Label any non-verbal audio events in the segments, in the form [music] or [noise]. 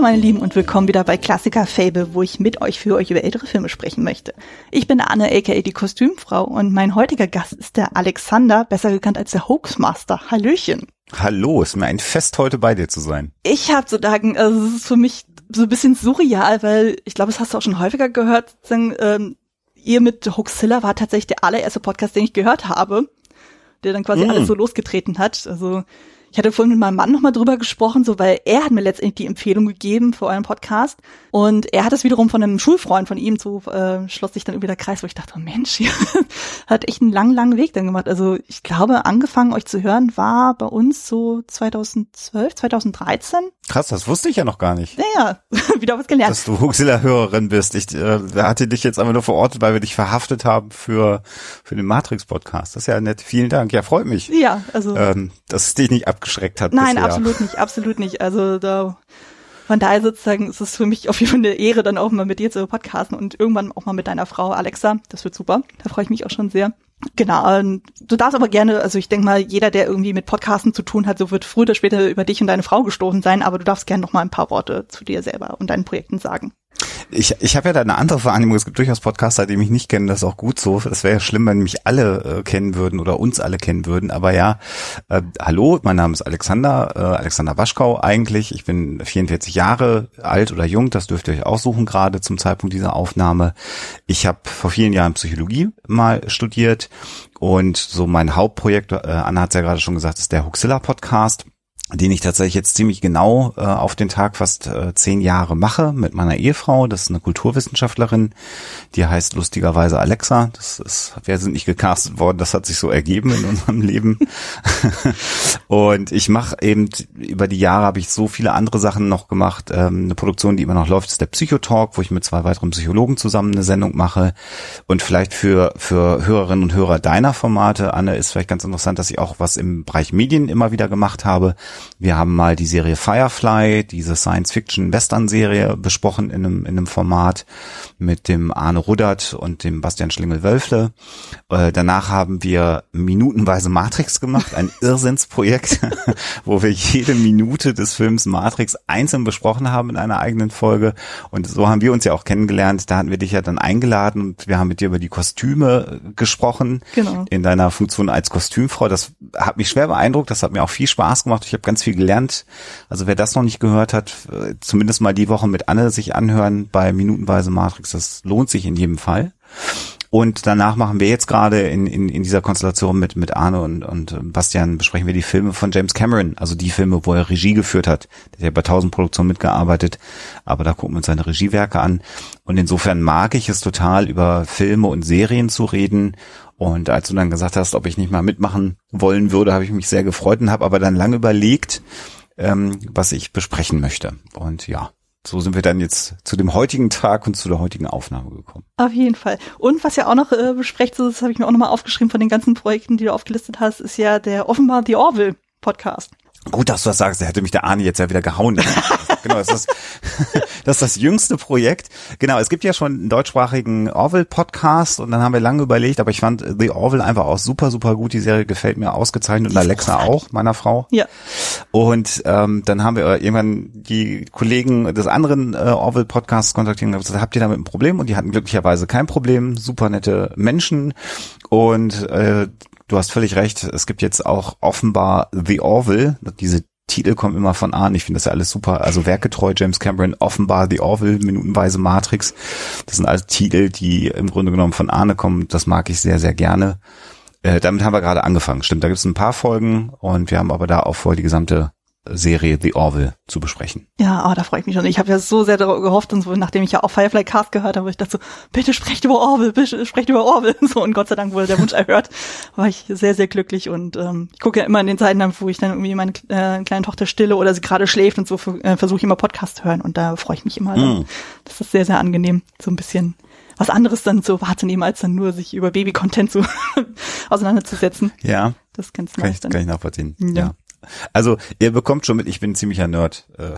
Hallo meine Lieben und willkommen wieder bei Klassiker Fable, wo ich mit euch für euch über ältere Filme sprechen möchte. Ich bin Anne, aka die Kostümfrau und mein heutiger Gast ist der Alexander, besser gekannt als der Hoaxmaster. Hallöchen. Hallo, ist mir ein Fest heute bei dir zu sein. Ich habe zu sagen, also es ist für mich so ein bisschen surreal, weil ich glaube, das hast du auch schon häufiger gehört, sagen, ähm, ihr mit Hoaxilla war tatsächlich der allererste Podcast, den ich gehört habe, der dann quasi mm. alles so losgetreten hat. Also ich hatte vorhin mit meinem Mann nochmal drüber gesprochen, so weil er hat mir letztendlich die Empfehlung gegeben für euren Podcast und er hat es wiederum von einem Schulfreund von ihm, so äh, schloss sich dann irgendwie der Kreis, wo ich dachte, oh Mensch, [laughs] hier hat echt einen langen, langen Weg dann gemacht. Also ich glaube, angefangen euch zu hören war bei uns so 2012, 2013. Krass, das wusste ich ja noch gar nicht. Naja, [laughs] wieder was gelernt. Dass du Huxilla-Hörerin bist. Ich äh, hatte dich jetzt einfach nur verortet, weil wir dich verhaftet haben für, für den Matrix-Podcast. Das ist ja nett. Vielen Dank. Ja, freut mich. Ja, also. Ähm, dass es dich nicht ab abgeschreckt hat. Nein, bisher. absolut nicht, absolut nicht. Also da von daher sozusagen ist es für mich auf jeden Fall eine Ehre, dann auch mal mit dir zu podcasten und irgendwann auch mal mit deiner Frau Alexa. Das wird super. Da freue ich mich auch schon sehr. Genau, du darfst aber gerne, also ich denke mal, jeder, der irgendwie mit Podcasten zu tun hat, so wird früher oder später über dich und deine Frau gestoßen sein, aber du darfst gerne noch mal ein paar Worte zu dir selber und deinen Projekten sagen. Ich, ich habe ja da eine andere Wahrnehmung. Es gibt durchaus Podcaster, die mich nicht kennen. Das ist auch gut so. Es wäre ja schlimm, wenn mich alle äh, kennen würden oder uns alle kennen würden. Aber ja, äh, hallo, mein Name ist Alexander, äh, Alexander Waschkau eigentlich. Ich bin 44 Jahre alt oder jung. Das dürft ihr euch aussuchen gerade zum Zeitpunkt dieser Aufnahme. Ich habe vor vielen Jahren Psychologie mal studiert und so mein Hauptprojekt, äh, Anna hat es ja gerade schon gesagt, ist der Huxilla Podcast den ich tatsächlich jetzt ziemlich genau äh, auf den Tag fast äh, zehn Jahre mache mit meiner Ehefrau. Das ist eine Kulturwissenschaftlerin, die heißt lustigerweise Alexa. Das ist, wir sind nicht gecastet worden, das hat sich so ergeben in unserem [laughs] Leben. und ich mache eben über die Jahre habe ich so viele andere Sachen noch gemacht. Ähm, eine Produktion, die immer noch läuft, ist der Psychotalk, wo ich mit zwei weiteren Psychologen zusammen eine Sendung mache. Und vielleicht für für Hörerinnen und Hörer deiner Formate, Anne, ist vielleicht ganz interessant, dass ich auch was im Bereich Medien immer wieder gemacht habe. Wir haben mal die Serie Firefly, diese Science-Fiction-Western-Serie besprochen in einem, in einem Format mit dem Arne Ruddert und dem Bastian Schlingel-Wölfle. Äh, danach haben wir minutenweise Matrix gemacht, ein [laughs] Irrsinnsprojekt, [laughs] wo wir jede Minute des Films Matrix einzeln besprochen haben in einer eigenen Folge. Und so haben wir uns ja auch kennengelernt. Da hatten wir dich ja dann eingeladen und wir haben mit dir über die Kostüme gesprochen. Genau. In deiner Funktion als Kostümfrau. Das hat mich schwer beeindruckt. Das hat mir auch viel Spaß gemacht. Ich habe ganz viel gelernt. Also wer das noch nicht gehört hat, äh, zumindest mal die Woche mit Anne sich anhören bei Minutenweise Matrix, das lohnt sich in jedem Fall. Und danach machen wir jetzt gerade in, in, in dieser Konstellation mit, mit Arne und, und Bastian besprechen wir die Filme von James Cameron, also die Filme, wo er Regie geführt hat. Der hat ja bei tausend Produktionen mitgearbeitet, aber da gucken wir uns seine Regiewerke an. Und insofern mag ich es total, über Filme und Serien zu reden und als du dann gesagt hast, ob ich nicht mal mitmachen wollen würde, habe ich mich sehr gefreut und habe aber dann lange überlegt, ähm, was ich besprechen möchte. Und ja, so sind wir dann jetzt zu dem heutigen Tag und zu der heutigen Aufnahme gekommen. Auf jeden Fall. Und was ja auch noch äh, besprecht, das habe ich mir auch nochmal aufgeschrieben von den ganzen Projekten, die du aufgelistet hast, ist ja der offenbar The Orville Podcast. Gut, dass du das sagst, der hätte mich der Arne jetzt ja wieder gehauen. genau, das ist, [laughs] das ist das jüngste Projekt. Genau, es gibt ja schon einen deutschsprachigen Orville-Podcast und dann haben wir lange überlegt, aber ich fand The Orville einfach auch super, super gut. Die Serie gefällt mir ausgezeichnet und Alexa auch, meiner Frau. Ja. Und ähm, dann haben wir irgendwann die Kollegen des anderen äh, Orville-Podcasts kontaktiert und gesagt, habt ihr damit ein Problem? Und die hatten glücklicherweise kein Problem. Super nette Menschen. Und äh, du hast völlig recht, es gibt jetzt auch offenbar The Orville, diese Titel kommen immer von an. Ich finde das ja alles super. Also werketreu James Cameron, offenbar The Orville, minutenweise Matrix. Das sind alles Titel, die im Grunde genommen von Arne kommen. Das mag ich sehr, sehr gerne. Äh, damit haben wir gerade angefangen. Stimmt, da gibt es ein paar Folgen und wir haben aber da auch vor, die gesamte Serie The Orville zu besprechen. Ja, oh, da freue ich mich schon. Ich habe ja so sehr darauf gehofft und so, nachdem ich ja auch Firefly Cast gehört habe, ich dachte so, bitte sprecht über Orville, bitte sprecht über Orville. [laughs] So, und Gott sei Dank wurde der Wunsch erhört. War ich sehr, sehr glücklich und ähm, ich gucke ja immer in den Zeiten, wo ich dann irgendwie meine äh, kleine Tochter stille oder sie gerade schläft und so äh, versuche ich immer Podcast zu hören und da freue ich mich immer. Mm. Das ist sehr, sehr angenehm, so ein bisschen was anderes dann so wahrzunehmen, als dann nur sich über Baby-Content so [laughs] auseinanderzusetzen. Ja. Das ist ganz nice kann ich, dann. Kann ich nachvollziehen. Ja. ja. Also ihr bekommt schon mit, ich bin ein ziemlicher Nerd. Äh.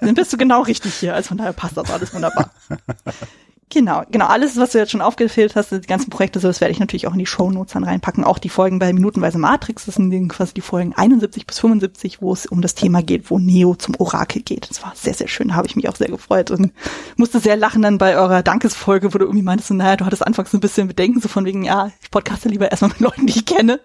Dann bist du genau richtig hier, also von daher passt das alles wunderbar. [laughs] Genau, genau. Alles, was du jetzt schon aufgezählt hast, die ganzen Projekte, so, das werde ich natürlich auch in die Show Notes dann reinpacken. Auch die Folgen bei Minutenweise Matrix, das sind quasi die Folgen 71 bis 75, wo es um das Thema geht, wo Neo zum Orakel geht. Das war sehr, sehr schön, da habe ich mich auch sehr gefreut und musste sehr lachen dann bei eurer Dankesfolge, wo du irgendwie meintest, so, naja, du hattest anfangs ein bisschen Bedenken, so von wegen, ja, ich podcaste lieber erstmal mit Leuten, die ich kenne.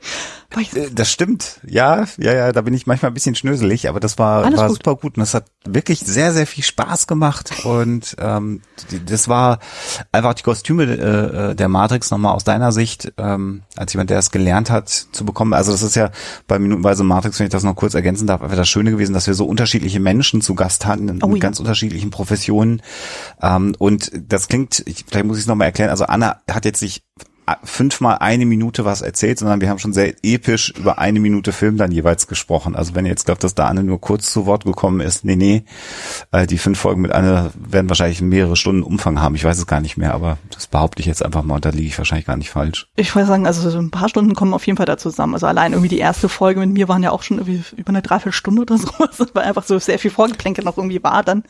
Ich, äh, das stimmt. Ja, ja, ja, da bin ich manchmal ein bisschen schnöselig, aber das war, war gut. super gut und das hat wirklich sehr, sehr viel Spaß gemacht und ähm, das war einfach die Kostüme äh, äh, der Matrix nochmal aus deiner Sicht, ähm, als jemand, der es gelernt hat, zu bekommen. Also das ist ja bei Minutenweise Matrix, wenn ich das noch kurz ergänzen darf, einfach das Schöne gewesen, dass wir so unterschiedliche Menschen zu Gast hatten in, oh, ja. ganz unterschiedlichen Professionen. Ähm, und das klingt, ich, vielleicht muss ich es nochmal erklären, also Anna hat jetzt sich fünfmal eine Minute was erzählt, sondern wir haben schon sehr episch über eine Minute Film dann jeweils gesprochen. Also wenn ihr jetzt glaubt, dass da Anne nur kurz zu Wort gekommen ist, nee, nee, äh, die fünf Folgen mit Anne werden wahrscheinlich mehrere Stunden Umfang haben. Ich weiß es gar nicht mehr, aber das behaupte ich jetzt einfach mal und da liege ich wahrscheinlich gar nicht falsch. Ich würde sagen, also so ein paar Stunden kommen auf jeden Fall da zusammen. Also allein irgendwie die erste Folge mit mir waren ja auch schon irgendwie über eine Dreiviertelstunde oder [laughs] so, weil einfach so sehr viel Vorgeplänkel noch irgendwie war dann.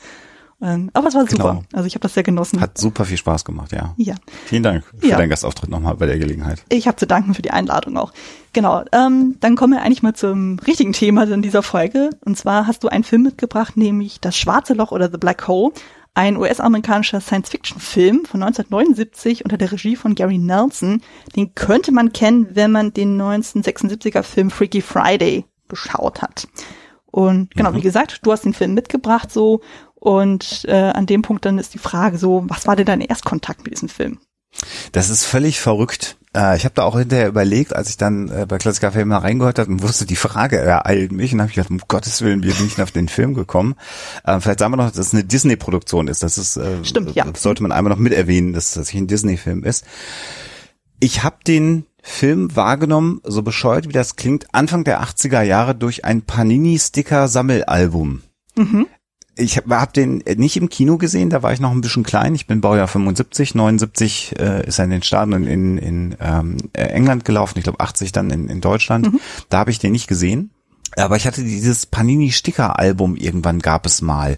Ähm, aber es war super. Genau. Also ich habe das sehr genossen. Hat super viel Spaß gemacht, ja. Ja. Vielen Dank für ja. deinen Gastauftritt nochmal bei der Gelegenheit. Ich habe zu danken für die Einladung auch. Genau. Ähm, dann kommen wir eigentlich mal zum richtigen Thema in dieser Folge. Und zwar hast du einen Film mitgebracht, nämlich Das Schwarze Loch oder The Black Hole. Ein US-amerikanischer Science-Fiction-Film von 1979 unter der Regie von Gary Nelson. Den könnte man kennen, wenn man den 1976er Film Freaky Friday geschaut hat. Und genau, mhm. wie gesagt, du hast den Film mitgebracht so und äh, an dem Punkt dann ist die Frage so, was war denn dein Erstkontakt mit diesem Film? Das ist völlig verrückt. Äh, ich habe da auch hinterher überlegt, als ich dann äh, bei Klassiker Film mal reingehört habe und wusste, die Frage ereilt mich und habe ich gedacht, um Gottes Willen, wie bin ich auf den Film gekommen? Äh, vielleicht sagen wir noch, dass es eine Disney-Produktion ist. Das ist, äh, Stimmt, ja. sollte man einmal noch mit erwähnen, dass das ein Disney-Film ist. Ich habe den Film wahrgenommen, so bescheuert wie das klingt, Anfang der 80er Jahre durch ein Panini-Sticker-Sammelalbum. Mhm ich habe hab den nicht im Kino gesehen, da war ich noch ein bisschen klein. Ich bin Baujahr 75, 79 äh, ist er in den Staaten und in, in ähm, England gelaufen, ich glaube 80 dann in, in Deutschland. Mhm. Da habe ich den nicht gesehen. Aber ich hatte dieses Panini-Sticker-Album irgendwann gab es mal.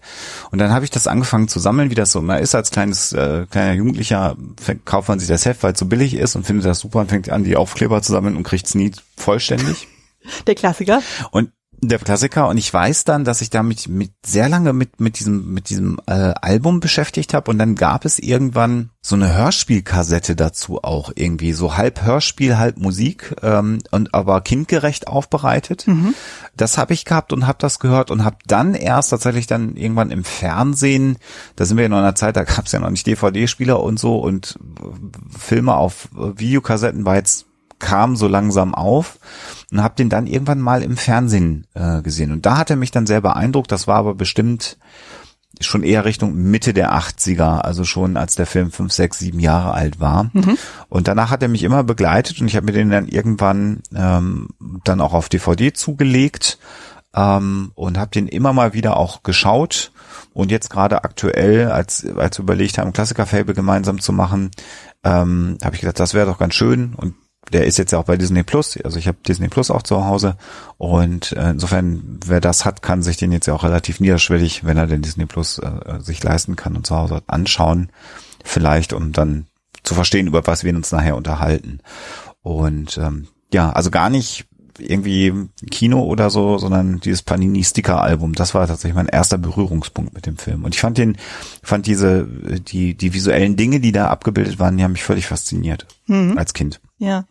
Und dann habe ich das angefangen zu sammeln, wie das so immer ist. Als kleines, äh, kleiner Jugendlicher kauft man sich das Heft, weil es so billig ist und findet das super und fängt an, die Aufkleber zu sammeln und kriegt es nie vollständig. [laughs] Der Klassiker. Und der Klassiker und ich weiß dann, dass ich damit mit sehr lange mit mit diesem mit diesem äh, Album beschäftigt habe und dann gab es irgendwann so eine Hörspielkassette dazu auch irgendwie so halb Hörspiel halb Musik ähm, und aber kindgerecht aufbereitet. Mhm. Das habe ich gehabt und habe das gehört und habe dann erst tatsächlich dann irgendwann im Fernsehen, da sind wir ja noch in einer Zeit, da gab es ja noch nicht DVD-Spieler und so und Filme auf Videokassetten war jetzt kam so langsam auf und habe den dann irgendwann mal im Fernsehen äh, gesehen. Und da hat er mich dann sehr beeindruckt. Das war aber bestimmt schon eher Richtung Mitte der 80er, also schon als der Film fünf, sechs, sieben Jahre alt war. Mhm. Und danach hat er mich immer begleitet und ich habe mir den dann irgendwann ähm, dann auch auf DVD zugelegt ähm, und habe den immer mal wieder auch geschaut. Und jetzt gerade aktuell, als, als wir überlegt haben, Klassiker-Fable gemeinsam zu machen, ähm, habe ich gedacht, das wäre doch ganz schön. Und der ist jetzt ja auch bei Disney Plus, also ich habe Disney Plus auch zu Hause und äh, insofern, wer das hat, kann sich den jetzt ja auch relativ niederschwellig, wenn er den Disney Plus äh, sich leisten kann und zu Hause anschauen, vielleicht, um dann zu verstehen, über was wir uns nachher unterhalten. Und ähm, ja, also gar nicht irgendwie Kino oder so, sondern dieses Panini Sticker Album. Das war tatsächlich mein erster Berührungspunkt mit dem Film. Und ich fand den, fand diese, die, die visuellen Dinge, die da abgebildet waren, die haben mich völlig fasziniert mhm. als Kind. Ja.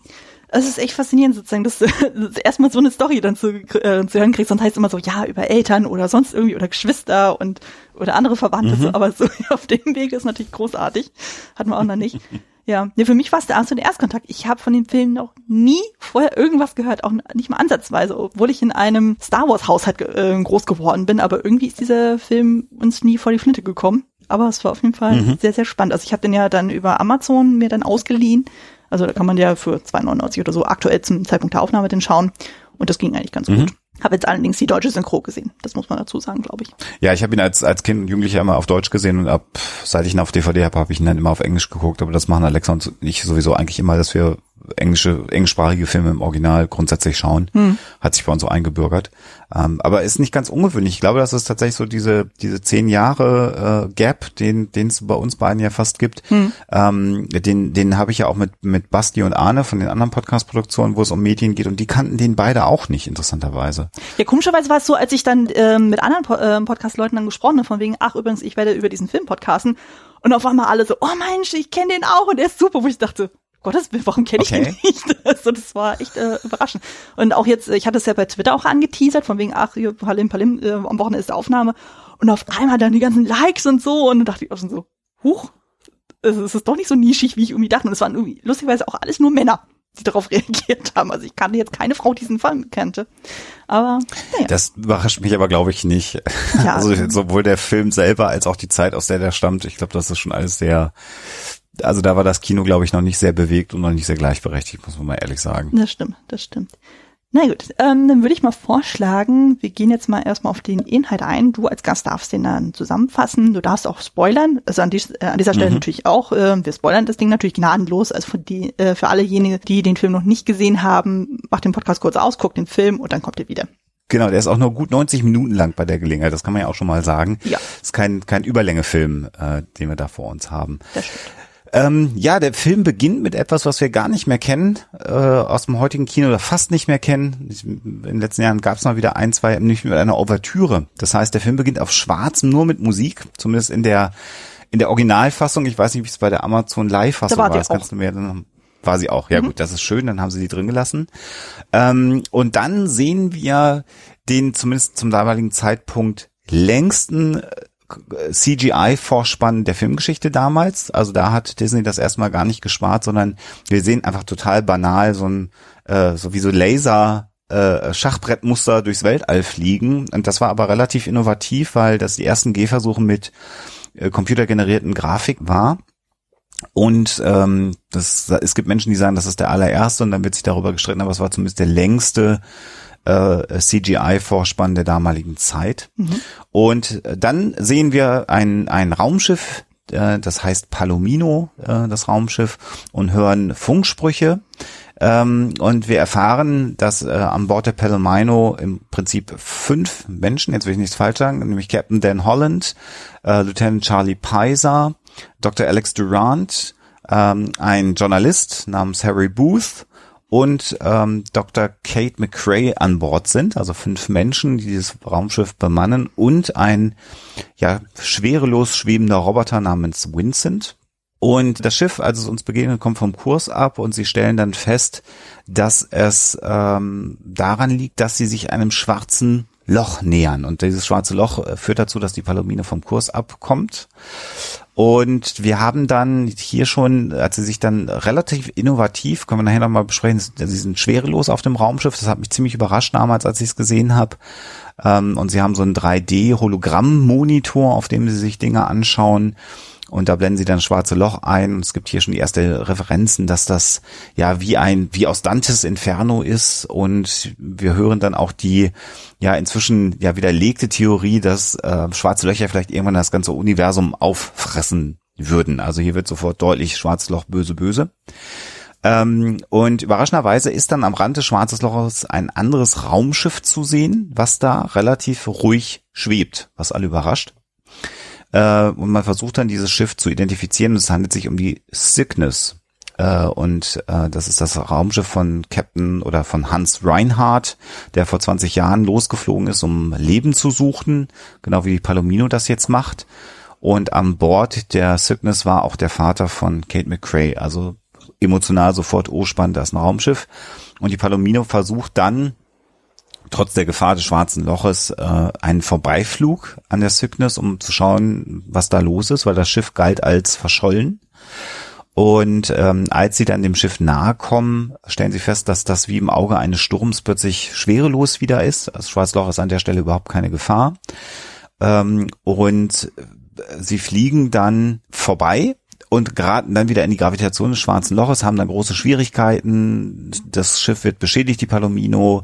Es ist echt faszinierend sozusagen, dass du [laughs] erstmal so eine Story dann zu, äh, zu hören kriegst und heißt immer so, ja, über Eltern oder sonst irgendwie oder Geschwister und oder andere Verwandte, mhm. so, aber so [laughs] auf dem Weg ist natürlich großartig. Hatten wir auch noch nicht. Ja, nee, für mich war es der absolute Erstkontakt. Ich habe von dem Film noch nie vorher irgendwas gehört, auch nicht mal ansatzweise, obwohl ich in einem Star Wars Haushalt äh, groß geworden bin, aber irgendwie ist dieser Film uns nie vor die Flinte gekommen. Aber es war auf jeden Fall mhm. sehr, sehr spannend. Also ich habe den ja dann über Amazon mir dann ausgeliehen. Also da kann man ja für 2,99 oder so aktuell zum Zeitpunkt der Aufnahme den schauen. Und das ging eigentlich ganz mhm. gut. Habe jetzt allerdings die deutsche Synchro gesehen. Das muss man dazu sagen, glaube ich. Ja, ich habe ihn als als Kind und Jugendlicher immer auf Deutsch gesehen und ab seit ich ihn auf DVD habe, habe ich ihn dann immer auf Englisch geguckt. Aber das machen Alexa und ich sowieso eigentlich immer, dass wir englische, englischsprachige Filme im Original grundsätzlich schauen. Hm. Hat sich bei uns so eingebürgert. Ähm, aber ist nicht ganz ungewöhnlich. Ich glaube, das ist tatsächlich so diese, diese zehn Jahre äh, Gap, den den es bei uns beiden ja fast gibt. Hm. Ähm, den den habe ich ja auch mit, mit Basti und Arne von den anderen Podcast-Produktionen, wo es um Medien geht. Und die kannten den beide auch nicht, interessanterweise. Ja, komischerweise war es so, als ich dann äh, mit anderen po äh, Podcast-Leuten dann gesprochen habe, von wegen, ach übrigens, ich werde über diesen Film podcasten. Und auf einmal alle so, oh Mensch, ich kenne den auch und der ist super, wo ich dachte, Gottes Willen, warum kenne ich okay. ihn nicht? [laughs] Also das war echt äh, überraschend. Und auch jetzt, ich hatte es ja bei Twitter auch angeteasert, von wegen, ach, hier, Palim Palim, äh, am Wochenende ist Aufnahme. Und auf einmal dann die ganzen Likes und so. Und dann dachte ich auch schon so, huch, es ist doch nicht so nischig, wie ich irgendwie dachte. Und es waren irgendwie lustigerweise auch alles nur Männer, die darauf [laughs] reagiert haben. Also ich kannte jetzt keine Frau, die diesen Fall kannte. Aber naja. Das überrascht mich aber, glaube ich, nicht. Ja. [laughs] Also sowohl der Film selber als auch die Zeit, aus der der stammt. Ich glaube, das ist schon alles sehr also da war das Kino, glaube ich, noch nicht sehr bewegt und noch nicht sehr gleichberechtigt, muss man mal ehrlich sagen. Das stimmt, das stimmt. Na gut, ähm, dann würde ich mal vorschlagen, wir gehen jetzt mal erstmal auf den Inhalt ein. Du als Gast darfst den dann zusammenfassen. Du darfst auch spoilern. Also an, dies, äh, an dieser Stelle mhm. natürlich auch. Äh, wir spoilern das Ding natürlich gnadenlos. Also für, die, äh, für allejenigen, die den Film noch nicht gesehen haben, macht den Podcast kurz aus, guckt den Film und dann kommt ihr wieder. Genau, der ist auch nur gut 90 Minuten lang bei der Gelegenheit. Das kann man ja auch schon mal sagen. Ja. Ist kein, kein Überlängefilm, äh, den wir da vor uns haben. Das stimmt. Ähm, ja, der Film beginnt mit etwas, was wir gar nicht mehr kennen, äh, aus dem heutigen Kino oder fast nicht mehr kennen. In den letzten Jahren gab es mal wieder ein, zwei, nicht mit einer Ouvertüre. Das heißt, der Film beginnt auf Schwarz, nur mit Musik, zumindest in der in der Originalfassung. Ich weiß nicht, wie es bei der Amazon Live-Fassung war. Das kannst du mir dann war sie auch. Ja mhm. gut, das ist schön, dann haben sie die drin gelassen. Ähm, und dann sehen wir den zumindest zum damaligen Zeitpunkt längsten CGI-Vorspann der Filmgeschichte damals. Also da hat Disney das erstmal gar nicht gespart, sondern wir sehen einfach total banal so ein, äh, so wie so Laser äh, Schachbrettmuster durchs Weltall fliegen. Und das war aber relativ innovativ, weil das die ersten Gehversuche mit äh, computergenerierten Grafik war. Und ähm, das, es gibt Menschen, die sagen, das ist der allererste und dann wird sich darüber gestritten, aber es war zumindest der längste äh, CGI-Vorspann der damaligen Zeit. Mhm. Und dann sehen wir ein, ein Raumschiff, äh, das heißt Palomino, äh, das Raumschiff, und hören Funksprüche. Ähm, und wir erfahren, dass äh, an Bord der Palomino im Prinzip fünf Menschen, jetzt will ich nichts falsch sagen, nämlich Captain Dan Holland, äh, Lieutenant Charlie Pizer, Dr. Alex Durant, ähm, ein Journalist namens Harry Booth und ähm, Dr. Kate McCrae an Bord sind, also fünf Menschen, die dieses Raumschiff bemannen und ein ja schwerelos schwebender Roboter namens Vincent. Und das Schiff, als es uns begegnet, kommt vom Kurs ab und sie stellen dann fest, dass es ähm, daran liegt, dass sie sich einem schwarzen Loch nähern. Und dieses schwarze Loch äh, führt dazu, dass die Palomine vom Kurs abkommt. Und wir haben dann hier schon, als sie sich dann relativ innovativ, können wir nachher nochmal besprechen, sie sind schwerelos auf dem Raumschiff. Das hat mich ziemlich überrascht damals, als ich es gesehen habe. Ähm, und sie haben so einen 3D-Hologramm-Monitor, auf dem sie sich Dinge anschauen. Und da blenden sie dann schwarze Loch ein. Und es gibt hier schon die erste Referenzen, dass das ja wie ein, wie aus Dantes Inferno ist. Und wir hören dann auch die ja inzwischen ja widerlegte Theorie, dass äh, schwarze Löcher vielleicht irgendwann das ganze Universum auffressen würden. Also hier wird sofort deutlich schwarzes Loch böse böse. Ähm, und überraschenderweise ist dann am Rand des Schwarzes Loches ein anderes Raumschiff zu sehen, was da relativ ruhig schwebt, was alle überrascht. Äh, und man versucht dann dieses Schiff zu identifizieren. Es handelt sich um die Cygnus. Äh, und äh, das ist das Raumschiff von Captain oder von Hans Reinhardt, der vor 20 Jahren losgeflogen ist, um Leben zu suchen, genau wie die Palomino das jetzt macht. Und an Bord der Cygnus war auch der Vater von Kate McCrae, also emotional sofort, oh spannend, das ist ein Raumschiff. Und die Palomino versucht dann trotz der Gefahr des schwarzen Loches äh, einen Vorbeiflug an der Cygnus, um zu schauen, was da los ist, weil das Schiff galt als verschollen. Und ähm, als sie dann dem Schiff nahe kommen, stellen sie fest, dass das wie im Auge eines Sturms plötzlich schwerelos wieder ist. Das Schwarzloch ist an der Stelle überhaupt keine Gefahr. Ähm, und sie fliegen dann vorbei und geraten dann wieder in die Gravitation des schwarzen Loches, haben dann große Schwierigkeiten. Das Schiff wird beschädigt, die Palomino.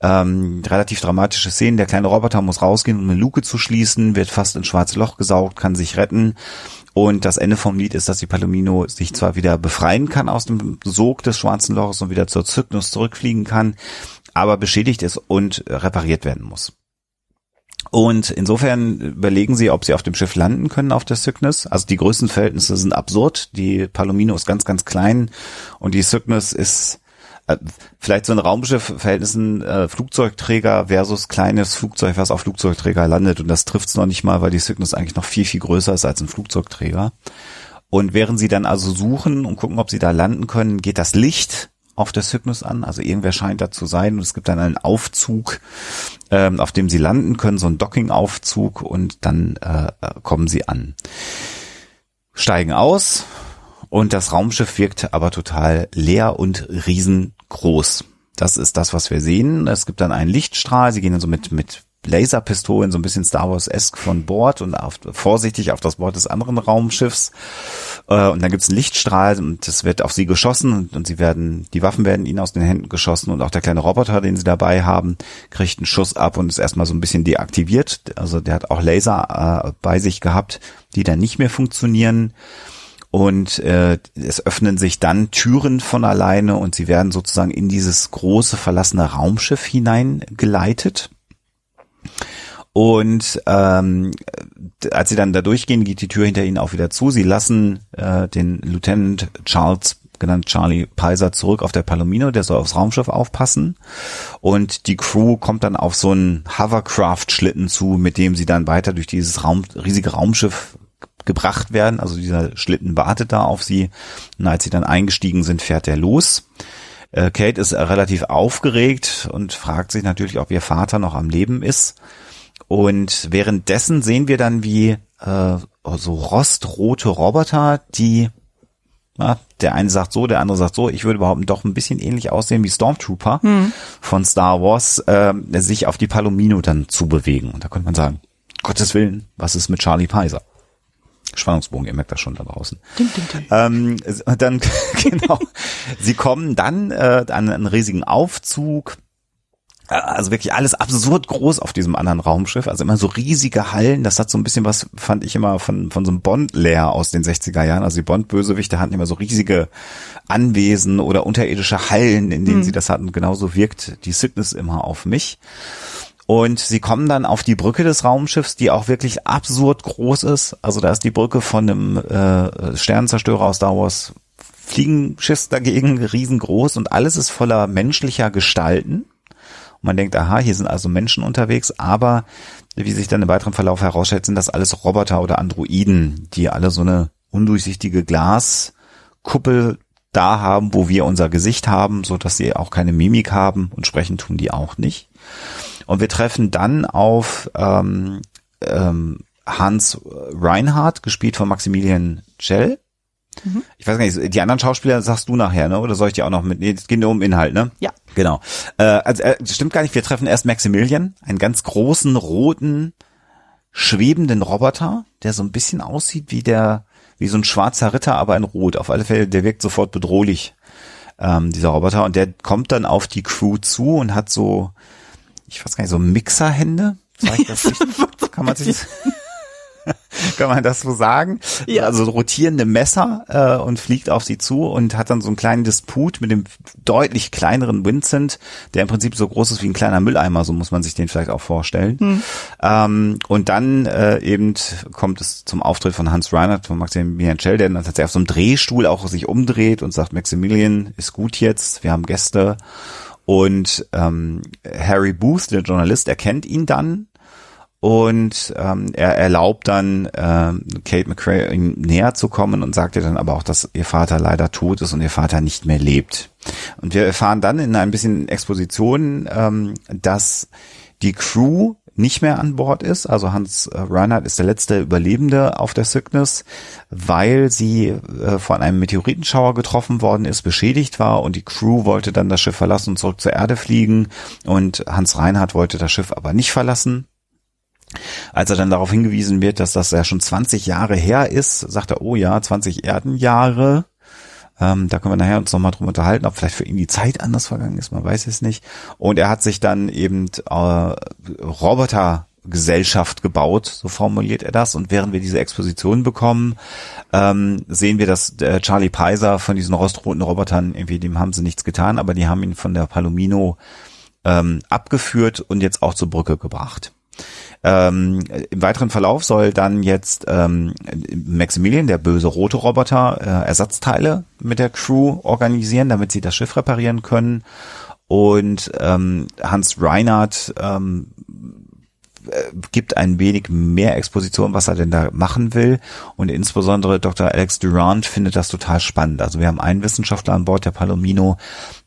Ähm, relativ dramatische Szenen. Der kleine Roboter muss rausgehen, um eine Luke zu schließen, wird fast ins schwarze Loch gesaugt, kann sich retten. Und das Ende vom Lied ist, dass die Palomino sich zwar wieder befreien kann aus dem Sog des schwarzen Loches und wieder zur Zyklus zurückfliegen kann, aber beschädigt ist und repariert werden muss. Und insofern überlegen sie, ob sie auf dem Schiff landen können auf der Cygnus. Also die Größenverhältnisse sind absurd. Die Palomino ist ganz, ganz klein und die Cygnus ist äh, vielleicht so ein Raumschiff Verhältnissen äh, Flugzeugträger versus kleines Flugzeug, was auf Flugzeugträger landet. Und das trifft's noch nicht mal, weil die Cygnus eigentlich noch viel, viel größer ist als ein Flugzeugträger. Und während sie dann also suchen und gucken, ob sie da landen können, geht das Licht auf der Cygnus an. Also irgendwer scheint da zu sein und es gibt dann einen Aufzug, ähm, auf dem sie landen können, so ein Docking-Aufzug und dann äh, kommen sie an. Steigen aus und das Raumschiff wirkt aber total leer und riesengroß. Das ist das, was wir sehen. Es gibt dann einen Lichtstrahl. Sie gehen dann so mit, mit Laserpistolen, so ein bisschen Star Wars-esque von Bord und auf, vorsichtig auf das Bord des anderen Raumschiffs. Äh, und dann gibt's einen Lichtstrahl und es wird auf sie geschossen und, sie werden, die Waffen werden ihnen aus den Händen geschossen und auch der kleine Roboter, den sie dabei haben, kriegt einen Schuss ab und ist erstmal so ein bisschen deaktiviert. Also der hat auch Laser äh, bei sich gehabt, die dann nicht mehr funktionieren. Und äh, es öffnen sich dann Türen von alleine und sie werden sozusagen in dieses große verlassene Raumschiff hineingeleitet. Und ähm, als sie dann da durchgehen, geht die Tür hinter ihnen auch wieder zu. Sie lassen äh, den Lieutenant Charles genannt Charlie Peiser zurück auf der Palomino, der soll aufs Raumschiff aufpassen. Und die Crew kommt dann auf so einen Hovercraft-Schlitten zu, mit dem sie dann weiter durch dieses Raum, riesige Raumschiff gebracht werden. Also dieser Schlitten wartet da auf sie. Und als sie dann eingestiegen sind, fährt er los. Äh, Kate ist relativ aufgeregt und fragt sich natürlich, ob ihr Vater noch am Leben ist. Und währenddessen sehen wir dann, wie äh, so rostrote Roboter, die na, der eine sagt so, der andere sagt so, ich würde überhaupt doch ein bisschen ähnlich aussehen wie Stormtrooper hm. von Star Wars, äh, sich auf die Palomino dann zu bewegen. Und da könnte man sagen, Gottes Willen, was ist mit Charlie Peiser? Spannungsbogen, ihr merkt das schon da draußen. Ding, ding, ding. Ähm, dann, [laughs] genau, sie kommen dann äh, an einen riesigen Aufzug, äh, also wirklich alles absurd groß auf diesem anderen Raumschiff, also immer so riesige Hallen, das hat so ein bisschen was, fand ich immer von, von so einem Bond-Lair aus den 60er Jahren, also die Bond-Bösewichte hatten immer so riesige Anwesen oder unterirdische Hallen, in denen mhm. sie das hatten, genauso wirkt die Cygnus immer auf mich. Und sie kommen dann auf die Brücke des Raumschiffs, die auch wirklich absurd groß ist. Also da ist die Brücke von einem äh, Sternenzerstörer aus Star Wars Fliegenschiff dagegen riesengroß und alles ist voller menschlicher Gestalten. Und man denkt, aha, hier sind also Menschen unterwegs, aber wie sich dann im weiteren Verlauf herausstellt, sind das alles Roboter oder Androiden, die alle so eine undurchsichtige Glaskuppel da haben, wo wir unser Gesicht haben, so dass sie auch keine Mimik haben und sprechen tun die auch nicht. Und wir treffen dann auf ähm, ähm, Hans Reinhardt, gespielt von Maximilian Schell. Mhm. Ich weiß gar nicht, die anderen Schauspieler sagst du nachher, ne? Oder soll ich dir auch noch mit? Nee, es geht nur um Inhalt, ne? Ja. Genau. Äh, also äh, stimmt gar nicht, wir treffen erst Maximilian, einen ganz großen, roten, schwebenden Roboter, der so ein bisschen aussieht wie der, wie so ein schwarzer Ritter, aber in Rot. Auf alle Fälle, der wirkt sofort bedrohlich, ähm, dieser Roboter. Und der kommt dann auf die Crew zu und hat so ich weiß gar nicht, so Mixerhände? [laughs] Kann man sich das, [laughs] kann man das so sagen? Ja. Also rotierende Messer äh, und fliegt auf sie zu und hat dann so einen kleinen Disput mit dem deutlich kleineren Vincent, der im Prinzip so groß ist wie ein kleiner Mülleimer, so muss man sich den vielleicht auch vorstellen. Hm. Ähm, und dann äh, eben kommt es zum Auftritt von Hans Reinhardt, von Maximilian Schell, der dann tatsächlich auf so einem Drehstuhl auch sich umdreht und sagt, Maximilian ist gut jetzt, wir haben Gäste. Und ähm, Harry Booth, der Journalist, erkennt ihn dann und ähm, er erlaubt dann ähm, Kate McRae ihm näher zu kommen und sagt ihr dann aber auch, dass ihr Vater leider tot ist und ihr Vater nicht mehr lebt. Und wir erfahren dann in ein bisschen Exposition, ähm, dass die Crew nicht mehr an Bord ist. Also Hans äh, Reinhardt ist der letzte Überlebende auf der Cygnus, weil sie äh, von einem Meteoritenschauer getroffen worden ist, beschädigt war und die Crew wollte dann das Schiff verlassen und zurück zur Erde fliegen und Hans Reinhardt wollte das Schiff aber nicht verlassen Als er dann darauf hingewiesen wird, dass das ja schon 20 Jahre her ist, sagt er, oh ja, 20 Erdenjahre. Ähm, da können wir nachher uns nochmal drum unterhalten, ob vielleicht für ihn die Zeit anders vergangen ist, man weiß es nicht. Und er hat sich dann eben äh, Roboter Gesellschaft gebaut, so formuliert er das. Und während wir diese Exposition bekommen, ähm, sehen wir, dass äh, Charlie Peiser von diesen rostroten Robotern, irgendwie, dem haben sie nichts getan, aber die haben ihn von der Palomino ähm, abgeführt und jetzt auch zur Brücke gebracht. Ähm, Im weiteren Verlauf soll dann jetzt ähm, Maximilian, der böse rote Roboter, äh, Ersatzteile mit der Crew organisieren, damit sie das Schiff reparieren können. Und ähm, Hans Reinhardt ähm, äh, gibt ein wenig mehr Exposition, was er denn da machen will. Und insbesondere Dr. Alex Durant findet das total spannend. Also wir haben einen Wissenschaftler an Bord der Palomino,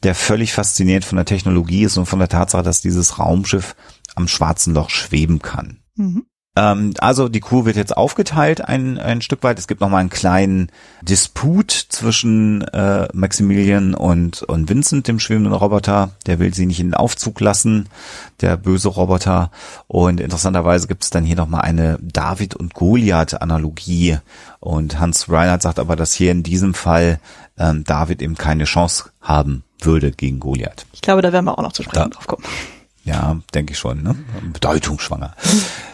der völlig fasziniert von der Technologie ist und von der Tatsache, dass dieses Raumschiff am schwarzen Loch schweben kann. Mhm. Ähm, also die Crew wird jetzt aufgeteilt ein, ein Stück weit. Es gibt nochmal einen kleinen Disput zwischen äh, Maximilian und, und Vincent, dem schwebenden Roboter. Der will sie nicht in den Aufzug lassen, der böse Roboter. Und interessanterweise gibt es dann hier nochmal eine David- und Goliath-Analogie. Und Hans Reinhardt sagt aber, dass hier in diesem Fall ähm, David eben keine Chance haben würde gegen Goliath. Ich glaube, da werden wir auch noch zu sprechen drauf kommen. Ja, denke ich schon. Ne? Bedeutungsschwanger.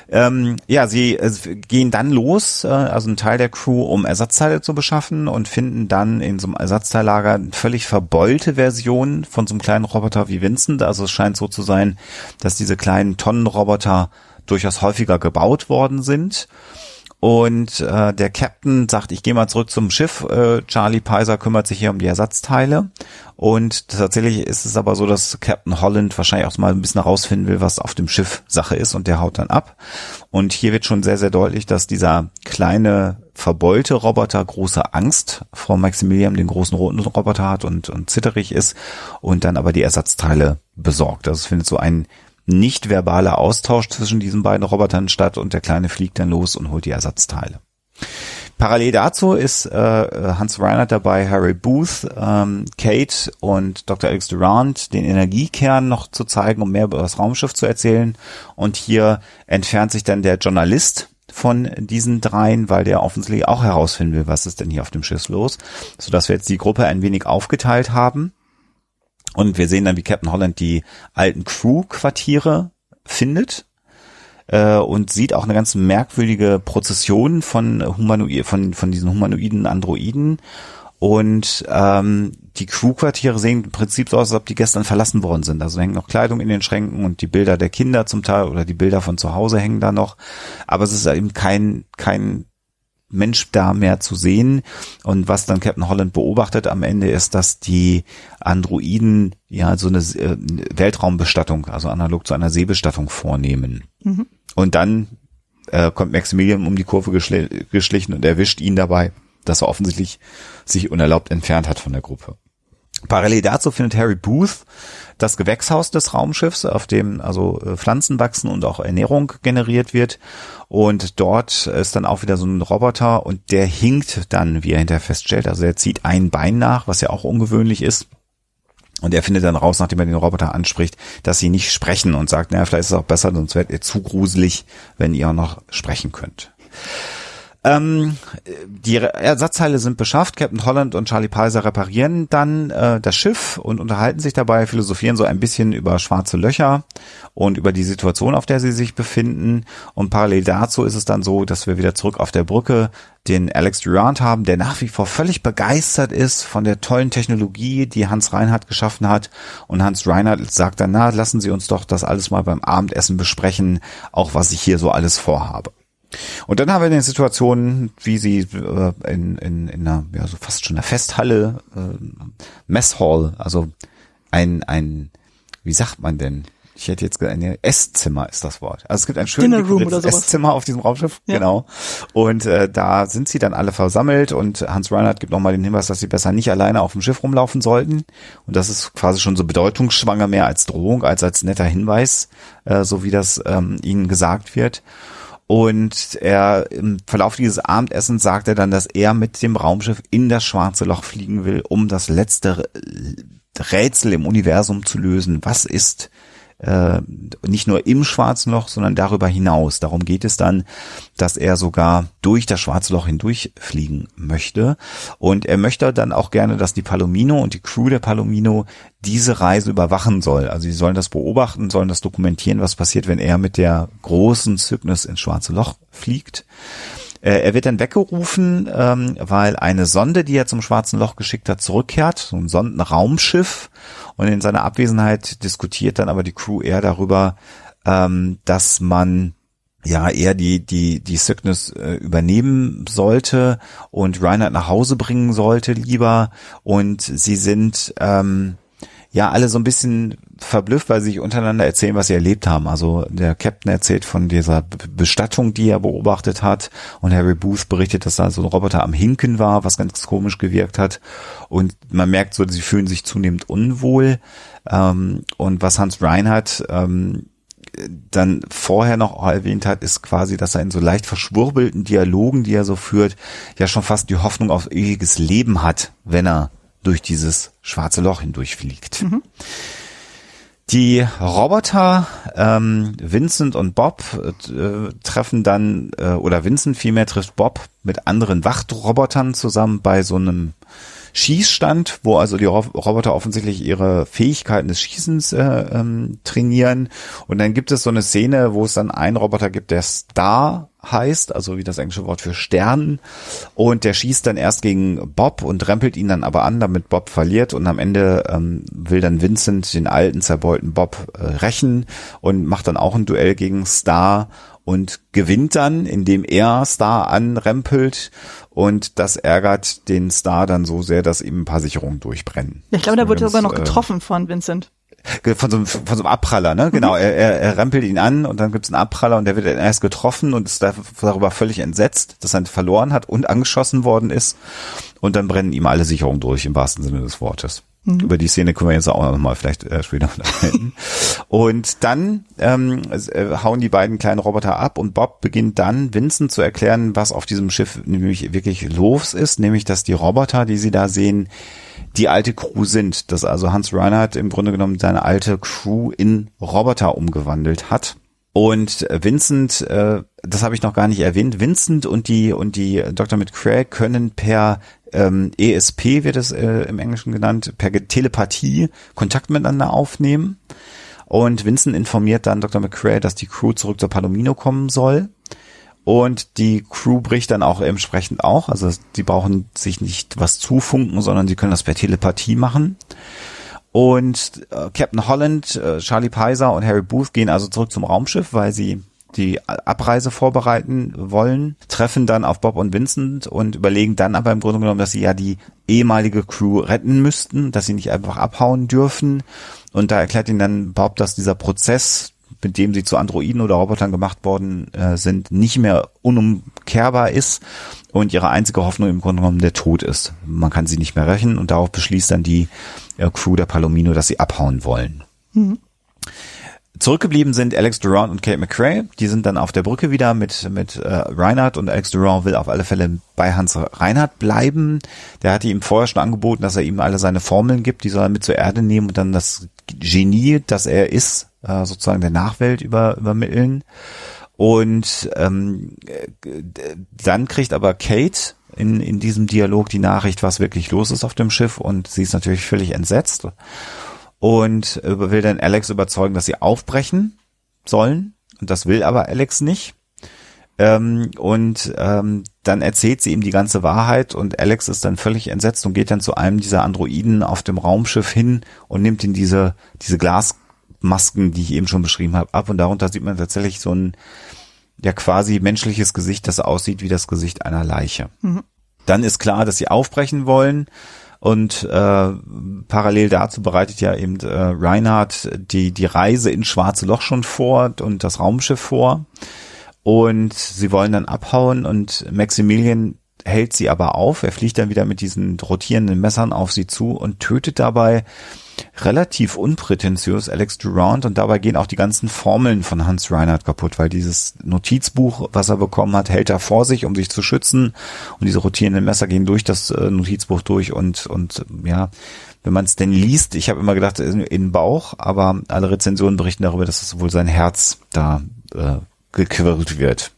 ähm, ja, sie äh, gehen dann los, äh, also ein Teil der Crew, um Ersatzteile zu beschaffen und finden dann in so einem Ersatzteillager eine völlig verbeulte Version von so einem kleinen Roboter wie Vincent. Also es scheint so zu sein, dass diese kleinen Tonnenroboter durchaus häufiger gebaut worden sind. Und äh, der Captain sagt, ich gehe mal zurück zum Schiff. Äh, Charlie Peiser kümmert sich hier um die Ersatzteile. Und tatsächlich ist es aber so, dass Captain Holland wahrscheinlich auch mal ein bisschen herausfinden will, was auf dem Schiff Sache ist und der haut dann ab. Und hier wird schon sehr, sehr deutlich, dass dieser kleine verbeulte Roboter große Angst vor Maximilian, den großen roten Roboter hat und, und zitterig ist und dann aber die Ersatzteile besorgt. Also es findet so ein nicht verbaler Austausch zwischen diesen beiden Robotern statt und der Kleine fliegt dann los und holt die Ersatzteile. Parallel dazu ist äh, Hans Reinhardt dabei, Harry Booth, ähm, Kate und Dr. Alex Durant den Energiekern noch zu zeigen, um mehr über das Raumschiff zu erzählen. Und hier entfernt sich dann der Journalist von diesen dreien, weil der offensichtlich auch herausfinden will, was ist denn hier auf dem Schiff los, sodass wir jetzt die Gruppe ein wenig aufgeteilt haben. Und wir sehen dann, wie Captain Holland die alten Crew-Quartiere findet äh, und sieht auch eine ganz merkwürdige Prozession von Humanoid, von, von diesen humanoiden Androiden. Und ähm, die Crew-Quartiere sehen im Prinzip so aus, als ob die gestern verlassen worden sind. Also hängen noch Kleidung in den Schränken und die Bilder der Kinder zum Teil oder die Bilder von zu Hause hängen da noch. Aber es ist eben kein, kein Mensch da mehr zu sehen. Und was dann Captain Holland beobachtet am Ende ist, dass die Androiden ja so eine äh, Weltraumbestattung, also analog zu einer Seebestattung vornehmen. Mhm. Und dann äh, kommt Maximilian um die Kurve geschl geschlichen und erwischt ihn dabei, dass er offensichtlich sich unerlaubt entfernt hat von der Gruppe. Parallel dazu findet Harry Booth das Gewächshaus des Raumschiffs, auf dem also äh, Pflanzen wachsen und auch Ernährung generiert wird. Und dort ist dann auch wieder so ein Roboter und der hinkt dann, wie er hinterher feststellt. Also er zieht ein Bein nach, was ja auch ungewöhnlich ist. Und er findet dann raus, nachdem er den Roboter anspricht, dass sie nicht sprechen und sagt, naja, vielleicht ist es auch besser, sonst werdet ihr zu gruselig, wenn ihr auch noch sprechen könnt. Ähm, die Ersatzteile sind beschafft. Captain Holland und Charlie Peiser reparieren dann äh, das Schiff und unterhalten sich dabei, philosophieren so ein bisschen über schwarze Löcher und über die Situation, auf der sie sich befinden. Und parallel dazu ist es dann so, dass wir wieder zurück auf der Brücke den Alex Durant haben, der nach wie vor völlig begeistert ist von der tollen Technologie, die Hans Reinhardt geschaffen hat. Und Hans Reinhardt sagt dann, na, lassen Sie uns doch das alles mal beim Abendessen besprechen, auch was ich hier so alles vorhabe. Und dann haben wir eine Situation, wie sie äh, in, in, in einer, ja, so fast schon einer Festhalle, äh, Messhall, also ein, ein, wie sagt man denn? Ich hätte jetzt gesagt, ein Esszimmer ist das Wort. Also es gibt ein schönes Esszimmer auf diesem Raumschiff, ja. genau. Und äh, da sind sie dann alle versammelt und Hans Reinhardt gibt nochmal den Hinweis, dass sie besser nicht alleine auf dem Schiff rumlaufen sollten. Und das ist quasi schon so bedeutungsschwanger mehr als Drohung, als als netter Hinweis, äh, so wie das ähm, ihnen gesagt wird. Und er im Verlauf dieses Abendessens sagt er dann, dass er mit dem Raumschiff in das schwarze Loch fliegen will, um das letzte Rätsel im Universum zu lösen. Was ist äh, nicht nur im Schwarzen Loch, sondern darüber hinaus. Darum geht es dann, dass er sogar durch das Schwarze Loch hindurchfliegen möchte. Und er möchte dann auch gerne, dass die Palomino und die Crew der Palomino diese Reise überwachen soll. Also sie sollen das beobachten, sollen das dokumentieren, was passiert, wenn er mit der großen Cygnus ins Schwarze Loch fliegt. Äh, er wird dann weggerufen, ähm, weil eine Sonde, die er zum Schwarzen Loch geschickt hat, zurückkehrt, so ein Sondenraumschiff. Und in seiner Abwesenheit diskutiert dann aber die Crew eher darüber, ähm, dass man ja eher die die die Cygnus äh, übernehmen sollte und Reinhard nach Hause bringen sollte lieber und sie sind ähm, ja alle so ein bisschen verblüfft, weil sie sich untereinander erzählen, was sie erlebt haben. Also der Captain erzählt von dieser Bestattung, die er beobachtet hat und Harry Booth berichtet, dass da so ein Roboter am Hinken war, was ganz komisch gewirkt hat und man merkt so, sie fühlen sich zunehmend unwohl ähm, und was Hans Reinhardt ähm, dann vorher noch erwähnt hat, ist quasi, dass er in so leicht verschwurbelten Dialogen, die er so führt, ja schon fast die Hoffnung auf ewiges Leben hat, wenn er durch dieses schwarze Loch hindurchfliegt. Mhm. Die Roboter ähm, Vincent und Bob äh, treffen dann, äh, oder Vincent vielmehr trifft Bob mit anderen Wachtrobotern zusammen bei so einem Schießstand, wo also die Roboter offensichtlich ihre Fähigkeiten des Schießens äh, ähm, trainieren. Und dann gibt es so eine Szene, wo es dann einen Roboter gibt, der Star heißt, also wie das englische Wort für Stern. Und der schießt dann erst gegen Bob und rempelt ihn dann aber an, damit Bob verliert. Und am Ende ähm, will dann Vincent den alten, zerbeulten Bob äh, rächen und macht dann auch ein Duell gegen Star und gewinnt dann, indem er Star anrempelt und das ärgert den Star dann so sehr, dass ihm ein paar Sicherungen durchbrennen. Ich glaube, da wurde sogar noch äh, getroffen von Vincent. Von so, einem, von so einem Abpraller, ne? Genau, mhm. er, er, er rempelt ihn an und dann gibt's einen Abpraller und der wird erst getroffen und ist darüber völlig entsetzt, dass er verloren hat und angeschossen worden ist. Und dann brennen ihm alle Sicherungen durch, im wahrsten Sinne des Wortes. Mhm. Über die Szene können wir jetzt auch noch mal vielleicht äh, später [laughs] unterhalten. und dann ähm, äh, hauen die beiden kleinen Roboter ab und Bob beginnt dann Vincent zu erklären, was auf diesem Schiff nämlich wirklich los ist, nämlich dass die Roboter, die sie da sehen, die alte Crew sind, dass also Hans Reinhardt im Grunde genommen seine alte Crew in Roboter umgewandelt hat. Und Vincent, äh, das habe ich noch gar nicht erwähnt, Vincent und die und die Dr. McCrae können per ähm, ESP wird es äh, im Englischen genannt, per Telepathie Kontakt miteinander aufnehmen. Und Vincent informiert dann Dr. McCrae, dass die Crew zurück zur Palomino kommen soll. Und die Crew bricht dann auch entsprechend auch. Also die brauchen sich nicht was zufunken, sondern sie können das per Telepathie machen. Und äh, Captain Holland, äh, Charlie Peiser und Harry Booth gehen also zurück zum Raumschiff, weil sie die Abreise vorbereiten wollen, treffen dann auf Bob und Vincent und überlegen dann aber im Grunde genommen, dass sie ja die ehemalige Crew retten müssten, dass sie nicht einfach abhauen dürfen. Und da erklärt ihnen dann Bob, dass dieser Prozess, mit dem sie zu Androiden oder Robotern gemacht worden äh, sind, nicht mehr unumkehrbar ist und ihre einzige Hoffnung im Grunde genommen der Tod ist. Man kann sie nicht mehr rächen und darauf beschließt dann die äh, Crew der Palomino, dass sie abhauen wollen. Mhm. Zurückgeblieben sind Alex Durant und Kate McRae. Die sind dann auf der Brücke wieder mit, mit äh, Reinhardt und Alex Durant will auf alle Fälle bei Hans Reinhardt bleiben. Der hatte ihm vorher schon angeboten, dass er ihm alle seine Formeln gibt, die soll er mit zur Erde nehmen und dann das Genie, das er ist, äh, sozusagen der Nachwelt über, übermitteln. Und ähm, dann kriegt aber Kate in, in diesem Dialog die Nachricht, was wirklich los ist auf dem Schiff und sie ist natürlich völlig entsetzt und will dann Alex überzeugen, dass sie aufbrechen sollen. Und das will aber Alex nicht. Ähm, und ähm, dann erzählt sie ihm die ganze Wahrheit und Alex ist dann völlig entsetzt und geht dann zu einem dieser Androiden auf dem Raumschiff hin und nimmt ihn diese, diese Glasmasken, die ich eben schon beschrieben habe, ab. Und darunter sieht man tatsächlich so ein ja quasi menschliches Gesicht, das aussieht wie das Gesicht einer Leiche. Mhm. Dann ist klar, dass sie aufbrechen wollen. Und äh, parallel dazu bereitet ja eben äh, Reinhard die, die Reise ins Schwarze Loch schon vor und das Raumschiff vor. Und sie wollen dann abhauen und Maximilian hält sie aber auf. Er fliegt dann wieder mit diesen rotierenden Messern auf sie zu und tötet dabei relativ unprätentiös Alex Durant und dabei gehen auch die ganzen Formeln von Hans Reinhardt kaputt, weil dieses Notizbuch, was er bekommen hat, hält er vor sich, um sich zu schützen und diese rotierenden Messer gehen durch das äh, Notizbuch durch und und ja, wenn man es denn liest, ich habe immer gedacht, in, in den Bauch, aber alle Rezensionen berichten darüber, dass es wohl sein Herz da äh, gequirlt wird.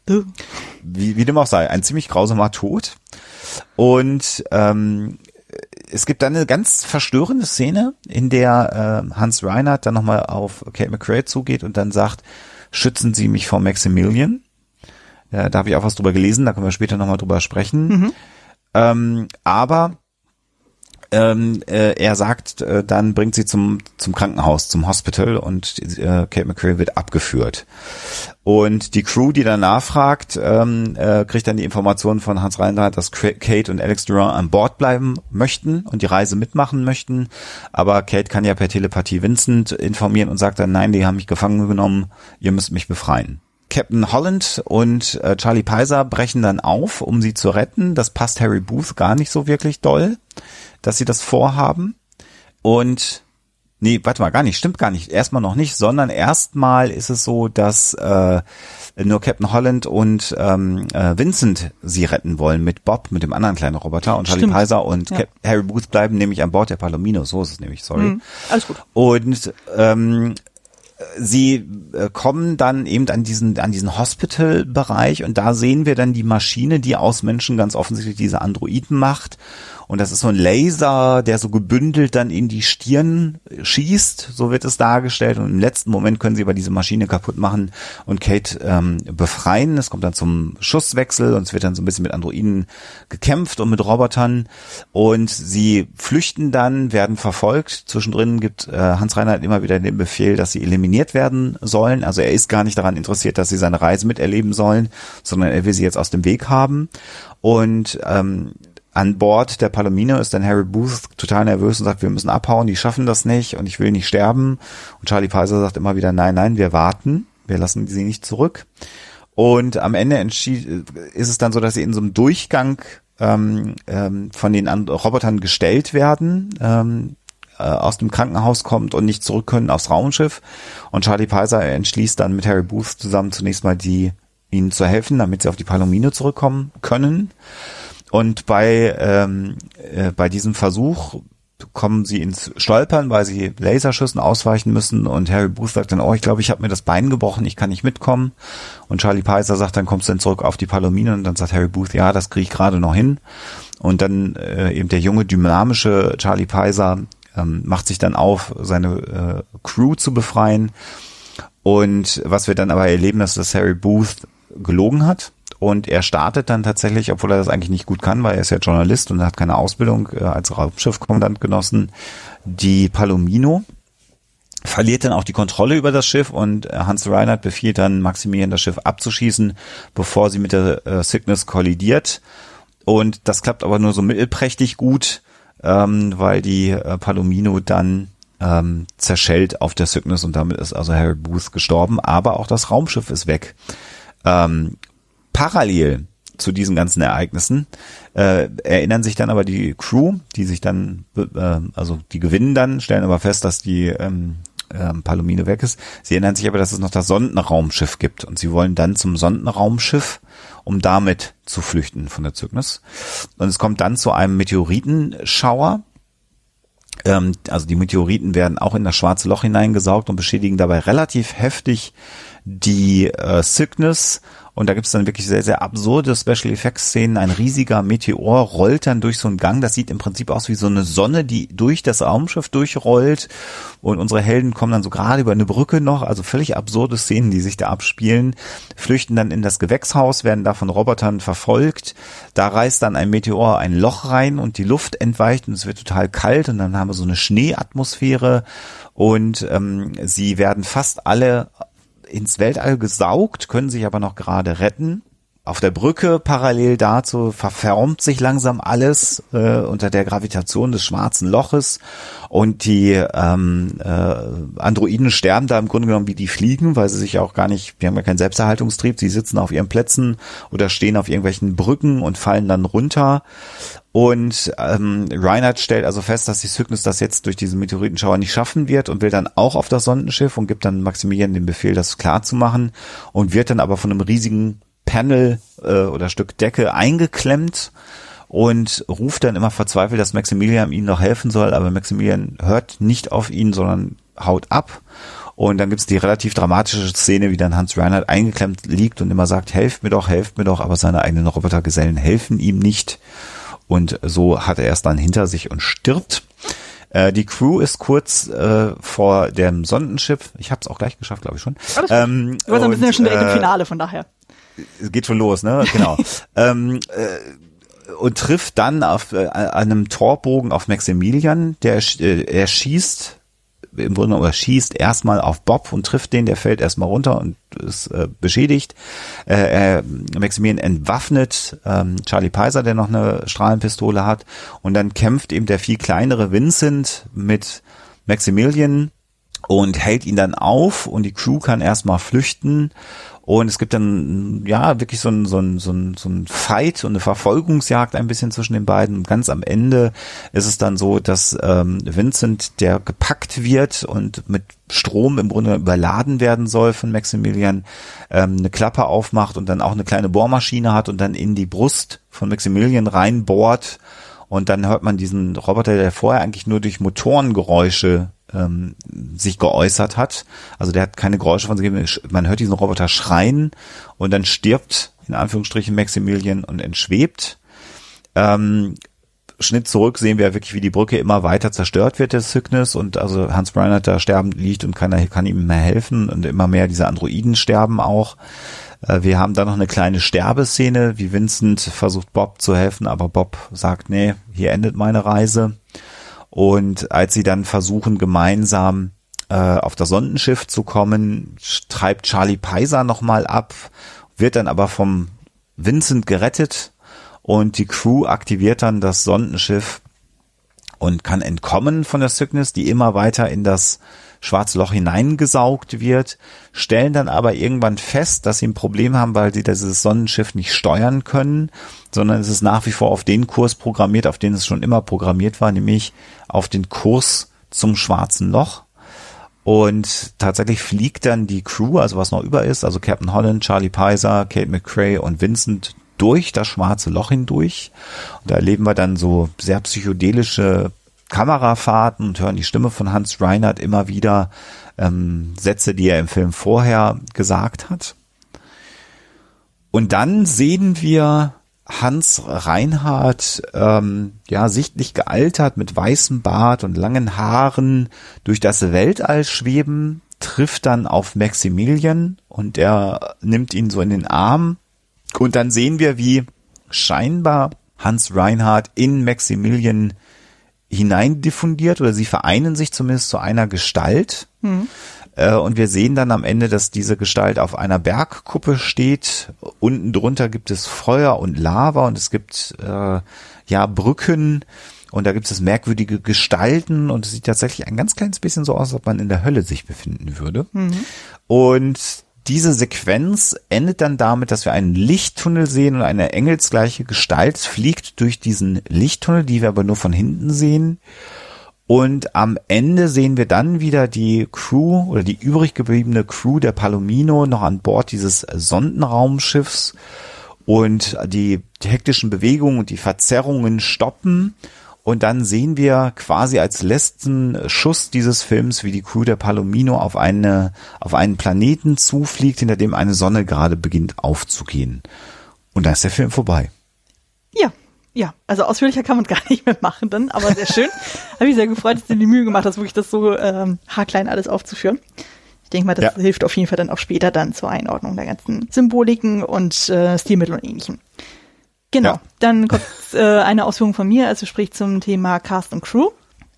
Wie, wie dem auch sei, ein ziemlich grausamer Tod. Und ähm, es gibt dann eine ganz verstörende Szene, in der äh, Hans Reinhardt dann nochmal auf Kate McRae zugeht und dann sagt, schützen Sie mich vor Maximilian. Ja, da habe ich auch was drüber gelesen, da können wir später nochmal drüber sprechen. Mhm. Ähm, aber ähm, äh, er sagt, äh, dann bringt sie zum, zum Krankenhaus, zum Hospital und äh, Kate McCrae wird abgeführt. Und die Crew, die danach fragt, ähm, äh, kriegt dann die Information von Hans Reinhardt, dass Kate und Alex Durant an Bord bleiben möchten und die Reise mitmachen möchten. Aber Kate kann ja per Telepathie Vincent informieren und sagt dann, nein, die haben mich gefangen genommen, ihr müsst mich befreien. Captain Holland und äh, Charlie Peiser brechen dann auf, um sie zu retten. Das passt Harry Booth gar nicht so wirklich doll dass sie das vorhaben. Und nee, warte mal, gar nicht, stimmt gar nicht. Erstmal noch nicht, sondern erstmal ist es so, dass äh, nur Captain Holland und ähm, äh, Vincent sie retten wollen mit Bob, mit dem anderen kleinen Roboter und Charlie Peiser und ja. Harry Booth bleiben nämlich an Bord der Palomino. So ist es nämlich, sorry. Mhm, alles gut. Und ähm, sie äh, kommen dann eben an diesen an diesen Hospital-Bereich und da sehen wir dann die Maschine, die aus Menschen ganz offensichtlich diese Androiden macht und das ist so ein Laser, der so gebündelt dann in die Stirn schießt, so wird es dargestellt. Und im letzten Moment können sie aber diese Maschine kaputt machen und Kate ähm, befreien. Es kommt dann zum Schusswechsel und es wird dann so ein bisschen mit Androiden gekämpft und mit Robotern. Und sie flüchten dann, werden verfolgt. Zwischendrin gibt äh, Hans Reinhardt immer wieder den Befehl, dass sie eliminiert werden sollen. Also er ist gar nicht daran interessiert, dass sie seine Reise miterleben sollen, sondern er will sie jetzt aus dem Weg haben. Und ähm, an Bord der Palomino ist dann Harry Booth total nervös und sagt, wir müssen abhauen, die schaffen das nicht und ich will nicht sterben. Und Charlie Peiser sagt immer wieder, nein, nein, wir warten, wir lassen sie nicht zurück. Und am Ende entschied, ist es dann so, dass sie in so einem Durchgang ähm, ähm, von den Robotern gestellt werden, ähm, äh, aus dem Krankenhaus kommt und nicht zurück können aufs Raumschiff. Und Charlie Peiser entschließt dann mit Harry Booth zusammen zunächst mal die ihnen zu helfen, damit sie auf die Palomino zurückkommen können. Und bei, ähm, äh, bei diesem Versuch kommen sie ins Stolpern, weil sie Laserschüssen ausweichen müssen und Harry Booth sagt dann, oh, ich glaube, ich habe mir das Bein gebrochen, ich kann nicht mitkommen. Und Charlie Peiser sagt, dann kommst du dann zurück auf die Palomine und dann sagt Harry Booth, ja, das kriege ich gerade noch hin. Und dann äh, eben der junge, dynamische Charlie Peiser ähm, macht sich dann auf, seine äh, Crew zu befreien. Und was wir dann aber erleben, ist, dass Harry Booth gelogen hat und er startet dann tatsächlich, obwohl er das eigentlich nicht gut kann, weil er ist ja Journalist und hat keine Ausbildung äh, als Raumschiffkommandant genossen, die Palomino verliert dann auch die Kontrolle über das Schiff und äh, Hans Reinhardt befiehlt dann Maximilian das Schiff abzuschießen, bevor sie mit der äh, Cygnus kollidiert. Und das klappt aber nur so mittelprächtig gut, ähm, weil die äh, Palomino dann ähm, zerschellt auf der Cygnus und damit ist also Harry Booth gestorben, aber auch das Raumschiff ist weg. Ähm, parallel zu diesen ganzen Ereignissen äh, erinnern sich dann aber die Crew, die sich dann, äh, also die gewinnen dann, stellen aber fest, dass die ähm, ähm, Palomino weg ist. Sie erinnern sich aber, dass es noch das Sondenraumschiff gibt und sie wollen dann zum Sondenraumschiff, um damit zu flüchten von der Cygnus. Und es kommt dann zu einem Meteoritenschauer. Ähm, also die Meteoriten werden auch in das schwarze Loch hineingesaugt und beschädigen dabei relativ heftig die äh, Cygnus und da gibt's dann wirklich sehr, sehr absurde Special Effects Szenen. Ein riesiger Meteor rollt dann durch so einen Gang. Das sieht im Prinzip aus wie so eine Sonne, die durch das Raumschiff durchrollt. Und unsere Helden kommen dann so gerade über eine Brücke noch. Also völlig absurde Szenen, die sich da abspielen. Flüchten dann in das Gewächshaus, werden da von Robotern verfolgt. Da reißt dann ein Meteor ein Loch rein und die Luft entweicht und es wird total kalt. Und dann haben wir so eine Schneeatmosphäre. Und ähm, sie werden fast alle ins Weltall gesaugt, können sich aber noch gerade retten. Auf der Brücke parallel dazu verfärbt sich langsam alles äh, unter der Gravitation des schwarzen Loches und die ähm, äh, Androiden sterben da im Grunde genommen wie die Fliegen, weil sie sich auch gar nicht, wir haben ja keinen Selbsterhaltungstrieb, sie sitzen auf ihren Plätzen oder stehen auf irgendwelchen Brücken und fallen dann runter. Und ähm, Reinhardt stellt also fest, dass die Cygnus das jetzt durch diesen Meteoritenschauer nicht schaffen wird und will dann auch auf das Sondenschiff und gibt dann Maximilian den Befehl, das klar zu machen und wird dann aber von einem riesigen Panel äh, oder Stück Decke eingeklemmt und ruft dann immer verzweifelt, dass Maximilian ihm noch helfen soll, aber Maximilian hört nicht auf ihn, sondern haut ab. Und dann gibt's die relativ dramatische Szene, wie dann Hans Reinhardt eingeklemmt liegt und immer sagt, helft mir doch, helft mir doch, aber seine eigenen Robotergesellen helfen ihm nicht. Und so hat er es dann hinter sich und stirbt. Äh, die Crew ist kurz äh, vor dem Sonnenschiff. Ich habe es auch gleich geschafft, glaube ich schon. Ähm, du warst ein bisschen ja schon direkt äh, im Finale, von daher. Geht schon los, ne? Genau. [laughs] ähm, äh, und trifft dann auf äh, einem Torbogen auf Maximilian, der äh, er schießt im Grunde genommen schießt erstmal auf Bob und trifft den, der fällt erstmal runter und ist äh, beschädigt. Äh, äh, Maximilian entwaffnet ähm, Charlie Peiser, der noch eine Strahlenpistole hat und dann kämpft eben der viel kleinere Vincent mit Maximilian und hält ihn dann auf und die Crew kann erstmal flüchten und es gibt dann, ja, wirklich so ein, so ein, so ein, so ein Fight und eine Verfolgungsjagd ein bisschen zwischen den beiden. Und ganz am Ende ist es dann so, dass ähm, Vincent, der gepackt wird und mit Strom im Grunde überladen werden soll von Maximilian, ähm, eine Klappe aufmacht und dann auch eine kleine Bohrmaschine hat und dann in die Brust von Maximilian reinbohrt. Und dann hört man diesen Roboter, der vorher eigentlich nur durch Motorengeräusche ähm, sich geäußert hat. Also der hat keine Geräusche von sich gegeben. Man hört diesen Roboter schreien und dann stirbt in Anführungsstrichen Maximilian und entschwebt. Ähm, Schnitt zurück sehen wir wirklich, wie die Brücke immer weiter zerstört wird, der Cygnus, und also Hans Breinert da sterben liegt und keiner kann ihm mehr helfen und immer mehr diese Androiden sterben auch. Äh, wir haben da noch eine kleine Sterbeszene, wie Vincent versucht Bob zu helfen, aber Bob sagt, nee, hier endet meine Reise. Und als sie dann versuchen, gemeinsam äh, auf das Sonnenschiff zu kommen, treibt Charlie Peiser nochmal ab, wird dann aber vom Vincent gerettet und die Crew aktiviert dann das Sonnenschiff und kann entkommen von der Cygnus, die immer weiter in das schwarze Loch hineingesaugt wird, stellen dann aber irgendwann fest, dass sie ein Problem haben, weil sie dieses Sonnenschiff nicht steuern können, sondern es ist nach wie vor auf den Kurs programmiert, auf den es schon immer programmiert war, nämlich auf den Kurs zum schwarzen Loch. Und tatsächlich fliegt dann die Crew, also was noch über ist, also Captain Holland, Charlie Peiser, Kate McCrae und Vincent durch das schwarze Loch hindurch. Und da erleben wir dann so sehr psychedelische Kamerafahrten und hören die Stimme von Hans Reinhardt immer wieder ähm, Sätze, die er im Film vorher gesagt hat. Und dann sehen wir Hans Reinhardt, ähm, ja, sichtlich gealtert mit weißem Bart und langen Haaren durch das Weltall schweben, trifft dann auf Maximilian und er nimmt ihn so in den Arm. Und dann sehen wir, wie scheinbar Hans Reinhardt in Maximilian hineindiffundiert oder sie vereinen sich zumindest zu einer Gestalt. Mhm. Und wir sehen dann am Ende, dass diese Gestalt auf einer Bergkuppe steht. Unten drunter gibt es Feuer und Lava und es gibt äh, ja Brücken und da gibt es merkwürdige Gestalten und es sieht tatsächlich ein ganz kleines bisschen so aus, als ob man in der Hölle sich befinden würde. Mhm. Und diese Sequenz endet dann damit, dass wir einen Lichttunnel sehen und eine engelsgleiche Gestalt fliegt durch diesen Lichttunnel, die wir aber nur von hinten sehen. Und am Ende sehen wir dann wieder die Crew oder die übrig gebliebene Crew der Palomino noch an Bord dieses Sondenraumschiffs und die hektischen Bewegungen und die Verzerrungen stoppen und dann sehen wir quasi als letzten Schuss dieses Films, wie die Crew der Palomino auf eine, auf einen Planeten zufliegt, hinter dem eine Sonne gerade beginnt aufzugehen. Und dann ist der Film vorbei. Ja, ja, also ausführlicher kann man gar nicht mehr machen dann, aber sehr schön. [laughs] Habe ich sehr gefreut, dass du die Mühe gemacht hast, wirklich das so ähm, haarklein alles aufzuführen. Ich denke mal, das ja. hilft auf jeden Fall dann auch später dann zur Einordnung der ganzen Symboliken und äh, Stilmittel und ähnlichem. Genau, ja. dann kommt äh, eine Ausführung von mir, also sprich zum Thema Cast und Crew.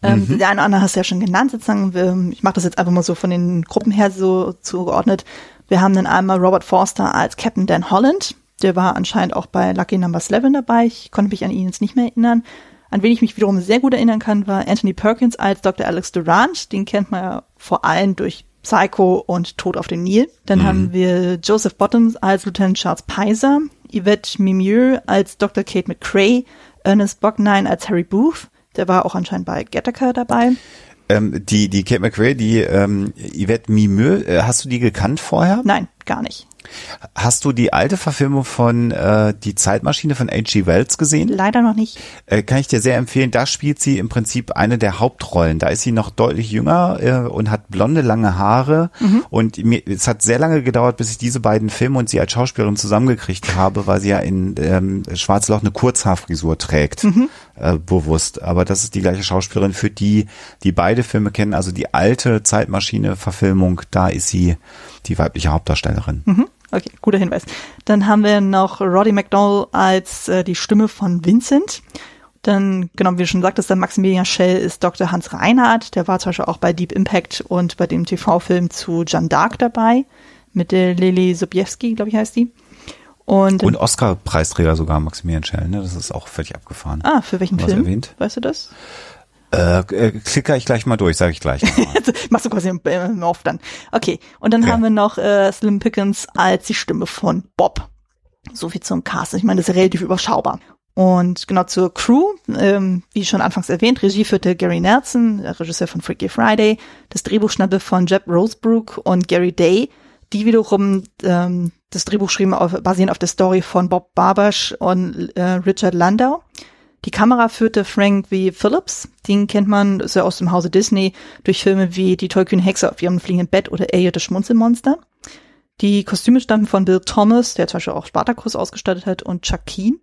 Ähm, mhm. Der eine oder andere hast du ja schon genannt, sozusagen. Ich mache das jetzt einfach mal so von den Gruppen her so zugeordnet. Wir haben dann einmal Robert Forster als Captain Dan Holland. Der war anscheinend auch bei Lucky Number 11 dabei. Ich konnte mich an ihn jetzt nicht mehr erinnern. An wen ich mich wiederum sehr gut erinnern kann, war Anthony Perkins als Dr. Alex Durant. Den kennt man ja vor allem durch Psycho und Tod auf dem Nil. Dann mhm. haben wir Joseph Bottoms als Lieutenant Charles Pizer. Yvette Mimieux als Dr. Kate McCrae, Ernest Bocknine als Harry Booth, der war auch anscheinend bei Gattaker dabei. Ähm, die, die Kate McRae, die ähm, Yvette Mimieux, äh, hast du die gekannt vorher? Nein, gar nicht. Hast du die alte Verfilmung von äh, Die Zeitmaschine von H.G. Wells gesehen? Leider noch nicht. Äh, kann ich dir sehr empfehlen. Da spielt sie im Prinzip eine der Hauptrollen. Da ist sie noch deutlich jünger äh, und hat blonde, lange Haare. Mhm. Und mir, es hat sehr lange gedauert, bis ich diese beiden Filme und sie als Schauspielerin zusammengekriegt habe, weil sie ja in ähm, Schwarzloch eine Kurzhaarfrisur trägt. Mhm. Äh, bewusst. Aber das ist die gleiche Schauspielerin, für die, die beide Filme kennen. Also die alte Zeitmaschine-Verfilmung, da ist sie die weibliche Hauptdarstellerin. Mhm. Okay, guter Hinweis. Dann haben wir noch Roddy McDowell als äh, die Stimme von Vincent. Dann, genau, wie du schon sagtest, der Maximilian Schell ist Dr. Hans Reinhardt. Der war zum Beispiel auch bei Deep Impact und bei dem TV-Film zu Jeanne d'Arc dabei. Mit der Lili Sobieski, glaube ich, heißt die. Und, und Oscar-Preisträger sogar, Maximilian Schell, ne? Das ist auch völlig abgefahren. Ah, für welchen Film? Erwähnt? Weißt du das? Äh, äh, klicker ich gleich mal durch, sage ich gleich. [laughs] Machst du quasi im, im Off dann. Okay, und dann ja. haben wir noch äh, Slim Pickens als die Stimme von Bob. So viel zum Cast. Ich meine, das ist relativ überschaubar. Und genau zur Crew, ähm, wie schon anfangs erwähnt, Regie führte Gary Nelson, Regisseur von Freaky Friday. Das Drehbuch stammte von Jeb Rosebrook und Gary Day, die wiederum ähm, das Drehbuch schrieben auf, basierend auf der Story von Bob Barbash und äh, Richard Landau. Die Kamera führte Frank V. Phillips. Den kennt man so aus dem Hause Disney durch Filme wie Die tollkühne Hexe auf ihrem fliegenden Bett oder Elliot das Schmunzelmonster. Die Kostüme stammten von Bill Thomas, der zum Beispiel auch Spartacus ausgestattet hat, und Chuck Keen.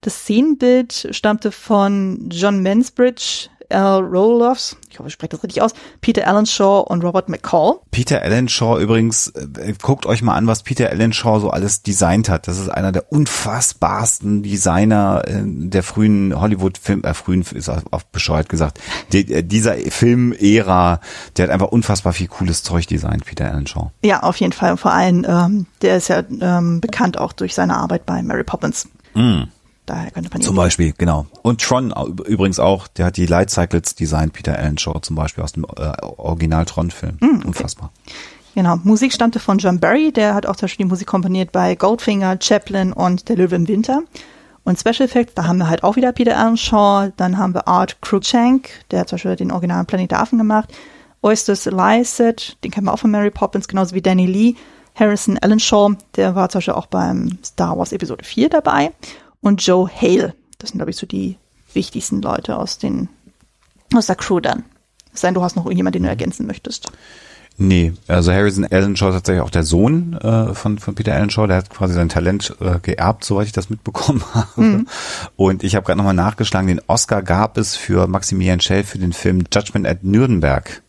Das Szenenbild stammte von John Mansbridge, Al Roloffs, ich hoffe, ich spreche das richtig aus, Peter Allenshaw und Robert McCall. Peter Allenshaw übrigens, äh, guckt euch mal an, was Peter Allenshaw so alles designt hat. Das ist einer der unfassbarsten Designer äh, der frühen Hollywood-Film, äh, frühen ist auch bescheuert gesagt, die, äh, dieser Film-Ära, der hat einfach unfassbar viel cooles Zeug designt, Peter Allenshaw. Ja, auf jeden Fall. Vor allem, ähm, der ist ja ähm, bekannt auch durch seine Arbeit bei Mary Poppins. Mm. Daher könnte man Zum Beispiel, genau. Und Tron übrigens auch, der hat die Light Cycles designt, Peter Allen Shaw zum Beispiel aus dem äh, Original Tron-Film. Mm, okay. Unfassbar. Genau, Musik stammte von John Barry, der hat auch zum Beispiel die Musik komponiert bei Goldfinger, Chaplin und Der Löwe im Winter. Und Special Effects, da haben wir halt auch wieder Peter Allen Shaw, dann haben wir Art Cruikshank, der hat zum Beispiel den originalen Planet der Affen gemacht, Oysters Lyset, den kennen wir auch von Mary Poppins, genauso wie Danny Lee, Harrison Allen Shaw, der war zum Beispiel auch beim Star Wars Episode 4 dabei und Joe Hale. Das sind, glaube ich, so die wichtigsten Leute aus den, aus der Crew dann. Es sei denn, du hast noch irgendjemanden, den du ergänzen möchtest. Nee, also Harrison Allenshaw ist tatsächlich auch der Sohn äh, von, von Peter Allenshaw, der hat quasi sein Talent äh, geerbt, soweit ich das mitbekommen [laughs] habe. Mhm. Und ich habe gerade nochmal nachgeschlagen, den Oscar gab es für Maximilian Schell für den Film Judgment at Nürnberg.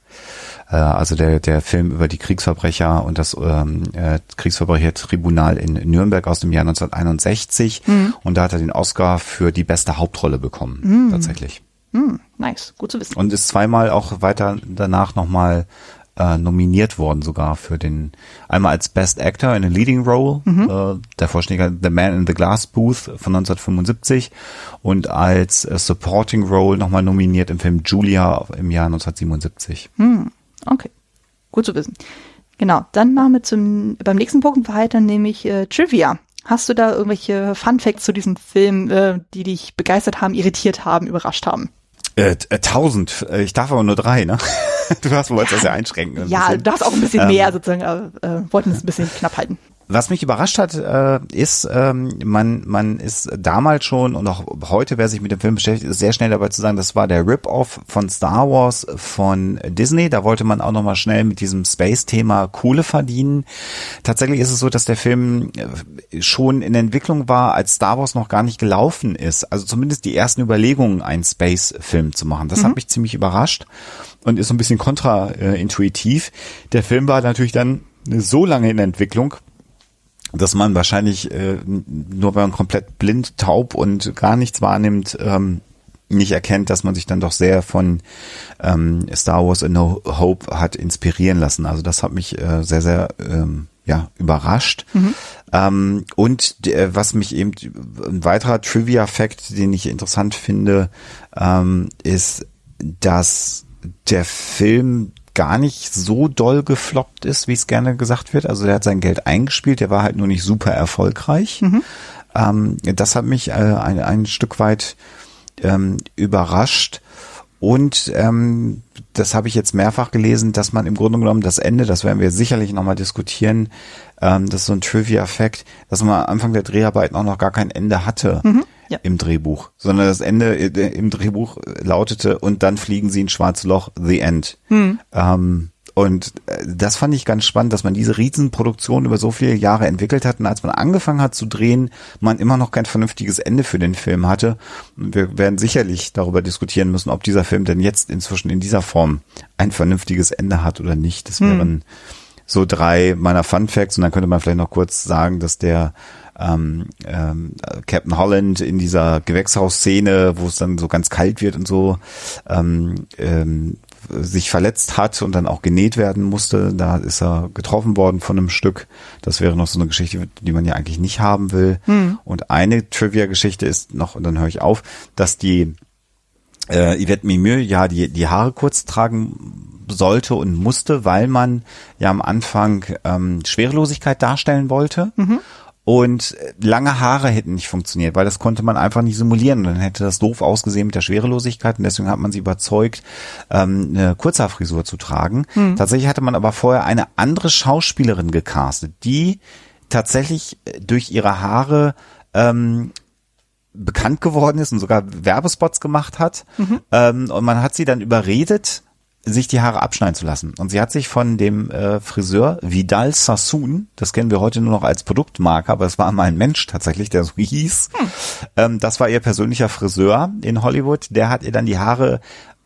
Äh, also der, der Film über die Kriegsverbrecher und das ähm, äh, Kriegsverbrechertribunal in Nürnberg aus dem Jahr 1961. Mhm. Und da hat er den Oscar für die beste Hauptrolle bekommen, mhm. tatsächlich. Mhm. Nice, gut zu wissen. Und ist zweimal auch weiter danach nochmal äh, nominiert worden sogar für den einmal als Best Actor in a Leading Role, mhm. äh, der Vorschläger The Man in the Glass Booth von 1975 und als äh, Supporting Role nochmal nominiert im Film Julia im Jahr 1977. Mhm. Okay, gut zu wissen. Genau, dann machen wir zum, beim nächsten Punkt weiter, nämlich äh, Trivia. Hast du da irgendwelche Fun Facts zu diesem Film, äh, die dich begeistert haben, irritiert haben, überrascht haben? Äh, äh, tausend. Äh, ich darf aber nur drei, ne? [laughs] Du hast wolltest das ja einschränken. Ja, bisschen. du hast auch ein bisschen ähm, mehr sozusagen, aber äh, wollten es ein bisschen knapp halten. Was mich überrascht hat, äh, ist, ähm, man, man ist damals schon und auch heute, wer sich mit dem Film beschäftigt, ist sehr schnell dabei zu sagen, das war der Rip-Off von Star Wars von Disney. Da wollte man auch nochmal schnell mit diesem Space-Thema Kohle verdienen. Tatsächlich ist es so, dass der Film äh, schon in Entwicklung war, als Star Wars noch gar nicht gelaufen ist. Also zumindest die ersten Überlegungen, einen Space-Film zu machen. Das mhm. hat mich ziemlich überrascht und ist so ein bisschen kontraintuitiv. Der Film war natürlich dann so lange in Entwicklung, dass man wahrscheinlich äh, nur wenn man komplett blind, taub und gar nichts wahrnimmt, ähm, nicht erkennt, dass man sich dann doch sehr von ähm, Star Wars A No Hope hat inspirieren lassen. Also das hat mich äh, sehr, sehr ähm, ja, überrascht. Mhm. Ähm, und äh, was mich eben, ein weiterer Trivia-Fact, den ich interessant finde, ähm, ist, dass der Film gar nicht so doll gefloppt ist, wie es gerne gesagt wird. Also der hat sein Geld eingespielt, der war halt nur nicht super erfolgreich. Mhm. Ähm, das hat mich äh, ein, ein Stück weit ähm, überrascht. und ähm, das habe ich jetzt mehrfach gelesen, dass man im Grunde genommen das Ende, das werden wir sicherlich nochmal diskutieren, ähm, das ist so ein Trivia-Fact, dass man am Anfang der Dreharbeiten auch noch gar kein Ende hatte. Mhm ja. im Drehbuch, sondern das Ende äh, im Drehbuch lautete und dann fliegen sie in schwarzes Loch, the end. Hm. Ähm, und äh, das fand ich ganz spannend, dass man diese Riesenproduktion über so viele Jahre entwickelt hat und als man angefangen hat zu drehen, man immer noch kein vernünftiges Ende für den Film hatte. Wir werden sicherlich darüber diskutieren müssen, ob dieser Film denn jetzt inzwischen in dieser Form ein vernünftiges Ende hat oder nicht. Das wären hm. so drei meiner Fun Facts und dann könnte man vielleicht noch kurz sagen, dass der ähm, ähm, Captain Holland in dieser Gewächshausszene, wo es dann so ganz kalt wird und so, ähm, ähm, sich verletzt hat und dann auch genäht werden musste. Da ist er getroffen worden von einem Stück. Das wäre noch so eine Geschichte, die man ja eigentlich nicht haben will. Hm. Und eine Trivia-Geschichte ist noch, und dann höre ich auf, dass die äh, Yvette Mimieux ja die, die Haare kurz tragen sollte und musste, weil man ja am Anfang ähm, Schwerelosigkeit darstellen wollte. Mhm. Und lange Haare hätten nicht funktioniert, weil das konnte man einfach nicht simulieren. Und dann hätte das doof ausgesehen mit der Schwerelosigkeit. Und deswegen hat man sie überzeugt, ähm, eine Kurzhaarfrisur zu tragen. Hm. Tatsächlich hatte man aber vorher eine andere Schauspielerin gecastet, die tatsächlich durch ihre Haare ähm, bekannt geworden ist und sogar Werbespots gemacht hat. Mhm. Ähm, und man hat sie dann überredet, sich die Haare abschneiden zu lassen. Und sie hat sich von dem äh, Friseur Vidal Sassoon, das kennen wir heute nur noch als Produktmarke, aber es war mal ein Mensch tatsächlich, der so [laughs] hieß. Hm. Ähm, das war ihr persönlicher Friseur in Hollywood. Der hat ihr dann die Haare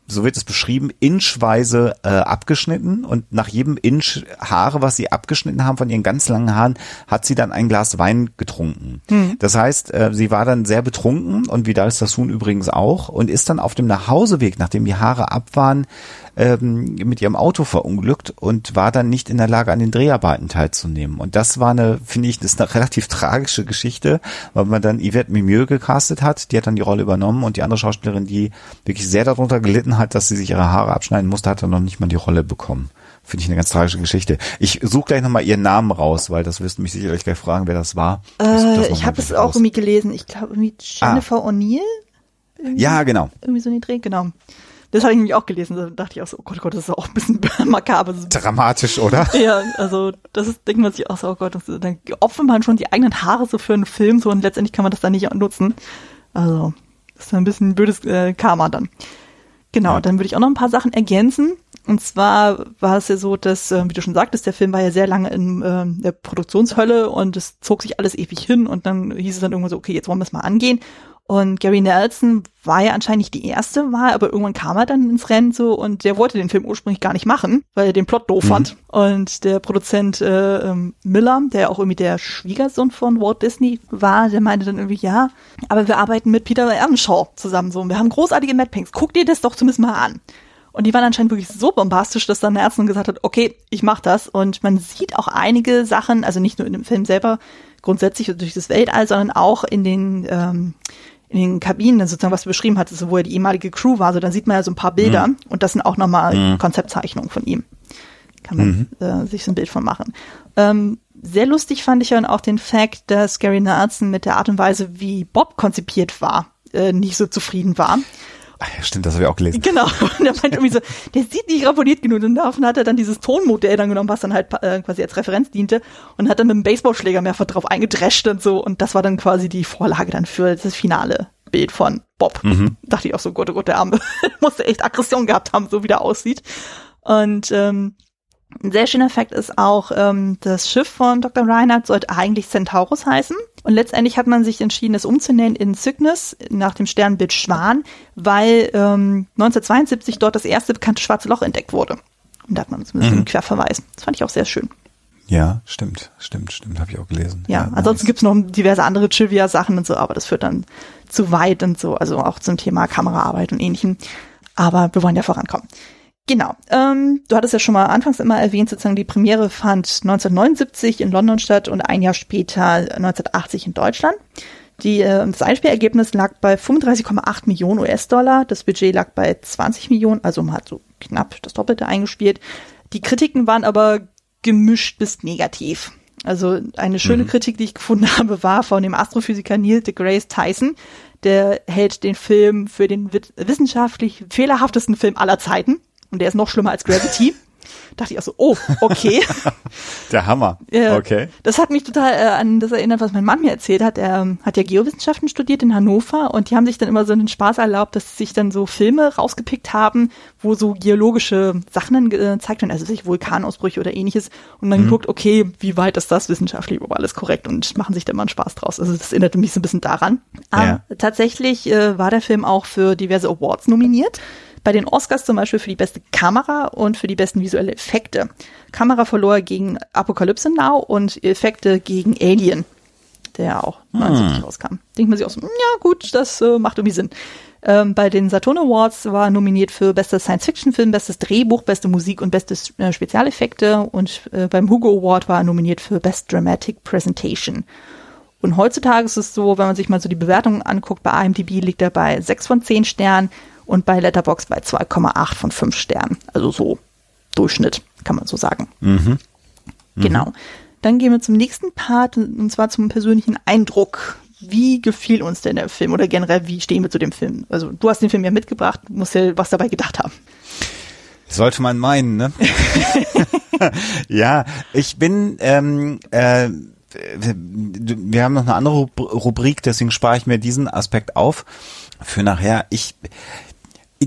so wird es beschrieben, inchweise äh, abgeschnitten und nach jedem Inch Haare, was sie abgeschnitten haben von ihren ganz langen Haaren, hat sie dann ein Glas Wein getrunken. Hm. Das heißt, äh, sie war dann sehr betrunken und Vidal Sassoon übrigens auch und ist dann auf dem Nachhauseweg, nachdem die Haare ab waren, ähm, mit ihrem Auto verunglückt und war dann nicht in der Lage, an den Dreharbeiten teilzunehmen. Und das war eine, finde ich, das ist eine [laughs] relativ tragische Geschichte, weil man dann Yvette Mimieux gecastet hat, die hat dann die Rolle übernommen und die andere Schauspielerin, die wirklich sehr darunter gelitten hat, dass sie sich ihre Haare abschneiden musste, hat dann noch nicht mal die Rolle bekommen. Finde ich eine ganz tragische Geschichte. Ich suche gleich nochmal ihren Namen raus, weil das wirst du mich sicherlich gleich fragen, wer das war. Äh, ich habe es auch irgendwie gelesen. Ich glaube irgendwie Jennifer ah. O'Neill. Ja, genau. Irgendwie so in die Dreh, genau. Das habe ich nämlich auch gelesen. Da dachte ich auch so, oh Gott, oh Gott, das ist auch ein bisschen [laughs] makaber. Dramatisch, oder? Ja, also das ist, denkt man sich auch so, oh Gott, das, dann opfert man schon die eigenen Haare so für einen Film so und letztendlich kann man das dann nicht nutzen. Also, das ist ein bisschen ein blödes äh, Karma dann. Genau, ja. dann würde ich auch noch ein paar Sachen ergänzen. Und zwar war es ja so, dass, äh, wie du schon sagtest, der Film war ja sehr lange in äh, der Produktionshölle und es zog sich alles ewig hin und dann hieß es dann irgendwann so, okay, jetzt wollen wir es mal angehen. Und Gary Nelson war ja anscheinend nicht die erste Wahl, aber irgendwann kam er dann ins Rennen so und der wollte den Film ursprünglich gar nicht machen, weil er den Plot doof mhm. fand. Und der Produzent äh, ähm, Miller, der auch irgendwie der Schwiegersohn von Walt Disney war, der meinte dann irgendwie, ja, aber wir arbeiten mit Peter Earnshaw zusammen so und wir haben großartige Mad Pinks. Guck dir das doch zumindest mal an. Und die waren anscheinend wirklich so bombastisch, dass dann der Ärztin gesagt hat, okay, ich mach das. Und man sieht auch einige Sachen, also nicht nur in dem Film selber, grundsätzlich durch das Weltall, sondern auch in den ähm, in den Kabinen, sozusagen, was du beschrieben hattest, wo er die ehemalige Crew war, so da sieht man ja so ein paar Bilder mhm. und das sind auch nochmal mhm. Konzeptzeichnungen von ihm. Kann man mhm. äh, sich so ein Bild von machen. Ähm, sehr lustig fand ich dann auch den Fakt, dass Gary Nelson mit der Art und Weise, wie Bob konzipiert war, äh, nicht so zufrieden war. Ja, stimmt, das habe ich auch gelesen. Genau. [laughs] Und er meint irgendwie so, der sieht nicht ramponiert genug. Und davon hat er dann dieses Tonmodell dann genommen, was dann halt äh, quasi als Referenz diente und hat dann mit dem Baseballschläger mehrfach drauf eingedrescht und so. Und das war dann quasi die Vorlage dann für das finale Bild von Bob. Mhm. Dachte ich auch so, Gott, oh Gott, der Arme [laughs] musste echt Aggression gehabt haben, so wie der aussieht. Und ähm, ein sehr schöner Fakt ist auch, ähm, das Schiff von Dr. Reinhardt sollte eigentlich Centaurus heißen. Und letztendlich hat man sich entschieden, es umzunennen in Cygnus nach dem Sternbild Schwan, weil ähm, 1972 dort das erste bekannte schwarze Loch entdeckt wurde. Und da hat man zumindest mhm. einen Querverweis. Das fand ich auch sehr schön. Ja, stimmt, stimmt, stimmt, habe ich auch gelesen. Ja, ja ansonsten nice. gibt's noch diverse andere Trivia-Sachen und so, aber das führt dann zu weit und so, also auch zum Thema Kameraarbeit und ähnlichem. Aber wir wollen ja vorankommen. Genau. Ähm, du hattest ja schon mal anfangs immer erwähnt, sozusagen die Premiere fand 1979 in London statt und ein Jahr später 1980 in Deutschland. Die, äh, das Einspielergebnis lag bei 35,8 Millionen US-Dollar. Das Budget lag bei 20 Millionen, also man hat so knapp das Doppelte eingespielt. Die Kritiken waren aber gemischt bis negativ. Also eine schöne mhm. Kritik, die ich gefunden [laughs] habe, war von dem Astrophysiker Neil deGrasse Tyson, der hält den Film für den wissenschaftlich fehlerhaftesten Film aller Zeiten. Und der ist noch schlimmer als Gravity [laughs] dachte ich auch so, oh, okay. [laughs] Der Hammer. Ja, okay. Das hat mich total äh, an das erinnert, was mein Mann mir erzählt hat. Er ähm, hat ja Geowissenschaften studiert in Hannover und die haben sich dann immer so einen Spaß erlaubt, dass sie sich dann so Filme rausgepickt haben, wo so geologische Sachen dann äh, gezeigt werden, also sich Vulkanausbrüche oder ähnliches und dann mhm. geguckt, okay, wie weit ist das wissenschaftlich überhaupt alles korrekt und machen sich da mal einen Spaß draus. Also das erinnerte mich so ein bisschen daran. Ja. Ähm, tatsächlich äh, war der Film auch für diverse Awards nominiert bei den Oscars zum Beispiel für die beste Kamera und für die besten visuelle Effekte. Kamera verlor gegen Apocalypse Now und Effekte gegen Alien, der auch 79 hm. rauskam. Denkt man sich auch so, ja gut, das äh, macht irgendwie Sinn. Ähm, bei den Saturn Awards war nominiert für bester Science-Fiction-Film, bestes Drehbuch, beste Musik und beste äh, Spezialeffekte und äh, beim Hugo Award war er nominiert für Best Dramatic Presentation. Und heutzutage ist es so, wenn man sich mal so die Bewertungen anguckt, bei IMDb liegt er bei 6 von 10 Sternen und bei Letterbox bei 2,8 von 5 Sternen. Also so Durchschnitt, kann man so sagen. Mhm. Mhm. Genau. Dann gehen wir zum nächsten Part, und zwar zum persönlichen Eindruck. Wie gefiel uns denn der Film oder generell, wie stehen wir zu dem Film? Also du hast den Film ja mitgebracht, musst ja was dabei gedacht haben. Sollte man meinen, ne? [laughs] ja, ich bin, ähm, äh, wir haben noch eine andere Rubrik, deswegen spare ich mir diesen Aspekt auf für nachher. Ich,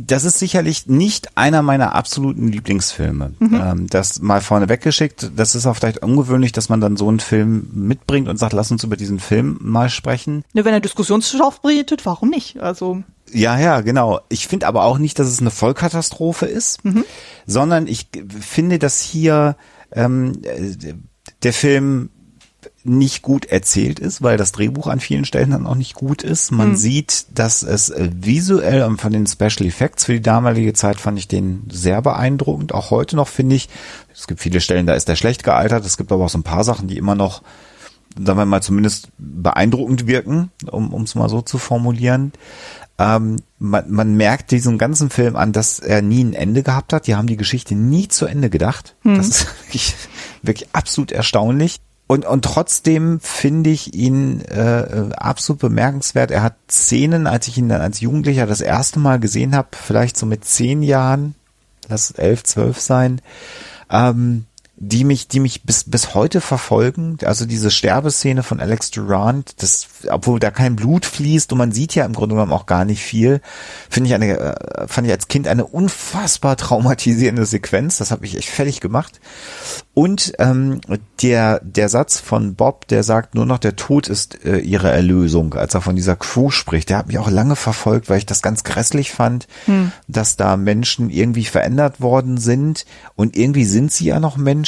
das ist sicherlich nicht einer meiner absoluten Lieblingsfilme. Mhm. Ähm, das mal vorne weggeschickt. Das ist auch vielleicht ungewöhnlich, dass man dann so einen Film mitbringt und sagt, lass uns über diesen Film mal sprechen. Ja, wenn er Diskussionsstoff bietet, warum nicht? Also ja, ja, genau. Ich finde aber auch nicht, dass es eine Vollkatastrophe ist, mhm. sondern ich finde, dass hier ähm, der Film nicht gut erzählt ist, weil das Drehbuch an vielen Stellen dann auch nicht gut ist. Man mhm. sieht, dass es äh, visuell und von den Special Effects für die damalige Zeit fand ich den sehr beeindruckend. Auch heute noch finde ich, es gibt viele Stellen, da ist der schlecht gealtert. Es gibt aber auch so ein paar Sachen, die immer noch, sagen wir mal, zumindest beeindruckend wirken, um es mal so zu formulieren. Ähm, man, man merkt diesen ganzen Film an, dass er nie ein Ende gehabt hat. Die haben die Geschichte nie zu Ende gedacht. Mhm. Das ist wirklich, wirklich absolut erstaunlich. Und, und trotzdem finde ich ihn äh, äh, absolut bemerkenswert. Er hat Szenen, als ich ihn dann als Jugendlicher das erste Mal gesehen habe, vielleicht so mit zehn Jahren, lass elf, zwölf sein, ähm, die mich, die mich bis, bis heute verfolgen. Also diese Sterbeszene von Alex Durant, das, obwohl da kein Blut fließt und man sieht ja im Grunde genommen auch gar nicht viel, finde ich eine, äh, fand ich als Kind eine unfassbar traumatisierende Sequenz. Das habe ich echt fertig gemacht. Und ähm, der, der Satz von Bob, der sagt nur noch, der Tod ist äh, ihre Erlösung, als er von dieser Crew spricht, der hat mich auch lange verfolgt, weil ich das ganz grässlich fand, hm. dass da Menschen irgendwie verändert worden sind und irgendwie sind sie ja noch Menschen,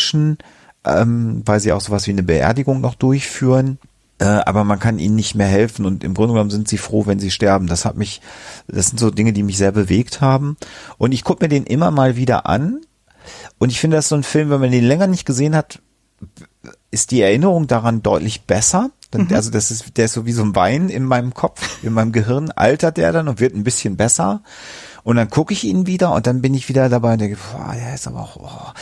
ähm, weil sie auch sowas wie eine Beerdigung noch durchführen äh, aber man kann ihnen nicht mehr helfen und im Grunde genommen sind sie froh, wenn sie sterben. Das hat mich, das sind so Dinge, die mich sehr bewegt haben. Und ich gucke mir den immer mal wieder an und ich finde, das ist so ein Film, wenn man den länger nicht gesehen hat, ist die Erinnerung daran deutlich besser. Mhm. Also das ist, der ist so wie so ein Wein in meinem Kopf, in meinem Gehirn, altert der dann und wird ein bisschen besser. Und dann gucke ich ihn wieder und dann bin ich wieder dabei und denke, boah, der ist aber auch, oh.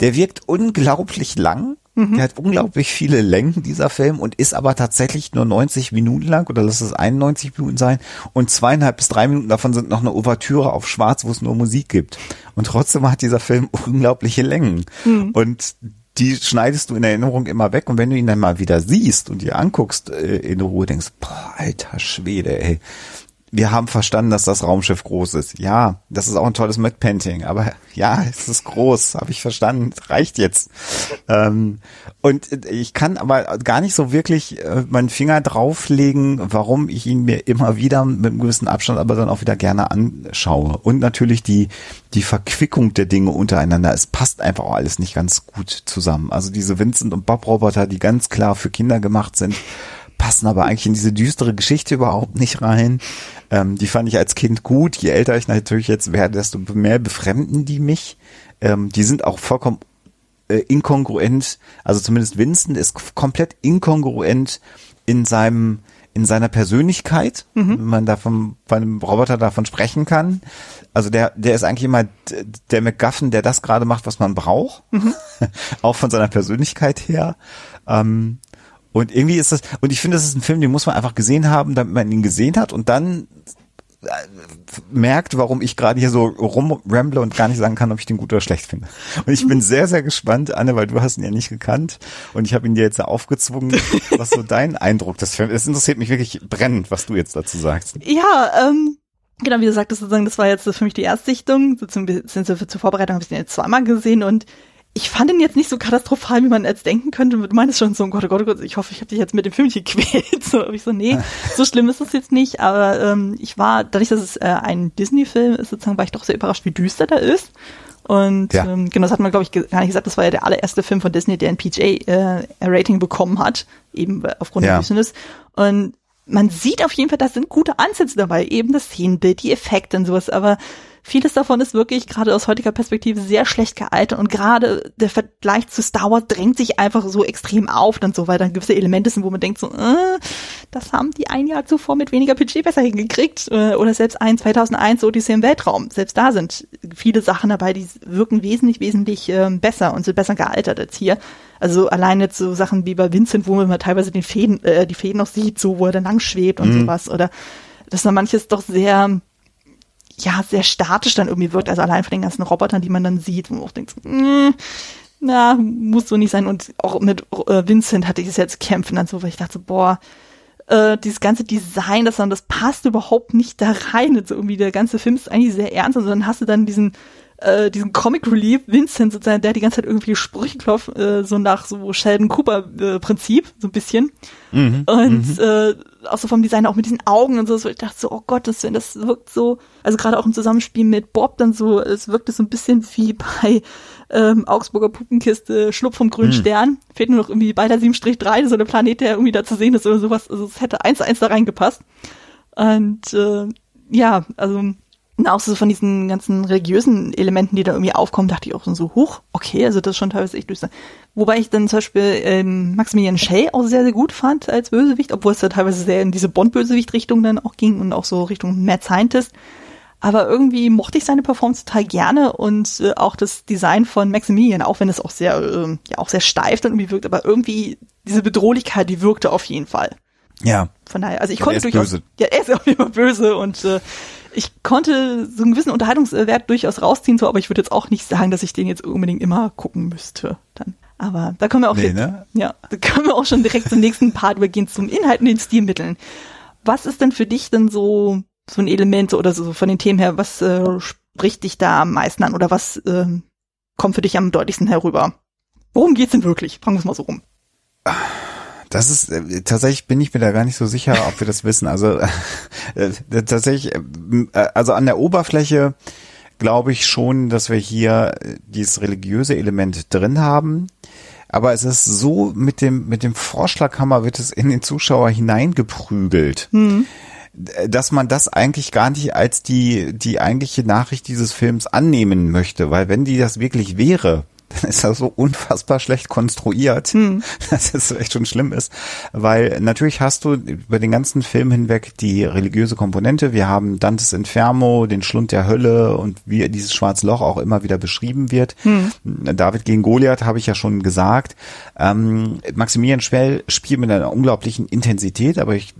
Der wirkt unglaublich lang Mhm. Der hat unglaublich viele Längen, dieser Film, und ist aber tatsächlich nur 90 Minuten lang, oder lass es 91 Minuten sein, und zweieinhalb bis drei Minuten davon sind noch eine Ouvertüre auf Schwarz, wo es nur Musik gibt. Und trotzdem hat dieser Film [laughs] unglaubliche Längen. Mhm. Und die schneidest du in Erinnerung immer weg und wenn du ihn dann mal wieder siehst und dir anguckst äh, in Ruhe, denkst, boah, alter Schwede, ey, wir haben verstanden, dass das Raumschiff groß ist. Ja, das ist auch ein tolles Mad-Painting, aber ja, es ist groß, habe ich verstanden, reicht jetzt. Ähm, und ich kann aber gar nicht so wirklich äh, meinen Finger drauflegen, warum ich ihn mir immer wieder mit einem gewissen Abstand aber dann auch wieder gerne anschaue. Und natürlich die, die Verquickung der Dinge untereinander. Es passt einfach auch alles nicht ganz gut zusammen. Also diese Vincent und Bob Roboter, die ganz klar für Kinder gemacht sind, passen aber eigentlich in diese düstere Geschichte überhaupt nicht rein. Ähm, die fand ich als Kind gut. Je älter ich natürlich jetzt werde, desto mehr befremden die mich. Ähm, die sind auch vollkommen äh, inkongruent. Also zumindest Vincent ist komplett inkongruent in seinem in seiner Persönlichkeit, mhm. wenn man davon bei einem Roboter davon sprechen kann. Also der der ist eigentlich immer der McGuffin, der das gerade macht, was man braucht, mhm. [laughs] auch von seiner Persönlichkeit her. Ähm, Und irgendwie ist das, und ich finde, das ist ein Film, den muss man einfach gesehen haben, damit man ihn gesehen hat und dann äh, merkt, warum ich gerade hier so rumramble und gar nicht sagen kann, ob ich den gut oder schlecht finde. Und ich bin sehr, sehr gespannt, Anne, weil du hast ihn ja nicht gekannt und ich habe ihn dir jetzt aufgezwungen. [laughs] Was so dein Eindruck des Films? Es interessiert mich wirklich brennend, was du jetzt dazu sagst. Ja, ähm, genau, wie du sagtest, sozusagen, das war jetzt für mich die Erstsichtung. Zur Vorbereitung habe ich den jetzt zweimal gesehen und ich fand ihn jetzt nicht so katastrophal, wie man jetzt denken könnte. Du meinst schon so, oh Gott, oh Gott, oh Gott, ich hoffe, ich habe dich jetzt mit dem Film nicht gequält. [laughs] So, ich so, nee, so schlimm ist es jetzt nicht. Aber ähm, ich war, dadurch, dass es äh, ein Disney-Film ist, sozusagen, war ich doch sehr überrascht, wie düster der ist. Und ja. ähm, genau, das hat man, glaube ich, gar nicht gesagt, das war ja der allererste Film von Disney, der ein PJ-Rating äh, bekommen hat, eben aufgrund ja. der Düsternis. Und man sieht auf jeden Fall, da sind gute Ansätze dabei, eben das Szenenbild, die Effekte und sowas, aber vieles davon ist wirklich gerade aus heutiger Perspektive sehr schlecht gealtert und gerade der Vergleich zu Star Wars drängt sich einfach so extrem auf dann so, weil dann gewisse Elemente sind, wo man denkt so, äh, das haben die ein Jahr zuvor mit weniger Budget besser hingekriegt äh, oder selbst ein 2001 Odyssey im Weltraum, selbst da sind viele Sachen dabei, die wirken wesentlich, wesentlich äh, besser und sind besser gealtert als hier. Also allein jetzt so Sachen wie bei Vincent, wo man mal teilweise den Fäden, äh, die Fäden noch sieht, so wo er dann lang schwebt und mhm. sowas oder dass da manches doch sehr ja, sehr statisch dann irgendwie wirkt. Also allein von den ganzen Robotern, die man dann sieht, wo man auch denkt, mm, na, muss so nicht sein. Und auch mit äh, Vincent hatte ich es jetzt kämpfen dann so, weil ich dachte, boah, äh, dieses ganze Design, das dann, das passt überhaupt nicht da rein. Und so irgendwie der ganze Film ist eigentlich sehr ernst und dann hast du dann diesen äh, diesen Comic Relief Vincent sozusagen, der die ganze Zeit irgendwie Sprüche klopft, äh, so nach so Sheldon Cooper äh, Prinzip, so ein bisschen. Mhm, und mhm. äh, auch so vom Design, auch mit diesen Augen und so, so ich dachte so, oh Gott, das, das wirkt so, also gerade auch im Zusammenspiel mit Bob dann so, es wirkte so ein bisschen wie bei ähm, Augsburger Puppenkiste, Schlupf vom grünen mhm. Stern. Fehlt nur noch irgendwie bei der 7-3, so eine Planet, der irgendwie da zu sehen ist oder sowas. Also es hätte eins zu eins da reingepasst. Und äh, ja, also und auch so von diesen ganzen religiösen Elementen, die da irgendwie aufkommen, dachte ich auch so, hoch, okay, also das ist schon teilweise echt düster. Wobei ich dann zum Beispiel ähm, Maximilian Schell auch sehr, sehr gut fand als Bösewicht, obwohl es da teilweise sehr in diese Bond-Bösewicht-Richtung dann auch ging und auch so Richtung Mad Scientist. Aber irgendwie mochte ich seine Performance total gerne und äh, auch das Design von Maximilian, auch wenn es auch sehr, äh, ja, auch sehr steif dann irgendwie wirkt, aber irgendwie diese Bedrohlichkeit, die wirkte auf jeden Fall. Ja. Von daher, also ich konnte durchaus. Böse. Ja, er ist auch immer böse und äh, ich konnte so einen gewissen Unterhaltungswert durchaus rausziehen, so, aber ich würde jetzt auch nicht sagen, dass ich den jetzt unbedingt immer gucken müsste. Dann. Aber da können wir auch nee, jetzt, ne? ja, da können wir auch schon direkt zum nächsten Part übergehen, zum Inhalt und den Stilmitteln. Was ist denn für dich denn so so ein Element oder so von den Themen her, was äh, spricht dich da am meisten an oder was äh, kommt für dich am deutlichsten herüber? Worum geht's denn wirklich? Fangen wir es mal so rum. Das ist äh, tatsächlich bin ich mir da gar nicht so sicher, ob wir das wissen. Also [laughs] äh, tatsächlich, äh, also an der Oberfläche glaube ich schon, dass wir hier dieses religiöse Element drin haben. Aber es ist so mit dem mit dem Vorschlaghammer wird es in den Zuschauer hineingeprügelt. Mhm dass man das eigentlich gar nicht als die, die eigentliche Nachricht dieses Films annehmen möchte, weil wenn die das wirklich wäre, dann ist das so unfassbar schlecht konstruiert, hm. [laughs] dass es echt schon schlimm ist. Weil natürlich hast du über den ganzen Film hinweg die religiöse Komponente. Wir haben Dantes Inferno, den Schlund der Hölle und wie dieses schwarze Loch auch immer wieder beschrieben wird. Hm. David gegen Goliath habe ich ja schon gesagt. Ähm, Maximilian Schwell spielt mit einer unglaublichen Intensität, aber ich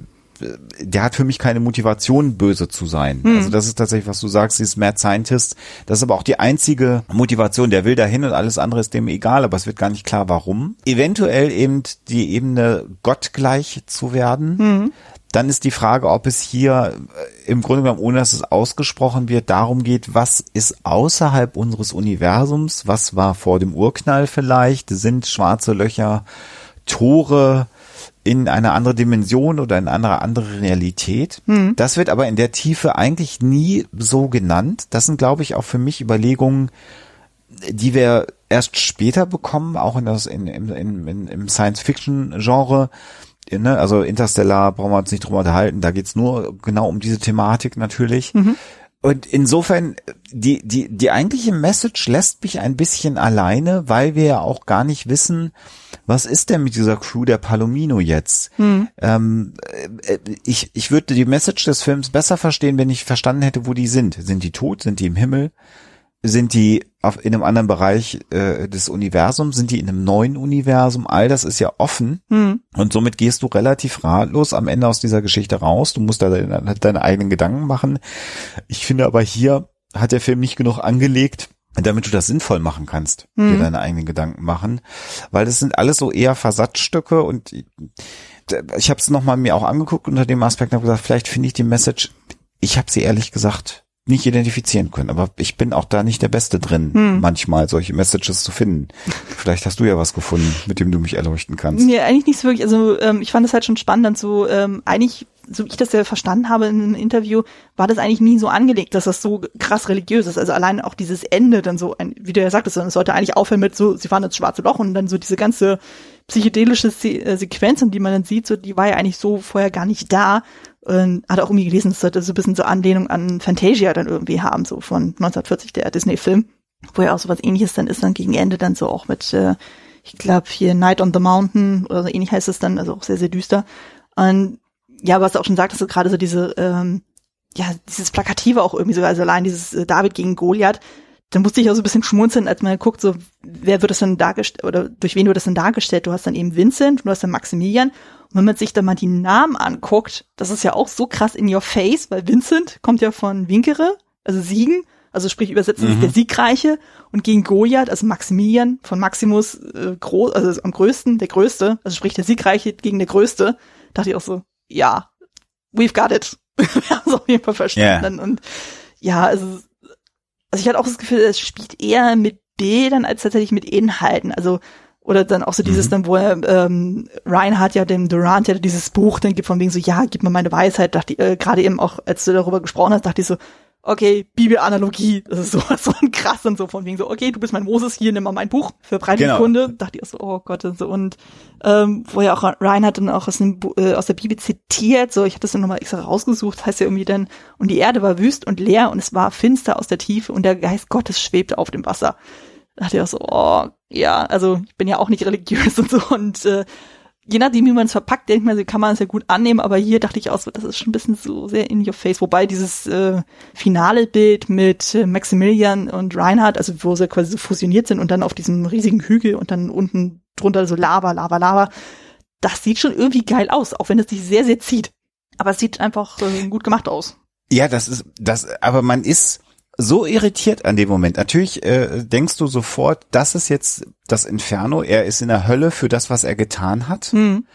der hat für mich keine Motivation, böse zu sein. Hm. Also das ist tatsächlich, was du sagst, dieses Mad Scientist. Das ist aber auch die einzige Motivation. Der will dahin und alles andere ist dem egal, aber es wird gar nicht klar, warum. Eventuell eben die Ebene gottgleich zu werden. Hm. Dann ist die Frage, ob es hier äh, im Grunde genommen, ohne dass es ausgesprochen wird, darum geht, was ist außerhalb unseres Universums? Was war vor dem Urknall vielleicht? Sind schwarze Löcher Tore? In eine andere Dimension oder in eine andere Realität. Mhm. Das wird aber in der Tiefe eigentlich nie so genannt. Das sind, glaube ich, auch für mich Überlegungen, die wir erst später bekommen, auch in das, in, in, in, im Science-Fiction-Genre. Ne? Also Interstellar brauchen wir uns nicht drüber unterhalten, da geht's nur genau um diese Thematik natürlich. Mhm. Und insofern, die, die, die eigentliche Message lässt mich ein bisschen alleine, weil wir ja auch gar nicht wissen, was ist denn mit dieser Crew der Palomino jetzt? Hm. Ähm, äh, ich, ich würde die Message des Films besser verstehen, wenn ich verstanden hätte, wo die sind. Sind die tot? Sind die im Himmel? Sind die auf, in einem anderen Bereich äh, des Universums? Sind die in einem neuen Universum? All das ist ja offen. Hm. Und somit gehst du relativ ratlos am Ende aus dieser Geschichte raus. Du musst da deine, deine eigenen Gedanken machen. Ich finde aber hier hat der Film nicht genug angelegt, damit du das sinnvoll machen kannst, dir Mhm. deine eigenen Gedanken machen, weil das sind alles so eher Versatzstücke und ich habe es nochmal mir auch angeguckt unter dem Aspekt und habe gesagt, vielleicht finde ich die Message, ich habe sie ehrlich gesagt nicht identifizieren können, aber ich bin auch da nicht der Beste drin, Hm. manchmal solche Messages zu finden. Vielleicht hast du ja was gefunden, mit dem du mich erleuchten kannst. Nee, eigentlich nicht so wirklich. Also ähm, ich fand es halt schon spannend, dann so ähm, eigentlich, so wie ich das ja verstanden habe in einem Interview, war das eigentlich nie so angelegt, dass das so krass religiös ist. Also allein auch dieses Ende dann so, ein, wie du ja sagtest, es sollte eigentlich aufhören mit so, sie fahren ins schwarze Loch und dann so diese ganze psychedelische Se äh, Sequenzen, die man dann sieht, so die war ja eigentlich so vorher gar nicht da. Und hat auch irgendwie gelesen, es sollte so ein bisschen so Anlehnung an Fantasia dann irgendwie haben, so von 1940, der Disney-Film, wo ja auch so was ähnliches dann ist, dann gegen Ende dann so auch mit äh, ich glaube hier Night on the Mountain oder so ähnlich heißt es dann, also auch sehr, sehr düster. Und ja, was du auch schon sagtest, so gerade so diese, ähm, ja, dieses Plakative auch irgendwie so, also allein dieses äh, David gegen Goliath, da musste ich auch so ein bisschen schmunzeln, als man guckt, so, wer wird das denn dargestellt, oder durch wen wird das denn dargestellt? Du hast dann eben Vincent, du hast dann Maximilian. Und wenn man sich dann mal die Namen anguckt, das ist ja auch so krass in your face, weil Vincent kommt ja von Winkere, also Siegen, also sprich übersetzt Mhm. der Siegreiche und gegen Goliath, also Maximilian von Maximus, äh, groß, also am größten, der größte, also sprich der Siegreiche gegen der größte, dachte ich auch so, ja, we've got it. [laughs] Wir haben es auf jeden Fall verstanden. Und ja, also, also ich hatte auch das Gefühl, es spielt eher mit Bildern als tatsächlich mit Inhalten. Also oder dann auch so dieses Mhm. dann, wo er, ähm, Reinhardt ja dem Durant ja dieses Buch dann gibt von wegen so, ja, gib mir meine Weisheit, dachte ich, äh, gerade eben auch, als du darüber gesprochen hast, dachte ich so, okay, Bibelanalogie, das ist so, so ein krass und so von wegen so, okay, du bist mein Moses, hier, nimm mal mein Buch für breite Genau. Kunde, dachte ich auch so, oh Gott, und so, und ähm, wo ja auch Reinhardt dann auch aus, dem, äh, aus der Bibel zitiert, so, ich hatte das dann nochmal extra rausgesucht, heißt ja irgendwie dann, und die Erde war wüst und leer und es war finster aus der Tiefe und der Geist Gottes schwebte auf dem Wasser. Da dachte ich auch so, oh, ja, also ich bin ja auch nicht religiös [laughs] und so und äh, je nachdem, wie man es verpackt, denke ich mal, kann man es ja gut annehmen, aber hier dachte ich auch so, das ist schon ein bisschen so sehr in your face, wobei dieses äh, finale Bild mit äh, Maximilian und Reinhardt, also wo sie quasi so fusioniert sind und dann auf diesem riesigen Hügel und dann unten drunter so Lava, Lava, Lava, das sieht schon irgendwie geil aus, auch wenn es sich sehr, sehr zieht. Aber es sieht einfach äh, gut gemacht aus. Ja, das ist das, aber man ist so irritiert an dem Moment. Natürlich äh, denkst du sofort, das ist jetzt das Inferno. Er ist in der Hölle für das, was er getan hat. Hm.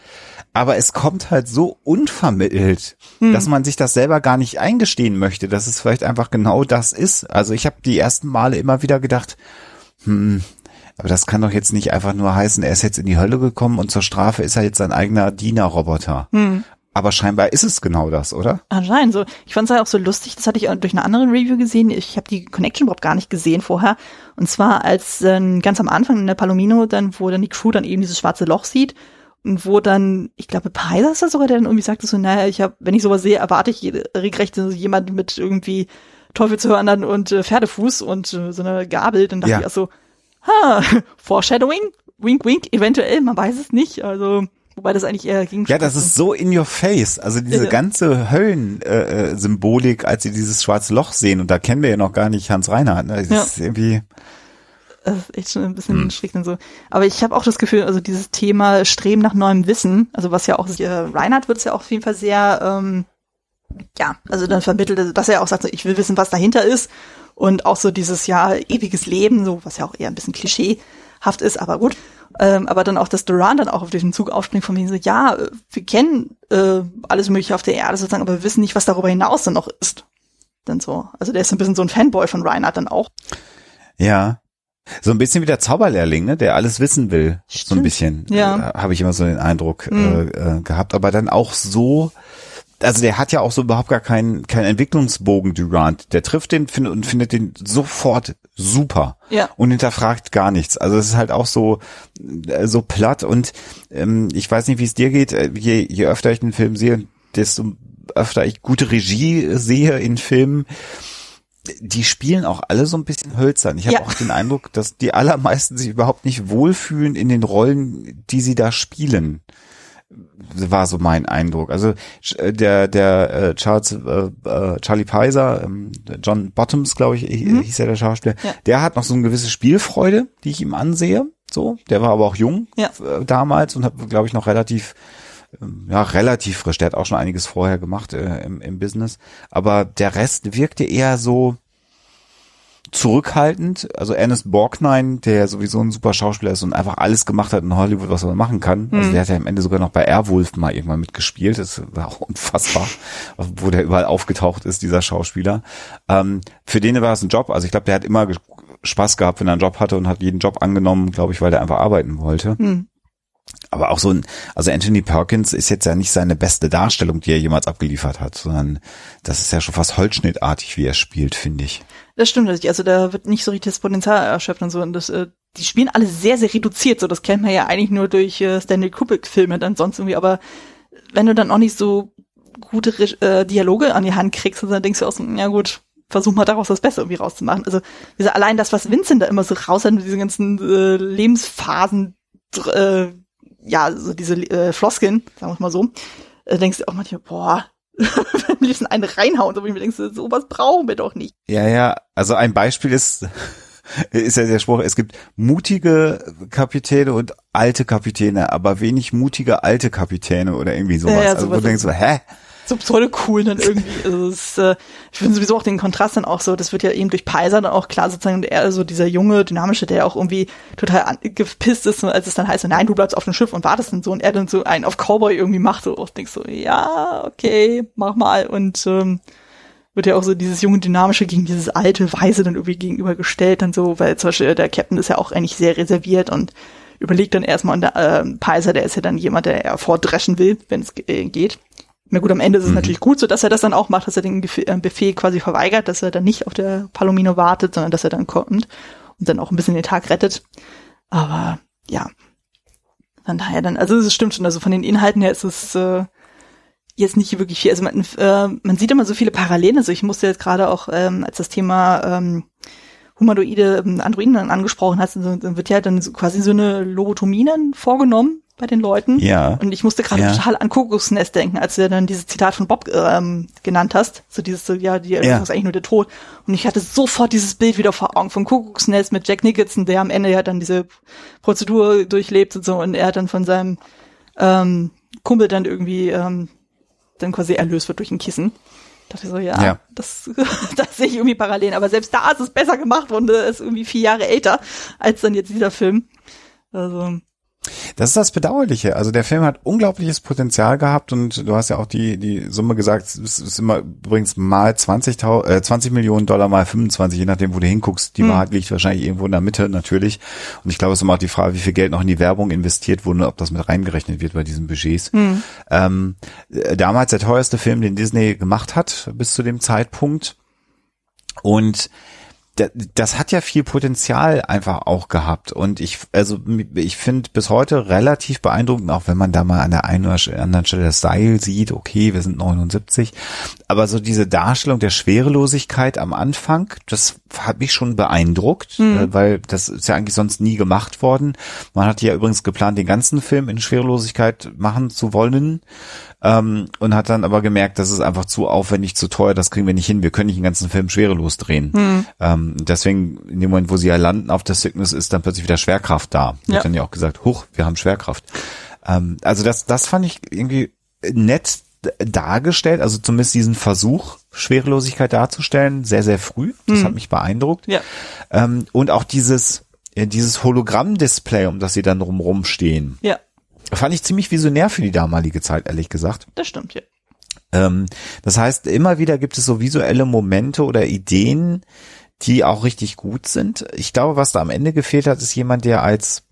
Aber es kommt halt so unvermittelt, Hm. dass man sich das selber gar nicht eingestehen möchte, dass es vielleicht einfach genau das ist. Also ich habe die ersten Male immer wieder gedacht, hm, aber das kann doch jetzt nicht einfach nur heißen, er ist jetzt in die Hölle gekommen und zur Strafe ist er jetzt sein eigener Dienerroboter. Hm. Aber scheinbar ist es genau das, oder? Anscheinend so. Ich fand es halt auch so lustig, das hatte ich durch eine andere Review gesehen. Ich habe die Connection überhaupt gar nicht gesehen vorher. Und zwar als äh, ganz am Anfang in der Palomino, dann, wo dann die Crew dann eben dieses schwarze Loch sieht und wo dann, ich glaube, Paiser ist das sogar, der dann irgendwie sagte so, naja, ich habe, wenn ich sowas sehe, erwarte ich regelrecht so jemand mit irgendwie Teufelshörnern und äh, Pferdefuß und äh, so einer Gabel. Dann dachte Ja. ich auch so, ha, [laughs] Foreshadowing, wink, wink, eventuell, man weiß es nicht. Also, wobei das eigentlich eher gegen Ja, das ist so in your face. Also diese ganze Höllen-Symbolik, äh, Symbolik, als sie dieses schwarze Loch sehen, und da kennen wir ja noch gar nicht Hans Reinhardt. Ne? Das Ja. ist irgendwie, Das ist echt schon ein bisschen Hm. schräg und so. Aber ich habe auch das Gefühl, also dieses Thema Streben nach neuem Wissen, also was ja auch, äh, Reinhard wird es ja auch auf jeden Fall sehr, ähm, ja, also dann vermittelt, dass er auch sagt, so, ich will wissen, was dahinter ist. Und auch so dieses ja ewiges Leben, so was ja auch eher ein bisschen klischeehaft ist, aber gut. Ähm, aber dann auch, dass Duran dann auch auf diesen Zug aufspringt, von wegen so, ja, äh, wir kennen äh, alles Mögliche auf der Erde sozusagen, aber wir wissen nicht, was darüber hinaus dann noch ist. Dann so. Also der ist ein bisschen so ein Fanboy von Reinhard dann auch. ja. So ein bisschen wie der Zauberlehrling, ne, der alles wissen will. So ein Stimmt. bisschen. Ja. Äh, Habe ich immer so den Eindruck Mhm. äh, äh, gehabt. Aber dann auch so, also der hat ja auch so überhaupt gar keinen keinen Entwicklungsbogen, Durant. Der trifft den findet, und findet den sofort super. Ja. und hinterfragt gar nichts. Also es ist halt auch so äh, so platt und ähm, ich weiß nicht, wie es dir geht. Äh, Je, je öfter ich einen Film sehe, desto öfter ich gute Regie sehe in Filmen, die spielen auch alle so ein bisschen hölzern. Ich habe Ja. auch den Eindruck, dass die allermeisten sich überhaupt nicht wohlfühlen in den Rollen, die sie da spielen. War so mein Eindruck. Also äh, der der äh, Charles äh, äh, Charlie Pizer, ähm, John Bottoms, glaube ich, mhm. hieß ja der Schauspieler. Ja. Der hat noch so eine gewisse Spielfreude, die ich ihm ansehe. So, der war aber auch jung ja. äh, damals und hat, glaube ich, noch relativ ähm, ja, relativ frisch. Der hat auch schon einiges vorher gemacht äh, im, im Business. Aber der Rest wirkte eher so, zurückhaltend. Also Ernest Borgnine, der sowieso ein super Schauspieler ist und einfach alles gemacht hat in Hollywood, was er machen kann. Also mhm. der hat ja am Ende sogar noch bei Airwolf mal irgendwann mitgespielt. Das war auch [laughs] unfassbar, wo der überall aufgetaucht ist, dieser Schauspieler. Ähm, für den war es ein Job. Also ich glaube, der hat immer Spaß gehabt, wenn er einen Job hatte und hat jeden Job angenommen, glaube ich, weil der einfach arbeiten wollte. Mhm. Aber auch so ein, also Anthony Perkins ist jetzt ja nicht seine beste Darstellung, die er jemals abgeliefert hat, sondern das ist ja schon fast holzschnittartig, wie er spielt, finde ich. Das stimmt, also da wird nicht so richtig das Potenzial erschöpft und so. Und das, äh, die spielen alle sehr, sehr reduziert. So, das kennt man ja eigentlich nur durch äh, Stanley Kubrick-Filme dann sonst irgendwie. Aber wenn du dann auch nicht so gute äh, Dialoge an die Hand kriegst, dann denkst du auch so, ja gut, versuch mal daraus das Beste irgendwie rauszumachen. Also diese, allein das, was Vincent da immer so raus hat mit diesen ganzen äh, Lebensphasen, äh, ja, so diese äh, Floskeln, sagen wir mal so, äh, denkst du auch manchmal, boah, [laughs] am liebsten einen reinhauen, so wie ich mir denke, sowas brauchen wir doch nicht. Ja, ja, also ein Beispiel ist, [laughs] ist ja der Spruch, es gibt mutige Kapitäne und alte Kapitäne, aber wenig mutige alte Kapitäne oder irgendwie sowas. Ja, ja, also wo du denkst so, hä? So pseudo cool dann irgendwie. Also es, äh, ich finde sowieso auch den Kontrast dann auch so, das wird ja eben durch Paiser dann auch klar sozusagen, und er so dieser junge, dynamische, der auch irgendwie total gepisst ist, als es dann heißt, nein, du bleibst auf dem Schiff und wartest dann so und er dann so einen auf Cowboy irgendwie macht so und denkst so, ja, okay, mach mal und ähm, wird ja auch so dieses junge Dynamische gegen dieses alte Weise dann irgendwie gegenübergestellt dann so, weil zum Beispiel der Captain ist ja auch eigentlich sehr reserviert und überlegt dann erstmal und der äh, Paiser, der ist ja dann jemand, der eher vordreschen will, wenn es äh, geht. Na gut, am Ende ist es mhm. natürlich gut, so dass er das dann auch macht, dass er den äh, Befehl quasi verweigert, dass er dann nicht auf der Palomino wartet, sondern dass er dann kommt und dann auch ein bisschen den Tag rettet. Aber ja, von daher dann, also es stimmt schon, also von den Inhalten her ist es äh, jetzt nicht wirklich viel. Also man, äh, man sieht immer so viele Parallelen. Also ich musste jetzt gerade auch, ähm, als das Thema ähm, humanoide ähm, Androiden dann angesprochen hast, dann wird ja dann quasi so eine Lobotomie dann vorgenommen bei den Leuten. Ja. Und ich musste gerade ja. total an Kuckucksnest denken, als du dann dieses Zitat von Bob ähm, genannt hast. So dieses, so, ja, die ja. ist eigentlich nur der Tod. Und ich hatte sofort dieses Bild wieder vor Augen vom Kuckucksnest mit Jack Nicholson, der am Ende ja dann diese Prozedur durchlebt und so. Und er dann von seinem ähm, Kumpel dann irgendwie ähm, dann quasi erlöst wird durch ein Kissen. Da dachte so, ja, ja. das, [laughs] das sehe ich irgendwie parallel. Aber selbst da ist es besser gemacht worden, ist irgendwie vier Jahre älter als dann jetzt dieser Film. Also das ist das Bedauerliche. Also der Film hat unglaubliches Potenzial gehabt und du hast ja auch die, die Summe gesagt, es ist immer übrigens mal 20, äh, 20 Millionen Dollar mal 25, je nachdem, wo du hinguckst. Die hm. Wahrheit liegt wahrscheinlich irgendwo in der Mitte natürlich. Und ich glaube, es ist immer auch die Frage, wie viel Geld noch in die Werbung investiert wurde, ob das mit reingerechnet wird bei diesen Budgets. Hm. Ähm, äh, damals der teuerste Film, den Disney gemacht hat, bis zu dem Zeitpunkt. Und das hat ja viel Potenzial einfach auch gehabt und ich also ich finde bis heute relativ beeindruckend, auch wenn man da mal an der einen oder anderen Stelle das Seil sieht, okay, wir sind 79, aber so diese Darstellung der Schwerelosigkeit am Anfang, das hat mich schon beeindruckt, mhm. weil das ist ja eigentlich sonst nie gemacht worden. Man hat ja übrigens geplant, den ganzen Film in Schwerelosigkeit machen zu wollen ähm, und hat dann aber gemerkt, das ist einfach zu aufwendig, zu teuer, das kriegen wir nicht hin, wir können nicht den ganzen Film schwerelos drehen. Mhm. Ähm, deswegen, in dem Moment, wo sie ja landen auf der Cygnus, ist dann plötzlich wieder Schwerkraft da. Ja. Wird dann ja auch gesagt, huch, wir haben Schwerkraft. Ähm, also das, das fand ich irgendwie nett dargestellt, also zumindest diesen Versuch, Schwerelosigkeit darzustellen, sehr, sehr früh. Das mhm. hat mich beeindruckt. Ja. Ähm, und auch dieses, äh, dieses Hologramm-Display, um das sie dann drumrum stehen. Ja. Fand ich ziemlich visionär für die damalige Zeit, ehrlich gesagt. Das stimmt, ja. Ähm, das heißt, immer wieder gibt es so visuelle Momente oder Ideen, die auch richtig gut sind. Ich glaube, was da am Ende gefehlt hat, ist jemand, der als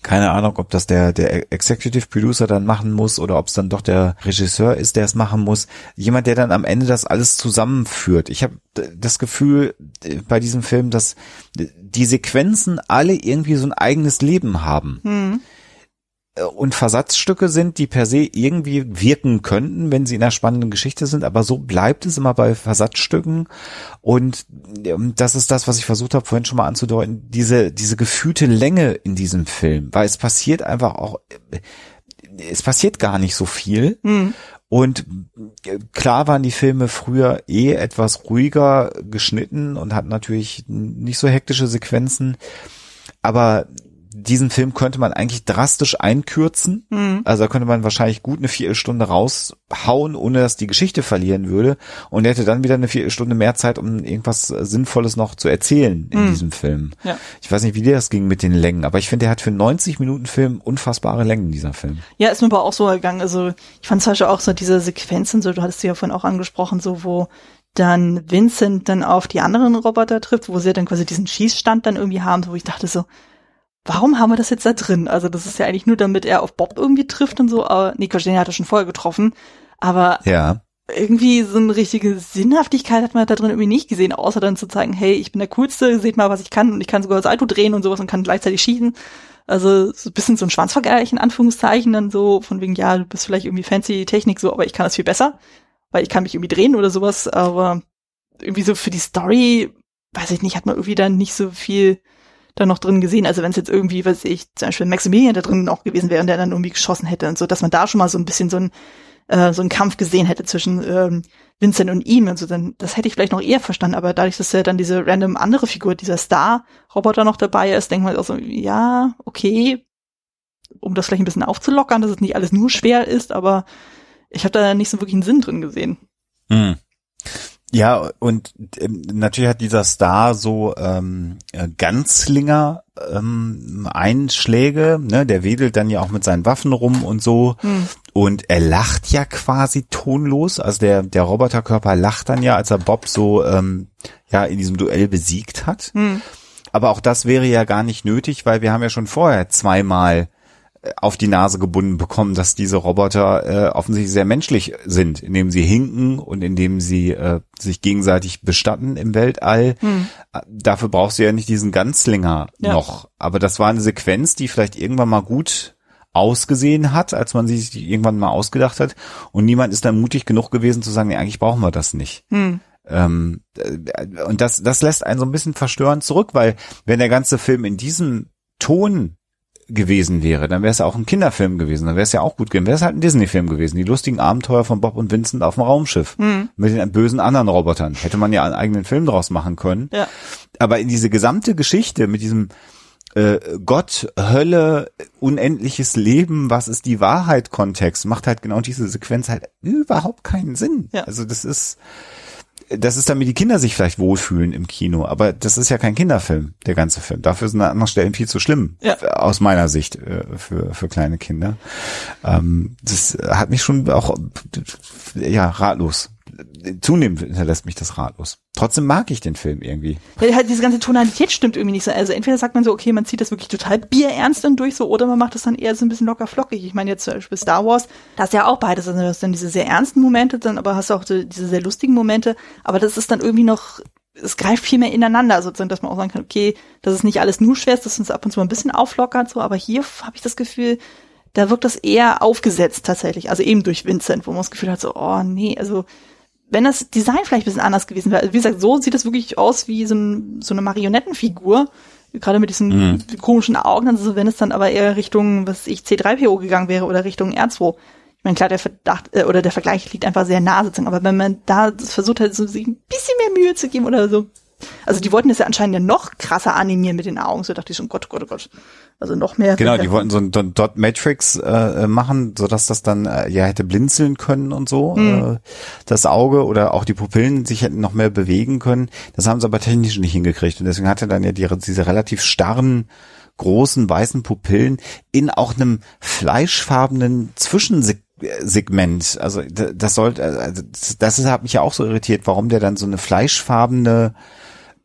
keine Ahnung, ob das der, der Executive Producer dann machen muss oder ob es dann doch der Regisseur ist, der es machen muss. Jemand, der dann am Ende das alles zusammenführt. Ich habe das Gefühl bei diesem Film, dass die Sequenzen alle irgendwie so ein eigenes Leben haben. Hm und Versatzstücke sind, die per se irgendwie wirken könnten, wenn sie in einer spannenden Geschichte sind, aber so bleibt es immer bei Versatzstücken und ähm, das ist das, was ich versucht habe vorhin schon mal anzudeuten, diese diese gefühlte Länge in diesem Film, weil es passiert einfach auch es passiert gar nicht so viel. Mhm. Und äh, klar waren die Filme früher eh etwas ruhiger geschnitten und hatten natürlich nicht so hektische Sequenzen. Aber diesen Film könnte man eigentlich drastisch einkürzen. Mhm. Also da könnte man wahrscheinlich gut eine Viertelstunde raushauen, ohne dass die Geschichte verlieren würde. Und er hätte dann wieder eine Viertelstunde mehr Zeit, um irgendwas Sinnvolles noch zu erzählen in mhm. diesem Film. Ja. Ich weiß nicht, wie dir das ging mit den Längen, aber ich finde, der hat für 90 Minuten Film unfassbare Längen, dieser Film. Ja, ist mir aber auch so ergangen. Also ich fand zum Beispiel auch so diese Sequenzen, so du hattest sie ja vorhin auch angesprochen, so wo dann Vincent dann auf die anderen Roboter trifft, wo sie dann quasi diesen Schießstand dann irgendwie haben, wo ich dachte so, warum haben wir das jetzt da drin? Also das ist ja eigentlich nur, damit er auf Bob irgendwie trifft und so, aber nee, Quatsch, den hat er schon vorher getroffen. Aber ja. irgendwie so eine richtige Sinnhaftigkeit hat man da drin irgendwie nicht gesehen, außer dann zu zeigen, hey, ich bin der Coolste, seht mal, was ich kann und ich kann sogar das Auto drehen und sowas und kann gleichzeitig schießen. Also so ein bisschen so ein Schwanzvergleich in Anführungszeichen, dann so von wegen, ja, du bist vielleicht irgendwie fancy Technik so, aber ich kann das viel besser, weil ich kann mich irgendwie drehen oder sowas, aber irgendwie so für die Story, weiß ich nicht, hat man irgendwie dann nicht so viel da noch drin gesehen. Also wenn es jetzt irgendwie, weiß ich, zum Beispiel Maximilian da drin auch gewesen wäre und der dann irgendwie geschossen hätte und so, dass man da schon mal so ein bisschen so ein äh, so einen Kampf gesehen hätte zwischen ähm, Vincent und ihm und so, dann das hätte ich vielleicht noch eher verstanden, aber dadurch, dass ja dann diese random andere Figur, dieser Star-Roboter noch dabei ist, denkt man auch so, ja, okay, um das vielleicht ein bisschen aufzulockern, dass es nicht alles nur schwer ist, aber ich habe da nicht so wirklich einen Sinn drin gesehen. Hm. Ja, und ähm, natürlich hat dieser Star so ähm, äh, Ganzlinger ähm, Einschläge, ne? Der wedelt dann ja auch mit seinen Waffen rum und so. Hm. Und er lacht ja quasi tonlos. Also der, der Roboterkörper lacht dann ja, als er Bob so ähm, ja in diesem Duell besiegt hat. Hm. Aber auch das wäre ja gar nicht nötig, weil wir haben ja schon vorher zweimal auf die Nase gebunden bekommen, dass diese Roboter äh, offensichtlich sehr menschlich sind, indem sie hinken und indem sie äh, sich gegenseitig bestatten im Weltall. Hm. Dafür brauchst du ja nicht diesen Ganzlinger ja. noch. Aber das war eine Sequenz, die vielleicht irgendwann mal gut ausgesehen hat, als man sie sich irgendwann mal ausgedacht hat. Und niemand ist dann mutig genug gewesen zu sagen, nee, eigentlich brauchen wir das nicht. Hm. Ähm, äh, und das, das lässt einen so ein bisschen verstörend zurück, weil wenn der ganze Film in diesem Ton gewesen wäre, dann wäre es auch ein Kinderfilm gewesen, dann wäre es ja auch gut gewesen, wäre es halt ein Disney-Film gewesen, die lustigen Abenteuer von Bob und Vincent auf dem Raumschiff mhm. mit den bösen anderen Robotern. Hätte man ja einen eigenen Film draus machen können. Ja. Aber in diese gesamte Geschichte mit diesem äh, Gott, Hölle, unendliches Leben, was ist die Wahrheit Kontext, macht halt genau diese Sequenz halt überhaupt keinen Sinn. Ja. Also das ist das ist damit die Kinder sich vielleicht wohlfühlen im Kino, aber das ist ja kein Kinderfilm, der ganze Film. Dafür sind an anderen Stellen viel zu schlimm, ja. aus meiner Sicht, äh, für, für kleine Kinder. Ähm, das hat mich schon auch, ja, ratlos zunehmend hinterlässt mich das ratlos. Trotzdem mag ich den Film irgendwie. Ja, halt diese ganze Tonalität stimmt irgendwie nicht so. Also entweder sagt man so, okay, man zieht das wirklich total bierernst dann durch so, oder man macht das dann eher so ein bisschen locker flockig. Ich meine jetzt zum Beispiel Star Wars, da ist ja auch beides. Also das dann diese sehr ernsten Momente, dann aber hast du auch so diese sehr lustigen Momente. Aber das ist dann irgendwie noch, es greift viel mehr ineinander, sozusagen, dass man auch sagen kann, okay, das ist nicht alles nur schwer, dass uns ab und zu mal ein bisschen auflockert, so, aber hier habe ich das Gefühl, da wirkt das eher aufgesetzt tatsächlich. Also eben durch Vincent, wo man das Gefühl hat, so, oh nee, also wenn das Design vielleicht ein bisschen anders gewesen wäre, wie gesagt, so sieht es wirklich aus wie so, ein, so eine Marionettenfigur, gerade mit diesen mhm. komischen Augen, also wenn es dann aber eher Richtung, was ich, C3PO gegangen wäre oder Richtung R2. Ich meine, klar, der Verdacht äh, oder der Vergleich liegt einfach sehr nah sozusagen, aber wenn man da versucht hat, so sich ein bisschen mehr Mühe zu geben oder so, also die wollten das ja anscheinend ja noch krasser animieren mit den Augen, so dachte ich schon, Gott, Gott, Gott. Also noch mehr. Genau, die wollten so ein Dot Matrix äh, machen, so dass das dann äh, ja hätte blinzeln können und so, mhm. äh, das Auge oder auch die Pupillen sich hätten noch mehr bewegen können. Das haben sie aber technisch nicht hingekriegt und deswegen hatte dann ja die, diese relativ starren großen weißen Pupillen in auch einem fleischfarbenen Zwischensegment. Also das sollte, also das hat mich ja auch so irritiert, warum der dann so eine fleischfarbene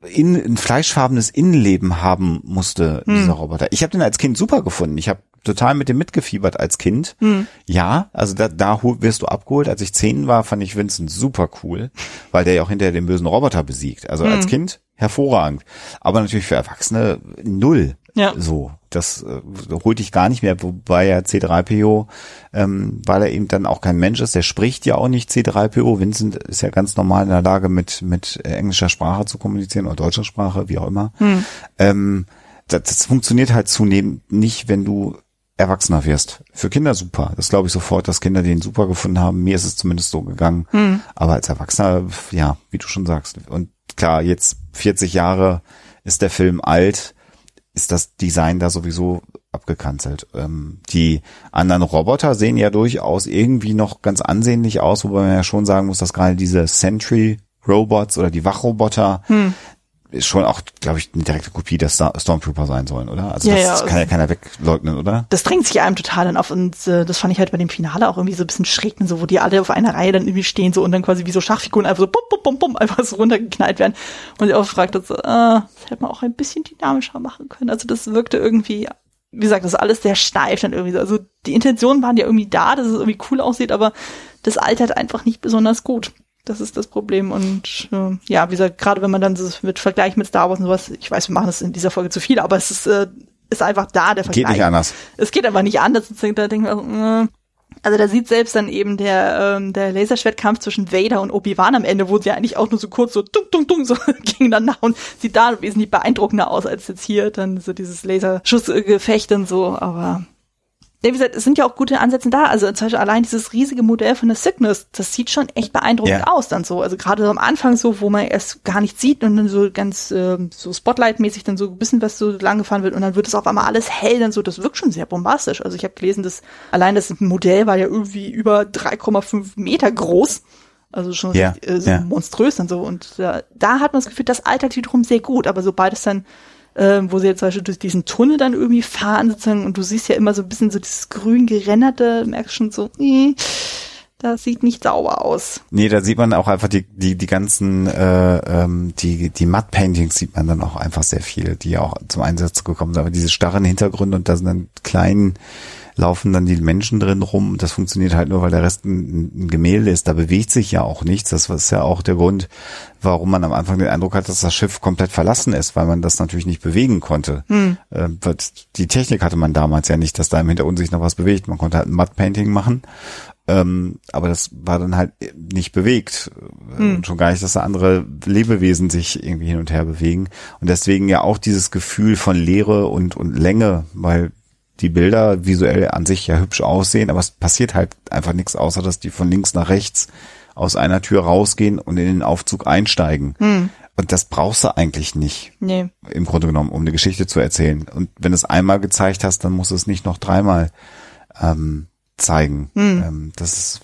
in, ein fleischfarbenes Innenleben haben musste, hm. dieser Roboter. Ich habe den als Kind super gefunden. Ich habe total mit dem mitgefiebert als Kind. Hm. Ja, also da, da wirst du abgeholt. Als ich zehn war, fand ich Vincent super cool, weil der ja auch hinterher den bösen Roboter besiegt. Also hm. als Kind hervorragend. Aber natürlich für Erwachsene null. Ja. So, das äh, holt dich gar nicht mehr, wobei ja C3PO, ähm, weil er eben dann auch kein Mensch ist, der spricht ja auch nicht C3PO. Vincent ist ja ganz normal in der Lage, mit, mit englischer Sprache zu kommunizieren oder deutscher Sprache, wie auch immer. Hm. Ähm, das, das funktioniert halt zunehmend nicht, wenn du erwachsener wirst. Für Kinder super. Das glaube ich sofort, dass Kinder den super gefunden haben. Mir ist es zumindest so gegangen. Hm. Aber als Erwachsener, ja, wie du schon sagst. Und klar, jetzt 40 Jahre ist der Film alt, ist das Design da sowieso abgekanzelt. Ähm, die anderen Roboter sehen ja durchaus irgendwie noch ganz ansehnlich aus, wobei man ja schon sagen muss, dass gerade diese Sentry Robots oder die Wachroboter Hm. Ist schon auch, glaube ich, eine direkte Kopie der Star Stormtrooper sein sollen, oder? Also Ja, das, ja. das kann ja keiner wegleugnen, oder? das drängt sich einem total dann auf und äh, das fand ich halt bei dem Finale auch irgendwie so ein bisschen schräg, so wo die alle auf einer Reihe dann irgendwie stehen so und dann quasi wie so Schachfiguren einfach so bum, bum, bum, bum, einfach so runtergeknallt werden und ich auch fragt so, äh, das hätte man auch ein bisschen dynamischer machen können. Also das wirkte irgendwie, wie gesagt, das ist alles sehr steif dann irgendwie so. Also die Intentionen waren ja irgendwie da, dass es irgendwie cool aussieht, aber das altert einfach nicht besonders gut. Das ist das Problem und äh, ja, wie gesagt, gerade wenn man dann so mit Vergleich mit Star Wars und sowas, ich weiß, wir machen das in dieser Folge zu viel, aber es ist, äh, ist einfach da der Vergleich Geht nicht anders. es geht aber nicht anders. Da denken wir, auch, äh, also da sieht selbst dann eben der, ähm, der Laserschwertkampf zwischen Vader und Obi-Wan am Ende, wo sie eigentlich auch nur so kurz so dung, dung, dung so [laughs] gegeneinander und sieht da wesentlich beeindruckender aus als jetzt hier dann so dieses Laserschussgefecht und so, aber ja, wie gesagt, es sind ja auch gute Ansätze da. Also zum Beispiel allein dieses riesige Modell von der Sickness, das sieht schon echt beeindruckend Ja. aus dann so. Also gerade so am Anfang so, wo man erst gar nichts sieht und dann so ganz ähm, so Spotlight-mäßig dann so ein bisschen was so lang gefahren wird und dann wird es auf einmal alles hell dann so. Das wirkt schon sehr bombastisch. Also ich habe gelesen, dass allein das Modell war ja irgendwie über 3,5 Meter groß. Also schon Ja, äh, so ja. monströs und so. Und äh, da hat man das Gefühl, das altert wiederum sehr gut. Aber sobald es dann ähm, wo sie jetzt zum Beispiel durch diesen Tunnel dann irgendwie fahren sozusagen und du siehst ja immer so ein bisschen so dieses grün gerenderte, merkst schon so, nee, das sieht nicht sauber aus. Nee, da sieht man auch einfach die, die, die ganzen, äh, ähm, die, die Matte Paintings sieht man dann auch einfach sehr viel, die auch zum Einsatz gekommen sind. Aber diese starren Hintergründe und da sind dann kleinen, laufen dann die Menschen drin rum. Das funktioniert halt nur, weil der Rest ein, ein Gemälde ist. Da bewegt sich ja auch nichts. Das ist ja auch der Grund, warum man am Anfang den Eindruck hat, dass das Schiff komplett verlassen ist, weil man das natürlich nicht bewegen konnte. Hm. Äh, die Technik hatte man damals ja nicht, dass da im Hintergrund sich noch was bewegt. Man konnte halt ein Matte Painting machen. Ähm, aber das war dann halt nicht bewegt. Hm. Und schon gar nicht, dass da andere Lebewesen sich irgendwie hin und her bewegen. Und deswegen ja auch dieses Gefühl von Leere und, und Länge, weil die Bilder visuell an sich ja hübsch aussehen, aber es passiert halt einfach nichts, außer dass die von links nach rechts aus einer Tür rausgehen und in den Aufzug einsteigen. Hm. Und das brauchst du eigentlich nicht Nee. im Grunde genommen, um eine Geschichte zu erzählen. Und wenn du es einmal gezeigt hast, dann musst du es nicht noch dreimal ähm, zeigen. Ähm, das ist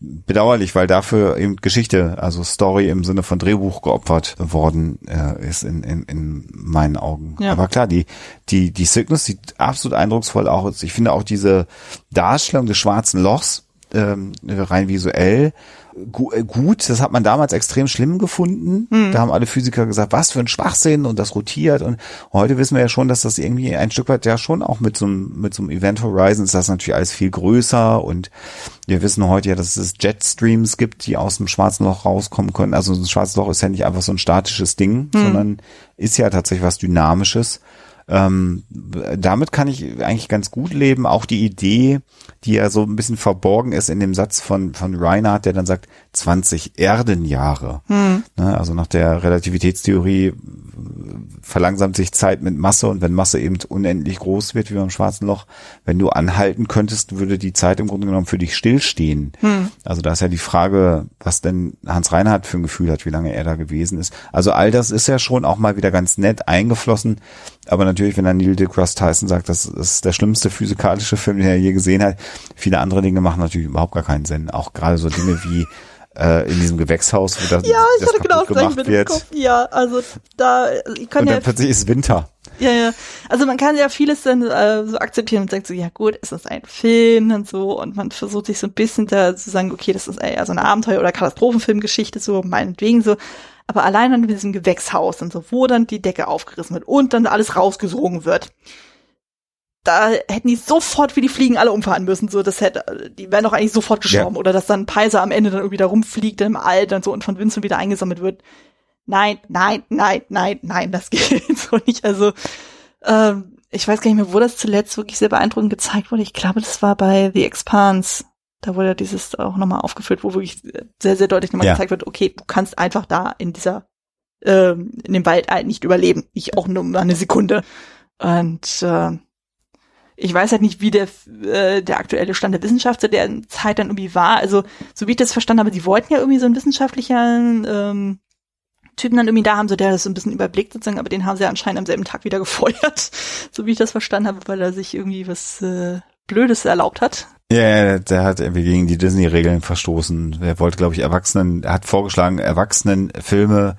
bedauerlich, weil dafür eben Geschichte, also Story im Sinne von Drehbuch geopfert worden äh, ist in, in, in meinen Augen. Ja. Aber klar, die, die, die Sickness sieht absolut eindrucksvoll aus. Ich finde auch diese Darstellung des schwarzen Lochs ähm, rein visuell äh, gut. Das hat man damals extrem schlimm gefunden. Da haben alle Physiker gesagt, was für ein Schwachsinn und das rotiert. Und heute wissen wir ja schon, dass das irgendwie ein Stück weit ja schon auch mit so einem, mit so einem Event Horizon ist das natürlich alles viel größer und wir wissen heute ja, dass es Jetstreams gibt, die aus dem schwarzen Loch rauskommen können. Also ein schwarzes Loch ist ja nicht einfach so ein statisches Ding, sondern ist ja tatsächlich was Dynamisches. Ähm, damit kann ich eigentlich ganz gut leben. Auch die Idee, die ja so ein bisschen verborgen ist in dem Satz von, von Reinhardt, der dann sagt, 20 Erdenjahre. Ne, also nach der Relativitätstheorie verlangsamt sich Zeit mit Masse und wenn Masse eben unendlich groß wird, wie beim schwarzen Loch, wenn du anhalten könntest, würde die Zeit im Grunde genommen für dich stillstehen. Also da ist ja die Frage, was denn Hans Reinhardt für ein Gefühl hat, wie lange er da gewesen ist. Also all das ist ja schon auch mal wieder ganz nett eingeflossen. Aber natürlich, wenn dann Neil deGrasse Tyson sagt, das ist der schlimmste physikalische Film, den er je gesehen hat, viele andere Dinge machen natürlich überhaupt gar keinen Sinn. Auch gerade so Dinge wie äh, in diesem Gewächshaus, wo das, Ja, ich das hatte genau das gemacht mit dem wird. Kopf. Ja, also da, ich kann Und ja dann plötzlich ist Winter. Ja, ja. Also man kann ja vieles dann äh, so akzeptieren und sagt so, ja gut, es ist ein Film und so und man versucht sich so ein bisschen da zu sagen, okay, das ist eher so eine Abenteuer- oder Katastrophenfilmgeschichte, so meinetwegen so. Aber allein dann mit diesem Gewächshaus und so, wo dann die Decke aufgerissen wird und dann alles rausgesogen wird. Da hätten die sofort wie die Fliegen alle umfahren müssen, so das hätte, die wären doch eigentlich sofort gestorben. Ja. Oder dass dann Peiser am Ende dann irgendwie da rumfliegt im All dann so und von Vincent wieder eingesammelt wird nein, nein, nein, nein, nein, das [laughs] geht so nicht. Also ähm, ich weiß gar nicht mehr, wo das zuletzt wirklich sehr beeindruckend gezeigt wurde. Ich glaube, das war bei The Expanse. Da wurde dieses auch nochmal aufgeführt, wo wirklich sehr, sehr deutlich nochmal Ja. gezeigt wird, okay, du kannst einfach da in dieser, ähm, in dem Wald nicht überleben. Nicht auch nur mal eine Sekunde. Und äh, ich weiß halt nicht, wie der, äh, der aktuelle Stand der Wissenschaft zu der Zeit dann irgendwie war. Also, so wie ich das verstanden habe, die wollten ja irgendwie so einen wissenschaftlichen ähm, Typen dann irgendwie da haben, so der das so ein bisschen überblickt sozusagen, aber den haben sie anscheinend am selben Tag wieder [laughs] gefeuert, so wie ich das verstanden habe, weil er sich irgendwie was äh, Blödes erlaubt hat. Ja, der hat irgendwie gegen die Disney-Regeln verstoßen. Er wollte, glaube ich, Erwachsenen, er hat vorgeschlagen, Erwachsenen Filme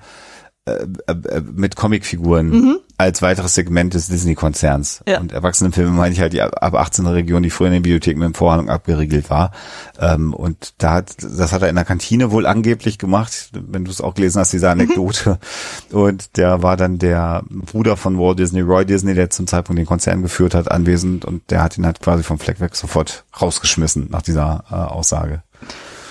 äh, äh, mit Comicfiguren mhm. Als weiteres Segment des Disney-Konzerns. Ja. Und Erwachsenenfilme meine ich halt die ab 18er Region, die früher in den Bibliotheken mit dem Vorhang abgeriegelt war. Ähm, und da hat, das hat er in der Kantine wohl angeblich gemacht, wenn du es auch gelesen hast, diese Anekdote. Mhm. Und der war dann der Bruder von Walt Disney, Roy Disney, der zum Zeitpunkt den Konzern geführt hat, anwesend und der hat ihn halt quasi vom Fleck weg sofort rausgeschmissen nach dieser äh, Aussage.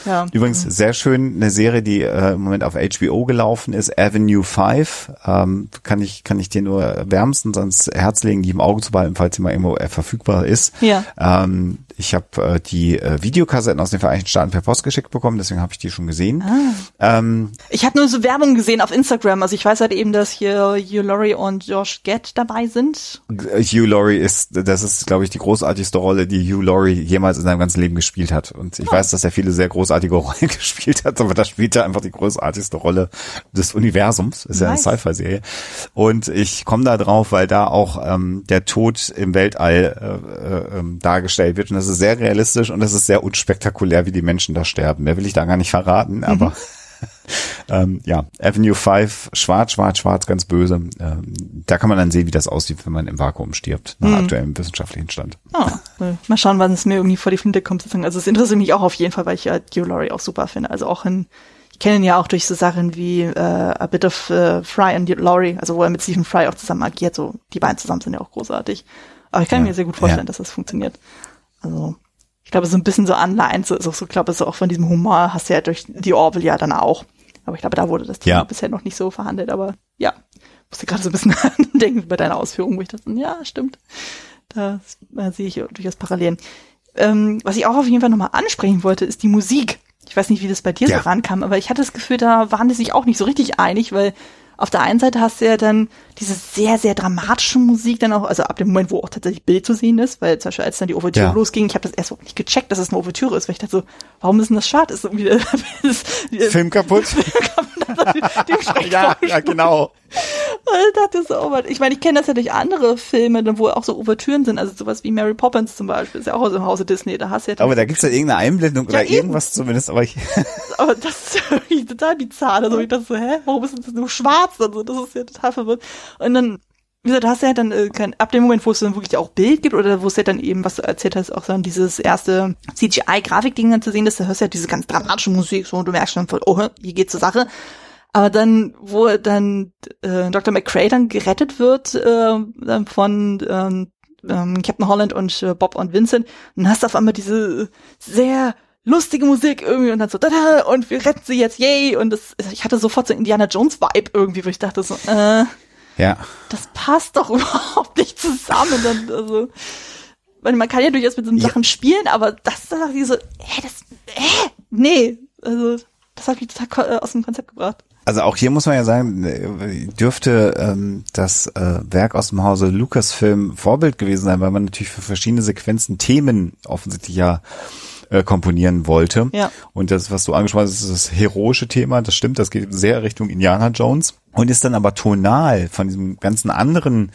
Ja. Übrigens sehr schön eine Serie, die äh, im Moment auf HBO gelaufen ist, Avenue 5. Ähm, kann ich kann ich dir nur wärmstens ans Herz legen, die im Auge zu behalten, falls sie mal irgendwo äh, verfügbar ist. Ja. Ähm, ich habe äh, die äh, Videokassetten aus den Vereinigten Staaten per Post geschickt bekommen, deswegen habe ich die schon gesehen. Ah. Ähm, ich habe nur so Werbung gesehen auf Instagram. Also ich weiß halt eben, dass hier Hugh Laurie und Josh Gad dabei sind. Hugh Laurie ist, das ist, glaube ich, die großartigste Rolle, die Hugh Laurie jemals in seinem ganzen Leben gespielt hat. Und ich oh. weiß, dass er viele sehr großartige [laughs] Rollen gespielt hat, aber da spielt er einfach die großartigste Rolle des Universums. Ist nice. ja eine Sci-Fi-Serie. Und ich komme da drauf, weil da auch ähm, der Tod im Weltall äh, äh, ähm, dargestellt wird. Und das ist sehr realistisch und es ist sehr unspektakulär, wie die Menschen da sterben. Mehr will ich da gar nicht verraten, mhm. aber [laughs] ähm, ja, Avenue 5, schwarz, schwarz, schwarz, ganz böse. Ähm, da kann man dann sehen, wie das aussieht, wenn man im Vakuum stirbt, nach mhm. aktuellem wissenschaftlichen Stand. Oh, mal schauen, wann es mir irgendwie vor die Flinte kommt. Also es interessiert mich auch auf jeden Fall, weil ich ja Hugh Laurie auch super finde. Also auch in, ich kenne ihn ja auch durch so Sachen wie äh, A Bit of uh, Fry and Laurie, also wo er mit Stephen Fry auch zusammen agiert. So die beiden zusammen sind ja auch großartig. Aber ich kann ja, mir sehr gut vorstellen, ja. dass das funktioniert. Also ich glaube, so ein bisschen so Anleihen, so, so, so glaube so auch von diesem Humor hast du ja durch die Orville ja dann auch. Aber ich glaube, da wurde das Thema ja. bisher noch nicht so verhandelt. Aber ja, musste gerade so ein bisschen [laughs] denken bei deiner Ausführung, wo ich dachte, ja, stimmt. Da äh, sehe ich durchaus Parallelen. Ähm, was ich auch auf jeden Fall nochmal ansprechen wollte, ist die Musik. Ich weiß nicht, wie das bei dir ja. so rankam, aber ich hatte das Gefühl, da waren die sich auch nicht so richtig einig, weil auf der einen Seite hast du ja dann diese sehr, sehr dramatische Musik dann auch, also ab dem Moment, wo auch tatsächlich Bild zu sehen ist, weil zum Beispiel als dann die Ouvertüre ja. losging, ich habe das erst so nicht gecheckt, dass es eine Ouvertüre ist, weil ich dachte so, warum ist denn das schade? Ist irgendwie [laughs] Film kaputt? [laughs] ja, ja, genau. Ich dachte so, oh ich meine, ich kenne das ja durch andere Filme, wo auch so Ouvertüren sind, also sowas wie Mary Poppins zum Beispiel, ist ja auch aus dem Hause Disney, da hast du ja Aber da gibt's ja irgendeine Einblendung ja, oder eben. irgendwas zumindest, aber ich. [laughs] aber das ist irgendwie total bizarr, also ich dachte so, hä, warum ist das nur schwarz? Also das ist ja total verwirrt. Und dann wie gesagt, du hast ja dann äh, kein, ab dem Moment, wo es dann wirklich auch Bild gibt oder wo es ja dann eben, was du erzählt hast, auch dann dieses erste CGI-Grafikding dann zu sehen ist, da hörst du ja diese ganz dramatische Musik so und du merkst schon, oh, hier geht's zur Sache. Aber dann, wo dann äh, Dr. McCray dann gerettet wird äh, von ähm, ähm, Captain Holland und äh, Bob und Vincent, dann hast du auf einmal diese sehr lustige Musik irgendwie und dann so, da, da, und wir retten sie jetzt, yay! Und das, ich hatte sofort so Indiana Jones Vibe irgendwie, wo ich dachte so, äh, ja. Das passt doch [laughs] überhaupt nicht zusammen. Dann, also, man kann ja durchaus mit so ja. Sachen spielen, aber das da dachte ich so, hä, das, hä, nee. Also, das hat mich total äh, aus dem Konzept gebracht. Also auch hier muss man ja sagen, äh, dürfte ähm, das äh, Werk aus dem Hause Lucasfilm Vorbild gewesen sein, weil man natürlich für verschiedene Sequenzen Themen offensichtlich ja äh, komponieren wollte. Ja. Und das, was du angesprochen hast, ist das heroische Thema. Das stimmt, das geht sehr Richtung Indiana Jones und ist dann aber tonal von diesem ganzen anderen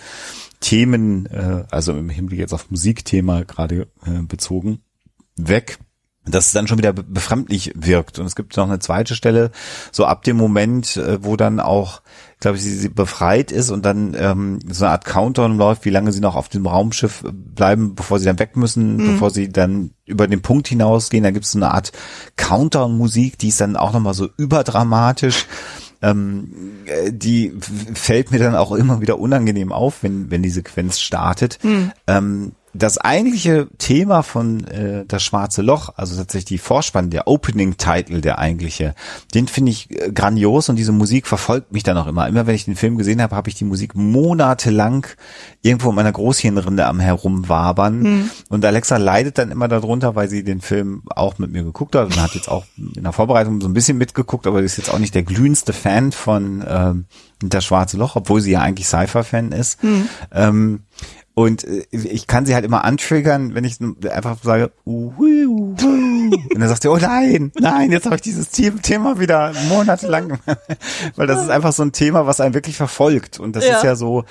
Themen, äh, also im Hinblick jetzt auf Musikthema gerade äh, bezogen, weg dass es dann schon wieder befremdlich wirkt. Und es gibt noch eine zweite Stelle, so ab dem Moment, äh, wo dann auch glaube ich, sie, sie befreit ist und dann ähm, so eine Art Countdown läuft, wie lange sie noch auf dem Raumschiff bleiben, bevor sie dann weg müssen, mhm. bevor sie dann über den Punkt hinausgehen. Da gibt es so eine Art Countdown-Musik, die ist dann auch nochmal so überdramatisch. Ähm, äh, die fällt mir dann auch immer wieder unangenehm auf, wenn, wenn die Sequenz startet. Mhm. Ähm, das eigentliche Thema von äh, das Schwarze Loch, also tatsächlich die Vorspann, der Opening-Title, der eigentliche, den finde ich äh, grandios und diese Musik verfolgt mich dann auch immer. Immer wenn ich den Film gesehen habe, habe ich die Musik monatelang irgendwo in meiner Großhirnrinde am herumwabern. Hm. Und Alexa leidet dann immer darunter, weil sie den Film auch mit mir geguckt hat und hat jetzt auch in der Vorbereitung so ein bisschen mitgeguckt, aber sie ist jetzt auch nicht der glühendste Fan von ähm, das Schwarze Loch, obwohl sie ja eigentlich Cypher-Fan ist. Hm. Ähm, Und äh, ich kann sie halt immer antriggern, wenn ich einfach sage, uh, uh, uh. und dann sagt sie, oh nein, nein, jetzt habe ich dieses Thema wieder monatelang, [laughs] weil das ist einfach so ein Thema, was einen wirklich verfolgt. Und das ja. ist ja so,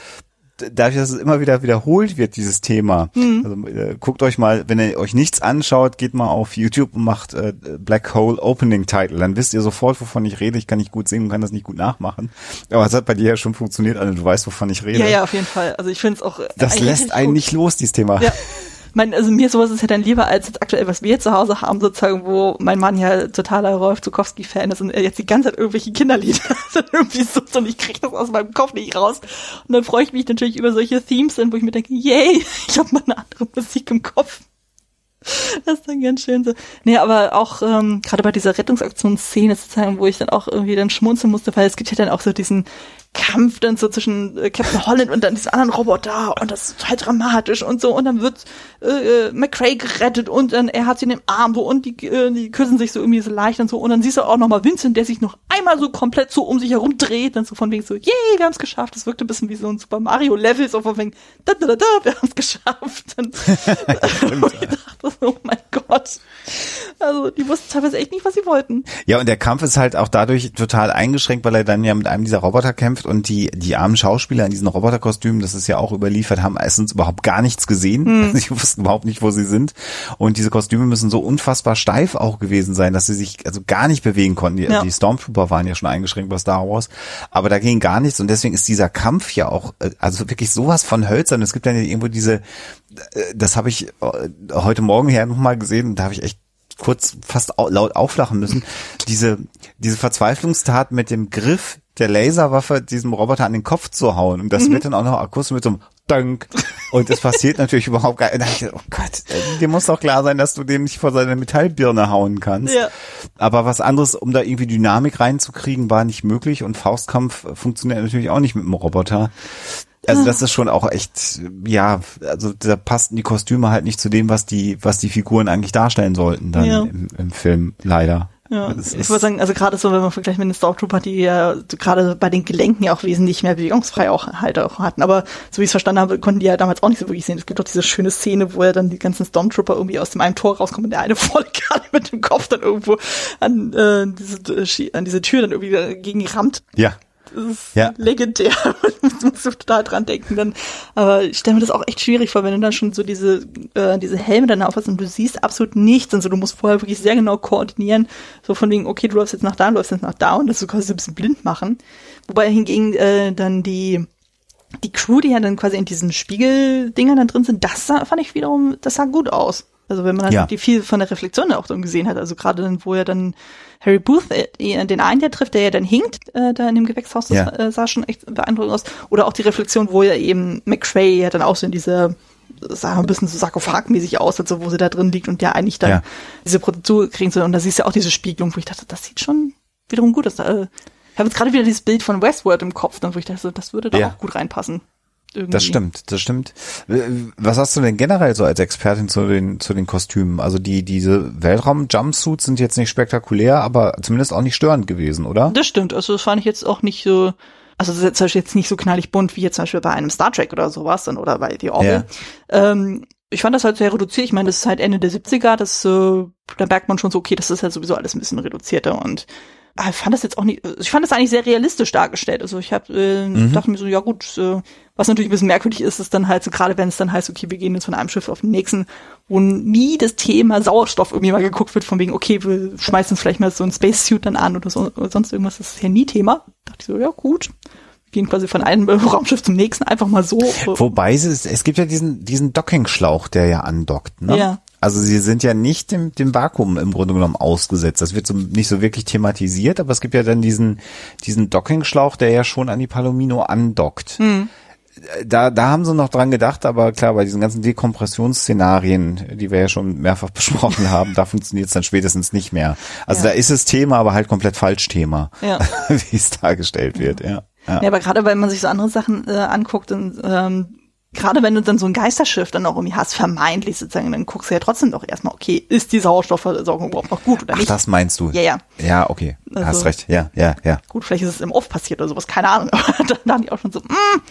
dadurch, dass es immer wieder wiederholt wird, dieses Thema. Mhm. Also, äh, guckt euch mal, wenn ihr euch nichts anschaut, geht mal auf YouTube und macht äh, Black Hole Opening Title. Dann wisst ihr sofort, wovon ich rede. Ich kann nicht gut singen und kann das nicht gut nachmachen. Aber es hat bei dir ja schon funktioniert, also du weißt, wovon ich rede. Ja, ja, auf jeden Fall. Also ich finde es auch. Das lässt einen gut. nicht los, dieses Thema. Ja. [laughs] mein, also mir sowas ist ja dann lieber als jetzt aktuell, was wir zu Hause haben, sozusagen, wo mein Mann ja totaler Rolf Zukowski-Fan ist und er jetzt die ganze Zeit irgendwelche Kinderlieder [laughs] irgendwie so und ich kriege das aus meinem Kopf nicht raus. Und dann freue ich mich natürlich über solche Themes, wo ich mir denke, yay, [laughs] ich habe mal eine andere Musik im Kopf. Das ist dann ganz schön so. Nee, aber auch ähm, gerade bei dieser Rettungsaktionsszene sozusagen, wo ich dann auch irgendwie dann schmunzeln musste, weil es gibt ja dann auch so diesen Kampf dann so zwischen äh, Captain Holland und dann diesem anderen Roboter und das ist total dramatisch und so und dann wird äh, äh, McCray gerettet und dann er hat sie in den Arm so und die, äh, die küssen sich so irgendwie so leicht und so und dann siehst du auch nochmal Vincent, der sich noch einmal so komplett so um sich herum dreht, dann so von wegen so, yay, wir haben es geschafft. Das wirkte ein bisschen wie so ein Super Mario Level, so von wegen, da, da, da, da wir haben es geschafft. [laughs] Und, [laughs] ich dachte [laughs] oh mein Gott. Also die wussten teilweise echt nicht, was sie wollten. Ja, und der Kampf ist halt auch dadurch total eingeschränkt, weil er dann ja mit einem dieser Roboter kämpft und die, die armen Schauspieler in diesen Roboterkostümen, das ist ja auch überliefert, haben erstens überhaupt gar nichts gesehen. Hm. [laughs] Sie wussten überhaupt nicht, wo sie sind. Und diese Kostüme müssen so unfassbar steif auch gewesen sein, dass sie sich also gar nicht bewegen konnten. Die, ja. die Stormtrooper waren ja schon eingeschränkt bei Star Wars. Aber da ging gar nichts und deswegen ist dieser Kampf ja auch, äh, also wirklich sowas von hölzern. Es gibt dann ja irgendwo diese, das habe ich äh, heute Morgen her nochmal gesehen, da habe ich echt kurz fast laut auflachen müssen. Diese, diese Verzweiflungstat mit dem Griff der Laserwaffe diesem Roboter an den Kopf zu hauen. Und das mhm. wird dann auch noch akustisch mit so einem Dank. Und es passiert [laughs] natürlich überhaupt gar nicht. Oh Gott, dir muss doch klar sein, dass du dem nicht vor seine Metallbirne hauen kannst. Ja. Aber was anderes, um da irgendwie Dynamik reinzukriegen, war nicht möglich. Und Faustkampf funktioniert natürlich auch nicht mit dem Roboter. Also das ist schon auch echt, ja, also da passten die Kostüme halt nicht zu dem, was die, was die Figuren eigentlich darstellen sollten dann ja. im, im Film, leider. Ja, ich würde sagen, also gerade so, wenn man vergleicht mit den Stormtrooper, die ja gerade bei den Gelenken ja auch wesentlich mehr bewegungsfrei auch halt auch hatten. Aber so wie ich es verstanden habe, konnten die ja damals auch nicht so wirklich sehen. Es gibt doch diese schöne Szene, wo ja dann die ganzen Stormtrooper irgendwie aus dem einen Tor rauskommen und der eine [laughs] voll gerade mit dem Kopf dann irgendwo an, äh, diese, an diese Tür dann irgendwie gegen rammt. Ja. Das ist ja. legendär. [laughs] muss man so total dran denken dann. Aber ich stelle mir das auch echt schwierig vor, wenn du dann schon so diese, äh, diese Helme dann aufhast und du siehst absolut nichts und so, du musst vorher wirklich sehr genau koordinieren. So von wegen, okay, du läufst jetzt nach da, du läufst jetzt nach da und das du quasi so ein bisschen blind machen. Wobei hingegen äh, dann die die Crew, die ja dann quasi in diesen Spiegeldingern dann drin sind, das sah, fand ich wiederum, das sah gut aus. Also wenn man dann ja. die viel von der Reflexion auch dann gesehen hat, also gerade dann, wo er dann Harry Booth, äh, den einen der trifft, der ja dann hinkt, äh, da in dem Gewächshaus, das ja. äh, sah schon echt beeindruckend aus. Oder auch die Reflexion, wo ja eben McCray ja dann auch so in diese sah ein bisschen so sarkophagmäßig aus, also wo sie da drin liegt und ja eigentlich dann ja. diese Produktion kriegen soll. Und da siehst du auch diese Spiegelung, wo ich dachte, das sieht schon wiederum gut aus. Äh, ich habe jetzt gerade wieder dieses Bild von Westworld im Kopf, dann wo ich dachte, das würde da auch gut reinpassen. Irgendwie. Das stimmt, das stimmt. Was hast du denn generell so als Expertin zu den, zu den Kostümen? Also die, diese Weltraum-Jumpsuits sind jetzt nicht spektakulär, aber zumindest auch nicht störend gewesen, oder? Das stimmt. Also das fand ich jetzt auch nicht so, also das ist jetzt nicht so knallig bunt wie jetzt zum Beispiel bei einem Star Trek oder sowas dann oder bei The Orville. Ja. Ähm, ich fand das halt sehr reduziert. Ich meine, das ist halt Ende der 70er, das, äh, da merkt man schon so, okay, das ist halt sowieso alles ein bisschen reduzierter und ich fand das jetzt auch nicht, ich fand das eigentlich sehr realistisch dargestellt. Also ich habe äh, mhm. dachte mir so, ja gut, äh, was natürlich ein bisschen merkwürdig ist, ist dann halt so, gerade wenn es dann heißt, okay, wir gehen jetzt von einem Schiff auf den nächsten, wo nie das Thema Sauerstoff irgendwie mal geguckt wird, von wegen, okay, wir schmeißen uns vielleicht mal so ein Spacesuit dann an oder so oder sonst irgendwas, das ist ja nie Thema. Da dachte ich so, ja gut. Wir gehen quasi von einem [laughs] Raumschiff zum nächsten einfach mal so. Wobei es, es gibt ja diesen, diesen Docking-Schlauch, der ja andockt, ne? Ja. Also sie sind ja nicht dem, dem Vakuum im Grunde genommen ausgesetzt. Das wird so nicht so wirklich thematisiert, aber es gibt ja dann diesen, diesen Docking-Schlauch, der ja schon an die Palomino andockt. Hm. Da, da haben sie noch dran gedacht, aber klar, bei diesen ganzen Dekompressionsszenarien, die wir ja schon mehrfach [laughs] besprochen haben, da funktioniert es dann spätestens nicht mehr. Also ja. da ist es Thema, aber halt komplett falsch Thema, ja. [laughs] wie es dargestellt wird, ja. Ja, ja aber gerade wenn man sich so andere Sachen äh, anguckt, dann ähm, gerade wenn du dann so ein Geisterschiff dann auch irgendwie hast, vermeintlich sozusagen, dann guckst du ja trotzdem doch erstmal, okay, ist die Sauerstoffversorgung überhaupt noch gut oder nicht? Ach, das meinst du? Ja, ja. Ja, okay. Also, hast recht. Ja, ja, ja. Gut, vielleicht ist es im Off passiert oder sowas, keine Ahnung. [laughs] Aber dann dachte ich auch schon so, mm,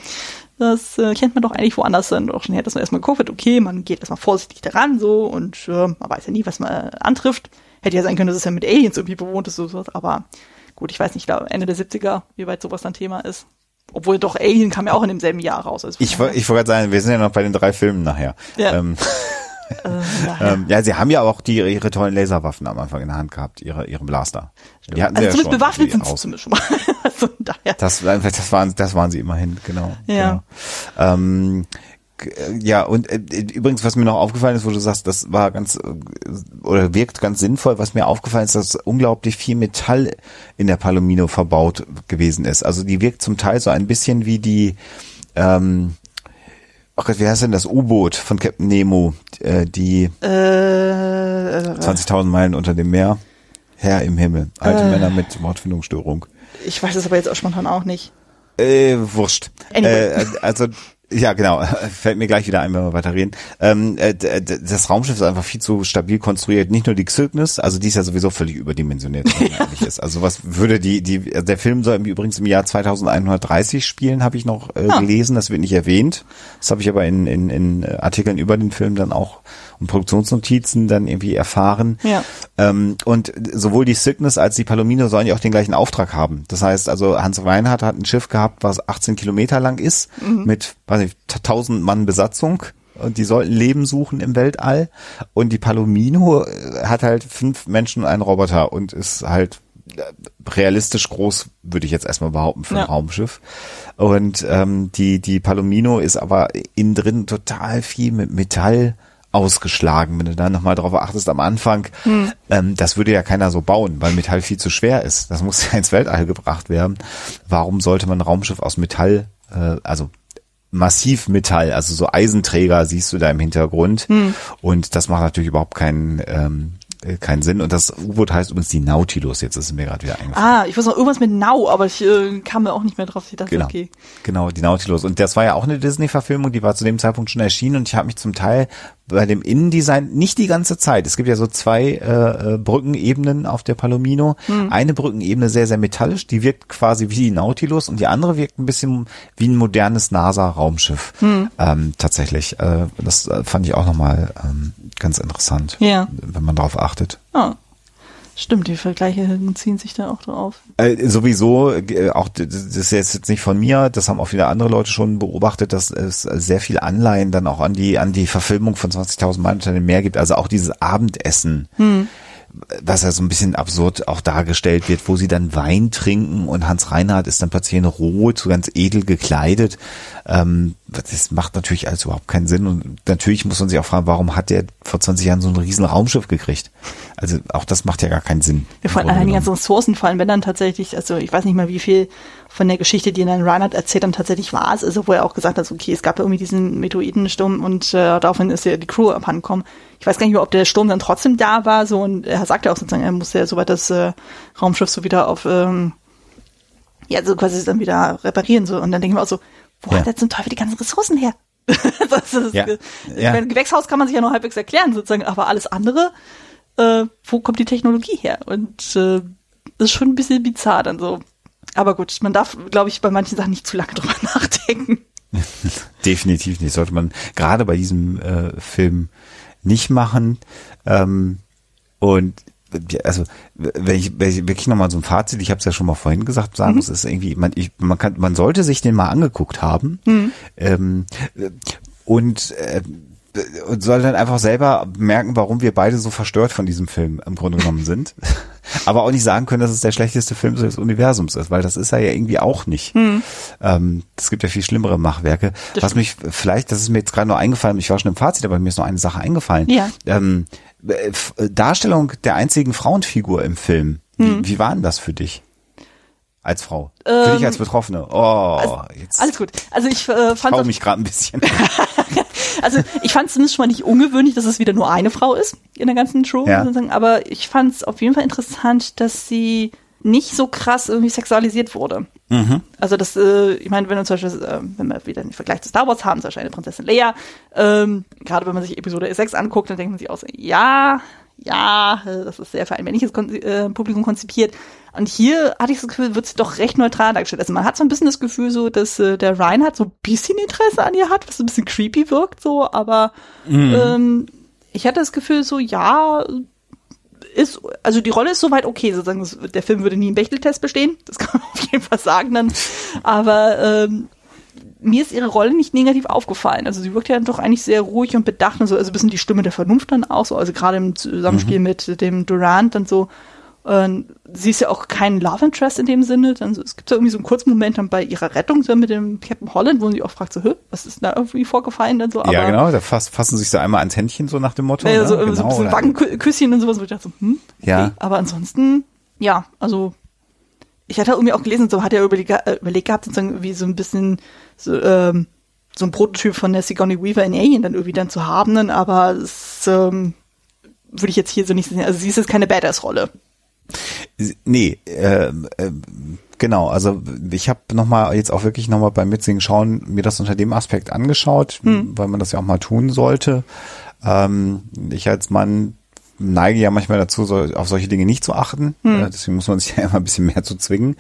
Das äh, kennt man doch eigentlich woanders dann auch schon her, dass man erstmal wird, okay, man geht erstmal vorsichtig daran so und äh, man weiß ja nie, was man äh, antrifft. Hätte ja sein können, dass es ja mit Aliens irgendwie bewohnt ist, so, so, aber gut, ich weiß nicht, da Ende der 70er, wie weit sowas dann Thema ist. Obwohl doch Alien kam ja auch in demselben Jahr raus. Also Ich, woll- ich wollte gerade sagen, wir sind ja noch bei den drei Filmen nachher. Ja. Ähm, [laughs] äh, daher. [laughs] ähm, ja, sie haben ja auch die, ihre tollen Laserwaffen am Anfang in der Hand gehabt, ihre, ihre Blaster. Die hatten sie also ja zumindest schon. bewaffnet sind sie zumindest schon mal. [laughs] also daher. Das, das waren, das waren sie immerhin, genau. Ja. Genau. Ähm, äh, ja, und äh, übrigens, was mir noch aufgefallen ist, wo du sagst, das war ganz äh, oder wirkt ganz sinnvoll, was mir aufgefallen ist, dass unglaublich viel Metall in der Palomino verbaut gewesen ist. Also die wirkt zum Teil so ein bisschen wie die ähm, Ach Gott, wie heißt denn das U-Boot von Captain Nemo? Äh, die Äh, 20.000 Meilen unter dem Meer. Herr im Himmel. Alte Äh. Männer mit Wortfindungsstörung. ich weiß es aber jetzt auch spontan auch nicht. Äh, wurscht. Anyway. Äh, also, ja, genau. [laughs] Fällt mir gleich wieder ein, wenn wir weiter reden. Ähm, äh, das Raumschiff ist einfach viel zu stabil konstruiert. Nicht nur die Cygnus, also die ist ja sowieso völlig überdimensioniert, [laughs] eigentlich ist. Also was würde die, die, der Film soll übrigens im Jahr 2130 spielen, habe ich noch äh, Ah. gelesen. Das wird nicht erwähnt. Das habe ich aber in, in, in Artikeln über den Film dann auch und Produktionsnotizen dann irgendwie erfahren. Ja. Ähm, und sowohl die Cygnus als die Palomino sollen ja auch den gleichen Auftrag haben. Das heißt, also Hans Reinhardt hat ein Schiff gehabt, was 18 Kilometer lang ist, mit, weiß ich, 1000 Mann Besatzung. Und die sollten Leben suchen im Weltall. Und die Palomino äh, hat halt fünf Menschen und einen Roboter und ist halt äh, realistisch groß, würde ich jetzt erstmal behaupten, für ein Ja. Raumschiff. Und ähm, die, die Palomino ist aber innen drin total viel mit Metall ausgeschlagen, wenn du da nochmal drauf achtest am Anfang. Ähm, das würde ja keiner so bauen, weil Metall viel zu schwer ist. Das muss [laughs] ja ins Weltall gebracht werden. Warum sollte man ein Raumschiff aus Metall, äh, also massiv Metall, also so Eisenträger siehst du da im Hintergrund. Und das macht natürlich überhaupt keinen, ähm, äh, keinen Sinn. Und das U-Boot heißt übrigens die Nautilus. Jetzt ist es mir gerade wieder eingefallen. Ah, ich wusste noch irgendwas mit Now, aber ich äh, kam mir auch nicht mehr drauf. Ich dachte, Genau. okay. Genau, die Nautilus. Und das war ja auch eine Disney-Verfilmung, die war zu dem Zeitpunkt schon erschienen und ich habe mich zum Teil bei dem Innendesign nicht die ganze Zeit. Es gibt ja so zwei äh, äh, Brückenebenen auf der Palomino. Eine Brückenebene sehr, sehr metallisch, die wirkt quasi wie die Nautilus und die andere wirkt ein bisschen wie ein modernes NASA-Raumschiff. Ähm, tatsächlich. Äh, das äh, fand ich auch nochmal ähm, ganz interessant, Ja. wenn man darauf achtet. Ah. Stimmt, die Vergleiche ziehen sich da auch drauf. Äh, sowieso, äh, auch das ist jetzt nicht von mir, das haben auch viele andere Leute schon beobachtet, dass es sehr viel Anleihen dann auch an die an die Verfilmung von 20.000 Meilen unter dem Meer gibt. Also auch dieses Abendessen, was ja so ein bisschen absurd auch dargestellt wird, wo sie dann Wein trinken und Hans Reinhardt ist dann plötzlich in Rot, so ganz edel gekleidet. Ähm, das macht natürlich alles überhaupt keinen Sinn und natürlich muss man sich auch fragen, warum hat der vor 20 Jahren so ein riesen Raumschiff gekriegt? Also auch das macht ja gar keinen Sinn. Ja, vor allem die ganzen Ressourcen fallen, wenn dann tatsächlich, also ich weiß nicht mal, wie viel von der Geschichte, die dann Reinhardt erzählt, dann tatsächlich war es, also wo er auch gesagt hat, okay, es gab ja irgendwie diesen Meteoidensturm und äh, daraufhin ist ja die Crew abhandengekommen. Ich weiß gar nicht mehr, ob der Sturm dann trotzdem da war, so und er sagt ja auch sozusagen, er musste ja soweit das äh, Raumschiff so wieder auf, ähm, ja, so quasi dann wieder reparieren, so und dann denken wir auch so, wo Ja. hat er zum Teufel die ganzen Ressourcen her? [laughs] das ist, Ja. Ich Ja. meine, Gewächshaus kann man sich ja noch halbwegs erklären, sozusagen, aber alles andere, äh, wo kommt die Technologie her? Und äh, das ist schon ein bisschen bizarr dann so. Aber gut, man darf, glaube ich, bei manchen Sachen nicht zu lange [laughs] drüber nachdenken. [laughs] Definitiv nicht. Sollte man gerade bei diesem äh, Film nicht machen. Ähm, und also wenn ich, wenn ich wirklich nochmal so ein Fazit, ich habe es ja schon mal vorhin gesagt, sagen muss, ist irgendwie, man, ich, man kann, man sollte sich den mal angeguckt haben. Ähm, und äh, und soll dann einfach selber merken, warum wir beide so verstört von diesem Film im Grunde genommen sind. [laughs] Aber auch nicht sagen können, dass es der schlechteste Film des Universums ist, weil das ist er ja irgendwie auch nicht. Ähm, es gibt ja viel schlimmere Machwerke. Das Was mich vielleicht, das ist mir jetzt gerade nur eingefallen, ich war schon im Fazit, aber mir ist noch eine Sache eingefallen. Ja. Ähm, äh, Darstellung der einzigen Frauenfigur im Film. Wie, wie war denn das für dich? Als Frau. für dich als Betroffene. Oh, jetzt Ähm, Alles gut. Also ich äh, fand schau mich gerade ein bisschen. [laughs] also ich fand es zumindest schon mal nicht ungewöhnlich, dass es wieder nur eine Frau ist in der ganzen Show, Ja. aber ich fand es auf jeden Fall interessant, dass sie nicht so krass irgendwie sexualisiert wurde. Mhm. Also das, äh, ich meine, wenn wir zum Beispiel, äh, wenn wir wieder den Vergleich zu Star Wars haben, zum Beispiel eine Prinzessin Leia, ähm, gerade wenn man sich Episode 6 anguckt, dann denkt man sich auch so, ja, ja, das ist sehr für ein männliches äh, Publikum konzipiert. Und hier hatte ich das Gefühl, wird sie doch recht neutral dargestellt. Also man hat so ein bisschen das Gefühl so, dass äh, der Ryan hat so ein bisschen Interesse an ihr hat, was so ein bisschen creepy wirkt so, aber mhm. ähm, ich hatte das Gefühl so, ja, ist, also die Rolle ist soweit okay, sozusagen, der Film würde nie einen Bechteltest bestehen, das [laughs] kann man auf jeden Fall sagen dann, aber ähm, mir ist ihre Rolle nicht negativ aufgefallen. Also sie wirkt ja doch eigentlich sehr ruhig und bedacht und so, also ein bisschen die Stimme der Vernunft dann auch so, also gerade im Zusammenspiel mhm. mit dem Durant dann so, äh, sie ist ja auch kein Love Interest in dem Sinne. Dann, es gibt ja irgendwie so einen kurzen Moment dann bei ihrer Rettung so mit dem Captain Holland, wo sie auch fragt, so, Hö, was ist da irgendwie vorgefallen dann so. Aber, ja, genau, da fass, fassen sich so einmal ans Händchen so nach dem Motto. Ja, so, ne? genau, so ein bisschen Wangenküsschen und sowas, wo ich dachte so, hm, okay. ja. Aber ansonsten, ja, also ich hatte irgendwie auch gelesen, so hat er überlegt, äh, überlegt gehabt, sozusagen wie so ein bisschen so, ähm, so ein Prototyp von der Sigourney Weaver in Alien dann irgendwie dann zu haben, aber es ähm, würde ich jetzt hier so nicht sehen. Also sie ist jetzt keine Badass-Rolle. Nee, äh, äh, genau, also ich habe nochmal jetzt auch wirklich nochmal beim Mitsingen schauen mir das unter dem Aspekt angeschaut, hm. weil man das ja auch mal tun sollte. Ähm, ich als Mann neige ja manchmal dazu, so, auf solche Dinge nicht zu achten. Hm. Deswegen muss man [laughs] sich ja immer ein bisschen mehr zu zwingen.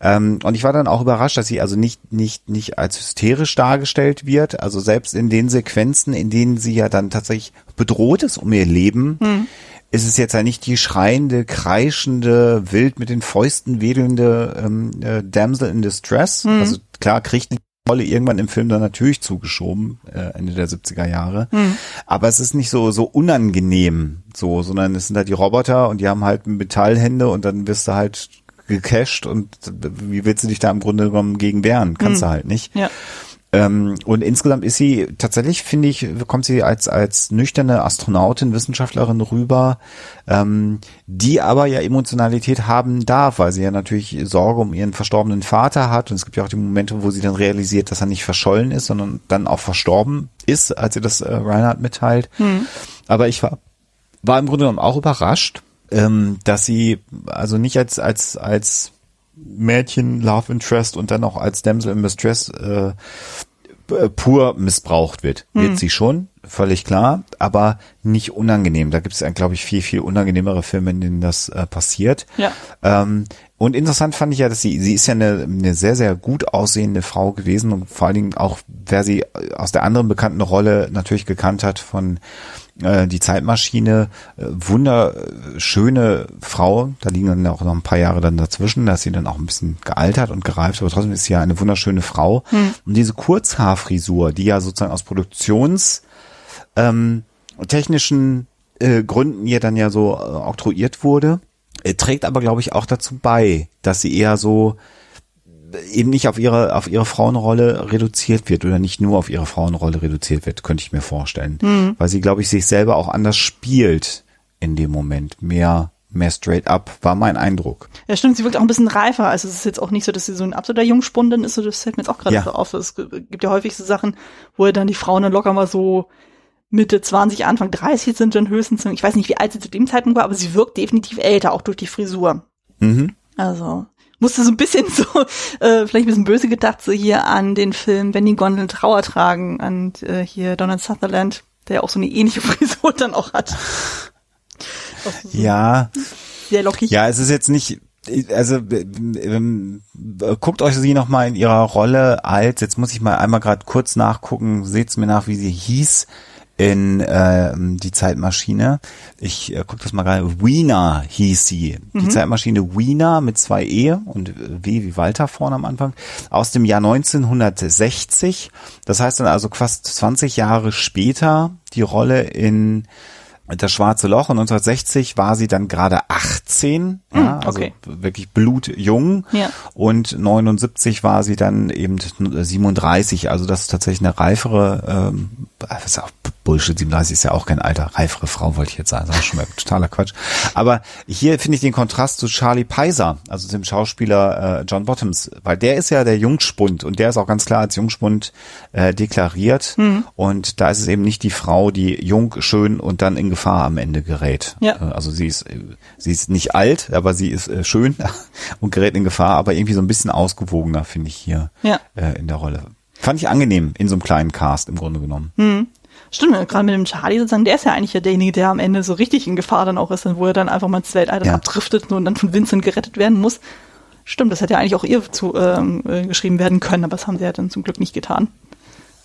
Ähm, und ich war dann auch überrascht, dass sie also nicht, nicht, nicht als hysterisch dargestellt wird. Also selbst in den Sequenzen, in denen sie ja dann tatsächlich bedroht ist um ihr Leben, hm ist es jetzt ja nicht die schreiende, kreischende, wild mit den Fäusten wedelnde ähm, äh, Damsel in Distress. Mhm. Also klar kriegt Rolle irgendwann im Film dann natürlich zugeschoben, äh, Ende der 70er Jahre. Mhm. Aber es ist nicht so, so unangenehm so, sondern es sind halt die Roboter und die haben halt Metallhände und dann wirst du halt gecached und wie willst du dich da im Grunde genommen gegen wehren? Kannst mhm. du halt nicht. Ja. Ähm, und insgesamt ist sie tatsächlich, finde ich, kommt sie als, als nüchterne Astronautin, Wissenschaftlerin rüber, ähm, die aber ja Emotionalität haben darf, weil sie ja natürlich Sorge um ihren verstorbenen Vater hat. Und es gibt ja auch die Momente, wo sie dann realisiert, dass er nicht verschollen ist, sondern dann auch verstorben ist, als sie das äh, Reinhard mitteilt. Mhm. Aber ich war, war im Grunde genommen auch überrascht, ähm, dass sie also nicht als, als, als Mädchen Love Interest und dann auch als Damsel in Mistress äh, pur missbraucht wird. Hm. Wird sie schon, völlig klar, aber nicht unangenehm. Da gibt es, glaube ich, viel, viel unangenehmere Filme, in denen das äh, passiert. Ja. Ähm, und interessant fand ich ja, dass sie, sie ist ja eine, eine sehr, sehr gut aussehende Frau gewesen und vor allen Dingen auch, wer sie aus der anderen bekannten Rolle natürlich gekannt hat von äh, die Zeitmaschine, äh, wunderschöne Frau, da liegen dann auch noch ein paar Jahre dann dazwischen, da ist sie dann auch ein bisschen gealtert und gereift, aber trotzdem ist sie ja eine wunderschöne Frau. Hm. Und diese Kurzhaarfrisur, die ja sozusagen aus Produktions ähm, technischen äh, Gründen ihr dann ja so äh, oktroyiert wurde, äh, trägt aber, glaube ich, auch dazu bei, dass sie eher so eben nicht auf ihre, auf ihre Frauenrolle reduziert wird oder nicht nur auf ihre Frauenrolle reduziert wird, könnte ich mir vorstellen. Mhm. Weil sie, glaube ich, sich selber auch anders spielt in dem Moment. Mehr, mehr straight up, war mein Eindruck. Ja, stimmt, sie wirkt auch ein bisschen reifer. Also es ist jetzt auch nicht so, dass sie so ein absoluter Jungspund ist, so das fällt mir jetzt auch gerade ja. so auf. Es gibt ja häufig so Sachen, wo dann die Frauen dann locker mal so Mitte 20, Anfang 30 sind dann höchstens. Ich weiß nicht, wie alt sie zu dem Zeitpunkt war, aber sie wirkt definitiv älter, auch durch die Frisur. Mhm. Also, musste so ein bisschen so, [laughs] äh, vielleicht ein bisschen böse gedacht, so hier an den Film Wenn die Gondeln Trauer tragen, an äh, hier Donald Sutherland, der ja auch so eine ähnliche [laughs] Frisur dann auch hat. Auch so ja. Sehr lockig. Ja, es ist jetzt nicht, also ähm, guckt euch sie noch mal in ihrer Rolle als, jetzt muss ich mal einmal gerade kurz nachgucken, seht's mir nach, wie sie hieß in äh, die Zeitmaschine. Ich äh, gucke das mal gerade. Wiener hieß sie. Mhm. Die Zeitmaschine Wiener mit zwei E und W wie Walter vorne am Anfang. Aus dem Jahr 1960. Das heißt dann also fast 20 Jahre später die Rolle in das Schwarze Loch und 1960 war sie dann gerade 18, hm, ja, also okay. wirklich blutjung. Ja. Und 79 war sie dann eben 37, also das ist tatsächlich eine reifere ähm, Bullshit, 37 ist ja auch kein alter, reifere Frau, wollte ich jetzt sagen. Das ist schon mal totaler Quatsch. Aber hier finde ich den Kontrast zu Charlie Peiser, also dem Schauspieler äh, John Bottoms, weil der ist ja der Jungspund und der ist auch ganz klar als Jungspund äh, deklariert. Mhm. Und da ist es eben nicht die Frau, die jung, schön und dann in Gefahr am Ende gerät. Ja. Äh, also sie ist, sie ist nicht alt, aber sie ist äh, schön [laughs] und gerät in Gefahr, aber irgendwie so ein bisschen ausgewogener, finde ich hier ja. äh, in der Rolle. Fand ich angenehm in so einem kleinen Cast im Grunde genommen. Hm. Stimmt, gerade mit dem Charlie sozusagen, der ist ja eigentlich ja derjenige, der am Ende so richtig in Gefahr dann auch ist, wo er dann einfach mal ins Weltall ja. abdriftet und dann von Vincent gerettet werden muss. Stimmt, das hätte ja eigentlich auch ihr zu, ähm, äh, geschrieben werden können, aber das haben sie ja dann zum Glück nicht getan.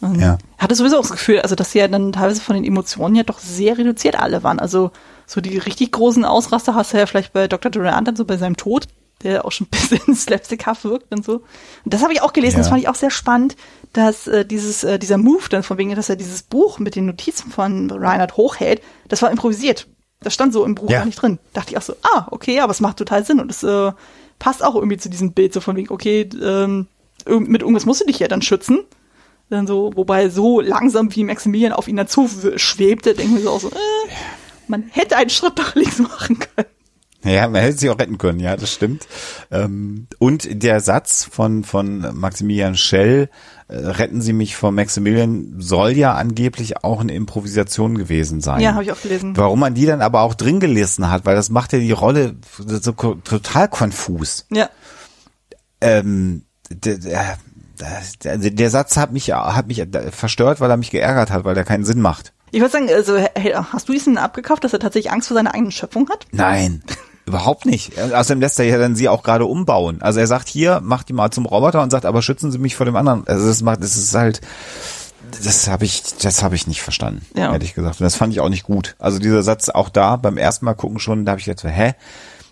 Und ja. Hatte sowieso auch das Gefühl, also dass sie ja dann teilweise von den Emotionen ja doch sehr reduziert alle waren. Also so die richtig großen Ausraster hast du ja vielleicht bei Dr. Durant dann so bei seinem Tod, der auch schon [laughs] ein bisschen slapstickhaft wirkt und so. Und das habe ich auch gelesen, ja. das fand ich auch sehr spannend, dass äh, dieses äh, dieser Move dann von wegen, dass er dieses Buch mit den Notizen von Reinhard hochhält, das war improvisiert. Das stand so im Buch ja. gar nicht drin. Dachte ich auch so, ah, okay, aber es macht total Sinn und es äh, passt auch irgendwie zu diesem Bild so von wegen, okay, ähm, mit irgendwas musst du dich ja dann schützen. Dann so, wobei so langsam wie Maximilian auf ihn dazu schwebte, denken wir so auch so, äh, man hätte einen Schritt nach links machen können. Ja, man hätte sich auch retten können, ja, das stimmt. Ähm, und der Satz von, von Maximilian Schell, äh, retten Sie mich vor Maximilian, soll ja angeblich auch eine Improvisation gewesen sein. Ja, habe ich auch gelesen. Warum man die dann aber auch drin gelesen hat, weil das macht ja die Rolle so total konfus. Ja. Ähm, der, der, der, der Satz hat mich, hat mich verstört, weil er mich geärgert hat, weil er keinen Sinn macht. Ich würde sagen, also hast du diesen abgekauft, dass er tatsächlich Angst vor seiner eigenen Schöpfung hat? Nein. [laughs] Überhaupt nicht. Außerdem lässt er ja dann sie auch gerade umbauen. Also er sagt hier, macht die mal zum Roboter und sagt, aber schützen Sie mich vor dem anderen. Also das macht, das ist halt, das habe ich, das habe ich nicht verstanden, ja. ehrlich gesagt. Und das fand ich auch nicht gut. Also dieser Satz auch da beim ersten Mal gucken schon, da habe ich jetzt hä?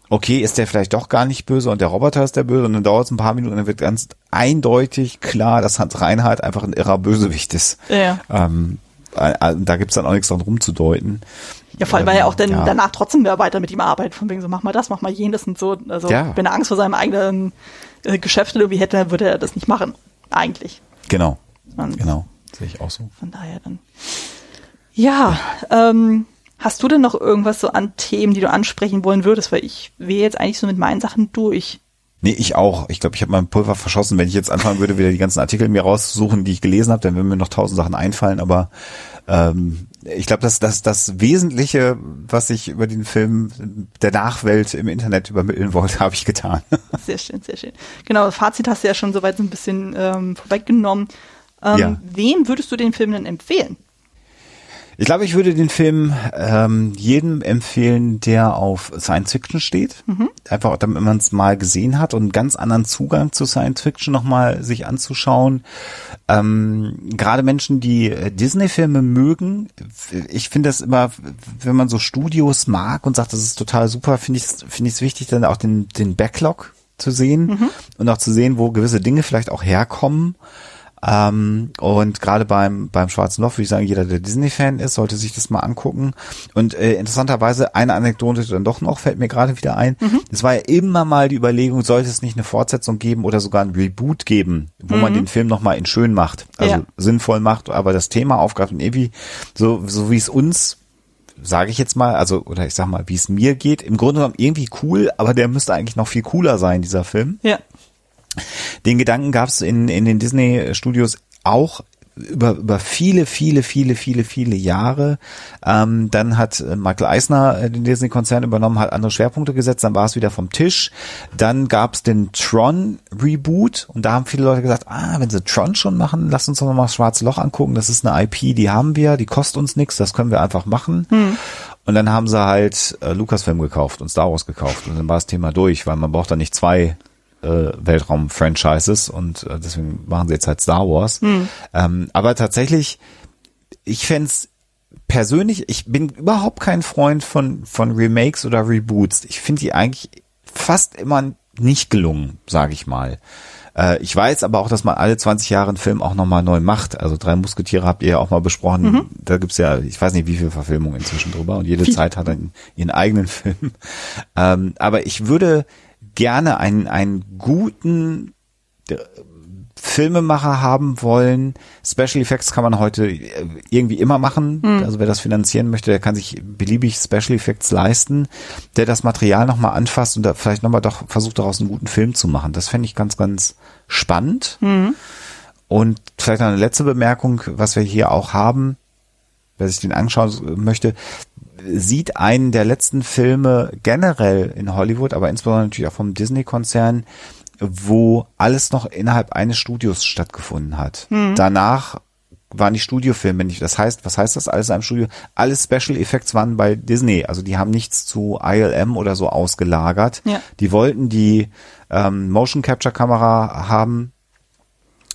Okay, ist der vielleicht doch gar nicht böse und der Roboter ist der böse und dann dauert es ein paar Minuten und dann wird ganz eindeutig klar, dass Hans Reinhardt einfach ein irrer Bösewicht ist. Ja. Ähm, da gibt's dann auch nichts dran rumzudeuten. Ja, vor allem, weil er auch dann ja. danach trotzdem mehr weiter mit ihm arbeitet, von wegen so, mach mal das, mach mal jenes und so. Also, ja. wenn er Angst vor seinem eigenen äh, Geschäft irgendwie hätte, würde er das nicht machen. Eigentlich. Genau. Und genau. Sehe ich auch so. Von daher dann. Ja, ähm, hast du denn noch irgendwas so an Themen, die du ansprechen wollen würdest? Weil ich wäre jetzt eigentlich so mit meinen Sachen durch. Nee, ich auch. Ich glaube, ich habe mein Pulver verschossen. Wenn ich jetzt anfangen würde, wieder die ganzen Artikel mir raussuchen, die ich gelesen habe, dann würden mir noch tausend Sachen einfallen. Aber ähm, ich glaube, dass das, das Wesentliche, was ich über den Film der Nachwelt im Internet übermitteln wollte, [laughs] habe ich getan. Sehr schön, sehr schön. Genau, Fazit hast du ja schon soweit so ein bisschen ähm, vorweggenommen. Ähm, ja. Wem würdest du den Film denn empfehlen? Ich glaube, ich würde den Film ähm, jedem empfehlen, der auf Science Fiction steht. Mhm. Einfach, damit man es mal gesehen hat und einen ganz anderen Zugang zu Science Fiction nochmal sich anzuschauen. Ähm, Gerade Menschen, die äh, Disney-Filme mögen, ich finde das immer, wenn man so Studios mag und sagt, das ist total super, finde ich es finde ich es wichtig, dann auch den, den Backlog zu sehen mhm. und auch zu sehen, wo gewisse Dinge vielleicht auch herkommen. Ähm, und gerade beim, beim Schwarzen Loch würde ich sagen, jeder, der Disney-Fan ist, sollte sich das mal angucken. Und äh, interessanterweise, eine Anekdote dann doch noch, fällt mir gerade wieder ein. Mhm. Es war ja immer mal die Überlegung, sollte es nicht eine Fortsetzung geben oder sogar ein Reboot geben, wo mhm. man den Film nochmal in schön macht. Also ja. sinnvoll macht, aber das Thema aufgreift und irgendwie, so, so wie es uns sage ich jetzt mal, also oder ich sag mal, wie es mir geht, im Grunde genommen irgendwie cool, aber der müsste eigentlich noch viel cooler sein, dieser Film. Ja. Den Gedanken gab es in, in den Disney-Studios auch über, über viele, viele, viele, viele, viele Jahre. Ähm, dann hat äh, Michael Eisner äh, den Disney-Konzern übernommen, hat andere Schwerpunkte gesetzt, dann war es wieder vom Tisch. Dann gab es den Tron-Reboot und da haben viele Leute gesagt, ah, wenn sie Tron schon machen, lass uns doch nochmal das Schwarze Loch angucken. Das ist eine IP, die haben wir, die kostet uns nichts, das können wir einfach machen. Hm. Und dann haben sie halt äh, Lucasfilm gekauft und Star Wars gekauft und dann war das Thema durch, weil man braucht da nicht zwei äh, Weltraum-Franchises und äh, deswegen machen sie jetzt halt Star Wars. Mhm. Ähm, aber tatsächlich, ich fände persönlich, ich bin überhaupt kein Freund von, von Remakes oder Reboots. Ich finde die eigentlich fast immer nicht gelungen, sage ich mal. Äh, ich weiß aber auch, dass man alle 20 Jahre einen Film auch nochmal neu macht. Also drei Musketiere habt ihr ja auch mal besprochen. Mhm. Da gibt's ja, ich weiß nicht, wie viele Verfilmungen inzwischen drüber und jede Zeit hat dann ihren eigenen [laughs] Film. Ähm, aber ich würde gerne einen, einen guten äh, Filmemacher haben wollen. Special Effects kann man heute äh, irgendwie immer machen. Mhm. Also wer das finanzieren möchte, der kann sich beliebig Special Effects leisten, der das Material nochmal anfasst und da vielleicht nochmal doch versucht daraus einen guten Film zu machen. Das fände ich ganz, ganz spannend. Mhm. Und vielleicht noch eine letzte Bemerkung, was wir hier auch haben, wer sich den anschauen möchte, sieht einen der letzten Filme generell in Hollywood, aber insbesondere natürlich auch vom Disney-Konzern, wo alles noch innerhalb eines Studios stattgefunden hat. Hm. Danach waren die Studiofilme nicht. Das heißt, was heißt das alles in einem Studio? Alle Special Effects waren bei Disney. Also die haben nichts zu ILM oder so ausgelagert. Ja. Die wollten die ähm, Motion Capture Kamera haben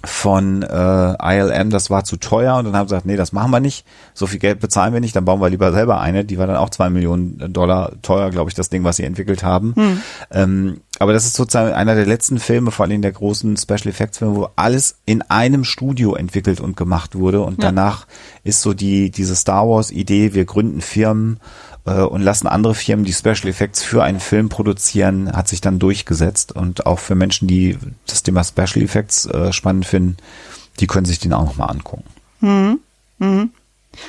von äh, ILM, das war zu teuer und dann haben sie gesagt, nee, das machen wir nicht, so viel Geld bezahlen wir nicht, dann bauen wir lieber selber eine, die war dann auch zwei Millionen Dollar teuer, glaube ich, das Ding, was sie entwickelt haben. Hm. Ähm, aber das ist sozusagen einer der letzten Filme, vor allem der großen Special Effects Filme, wo alles in einem Studio entwickelt und gemacht wurde und Ja. danach ist so die diese Star Wars Idee, wir gründen Firmen äh, und lassen andere Firmen die Special Effects für einen Film produzieren, hat sich dann durchgesetzt. Und auch für Menschen, die das Thema Special Effects äh, spannend finden, die können sich den auch nochmal angucken.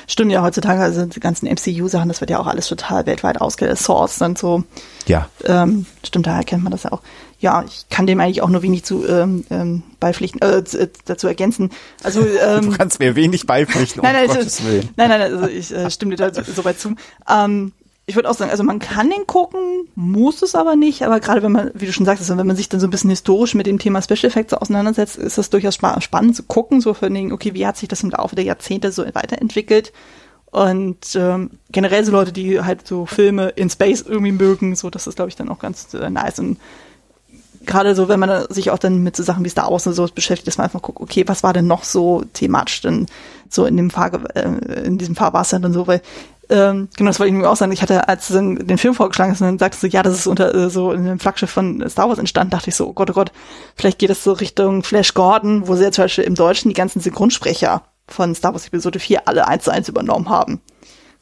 Stimmt ja heutzutage, also die ganzen MCU-Sachen, das wird ja auch alles total weltweit ausgesourced und so. Ja, Ähm, stimmt, daher kennt man das ja auch. Ja, ich kann dem eigentlich auch nur wenig zu ähm, ähm, beipflichten, äh, äh, dazu ergänzen. Also [laughs] ähm, du kannst mir wenig beipflichten, nein, [laughs] nein, um also, Gottes Willen. nein, nein, also ich äh, stimme dir da so, so weit zu. Ähm, ich würde auch sagen, also man kann den gucken, muss es aber nicht, aber gerade wenn man, wie du schon sagst, also wenn man sich dann so ein bisschen historisch mit dem Thema Special Effects auseinandersetzt, ist das durchaus spa spannend zu gucken, so von den, okay, wie hat sich das im Laufe der Jahrzehnte so weiterentwickelt? Und ähm, generell so Leute, die halt so Filme in Space irgendwie mögen, so das ist glaube ich dann auch ganz äh, nice. Und gerade so, wenn man sich auch dann mit so Sachen wie Star Wars und sowas beschäftigt, dass man einfach guckt, okay, was war denn noch so thematisch denn so in dem Fahr äh, in diesem Fahrwasser und so, weil ähm, genau, das wollte ich nämlich auch sagen. Ich hatte, als du den Film vorgeschlagen hast, und dann sagst du, ja, das ist unter äh, so in dem Flaggschiff von Star Wars entstanden, dachte ich so, oh Gott, oh Gott, vielleicht geht das so Richtung Flash Gordon, wo sie ja zum Beispiel im Deutschen die ganzen Synchronsprecher von Star Wars Episode 4 alle eins zu eins übernommen haben.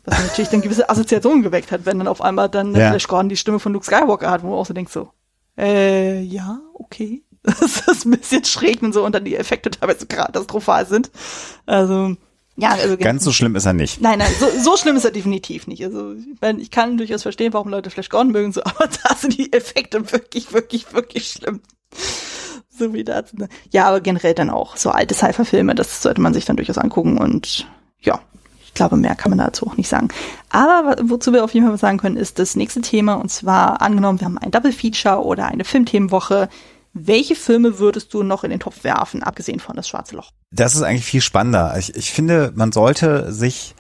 Was natürlich dann gewisse Assoziationen geweckt hat, wenn dann auf einmal dann Ja. Flash Gordon die Stimme von Luke Skywalker hat, wo man auch so denkt so, äh, ja, okay. [laughs] Das ist ein bisschen schräg und so und dann die Effekte teilweise katastrophal sind. Also, ja, also Ganz so schlimm ist er nicht. Nein, nein, so, so schlimm ist er definitiv nicht. Also, ich, mein, ich kann durchaus verstehen, warum Leute Flash Gordon mögen, so, [laughs] aber da sind die Effekte wirklich, wirklich, wirklich schlimm. So wie. Ne? Ja, aber generell dann auch so alte Sci-Fi-Filme, das sollte man sich dann durchaus angucken und ja, ich glaube, mehr kann man dazu auch nicht sagen. Aber wozu wir auf jeden Fall was sagen können, ist das nächste Thema und zwar angenommen, wir haben ein Double Feature oder eine Filmthemenwoche. Welche Filme würdest du noch in den Topf werfen, abgesehen von das Schwarze Loch? Das ist eigentlich viel spannender. Ich, ich finde, man sollte sich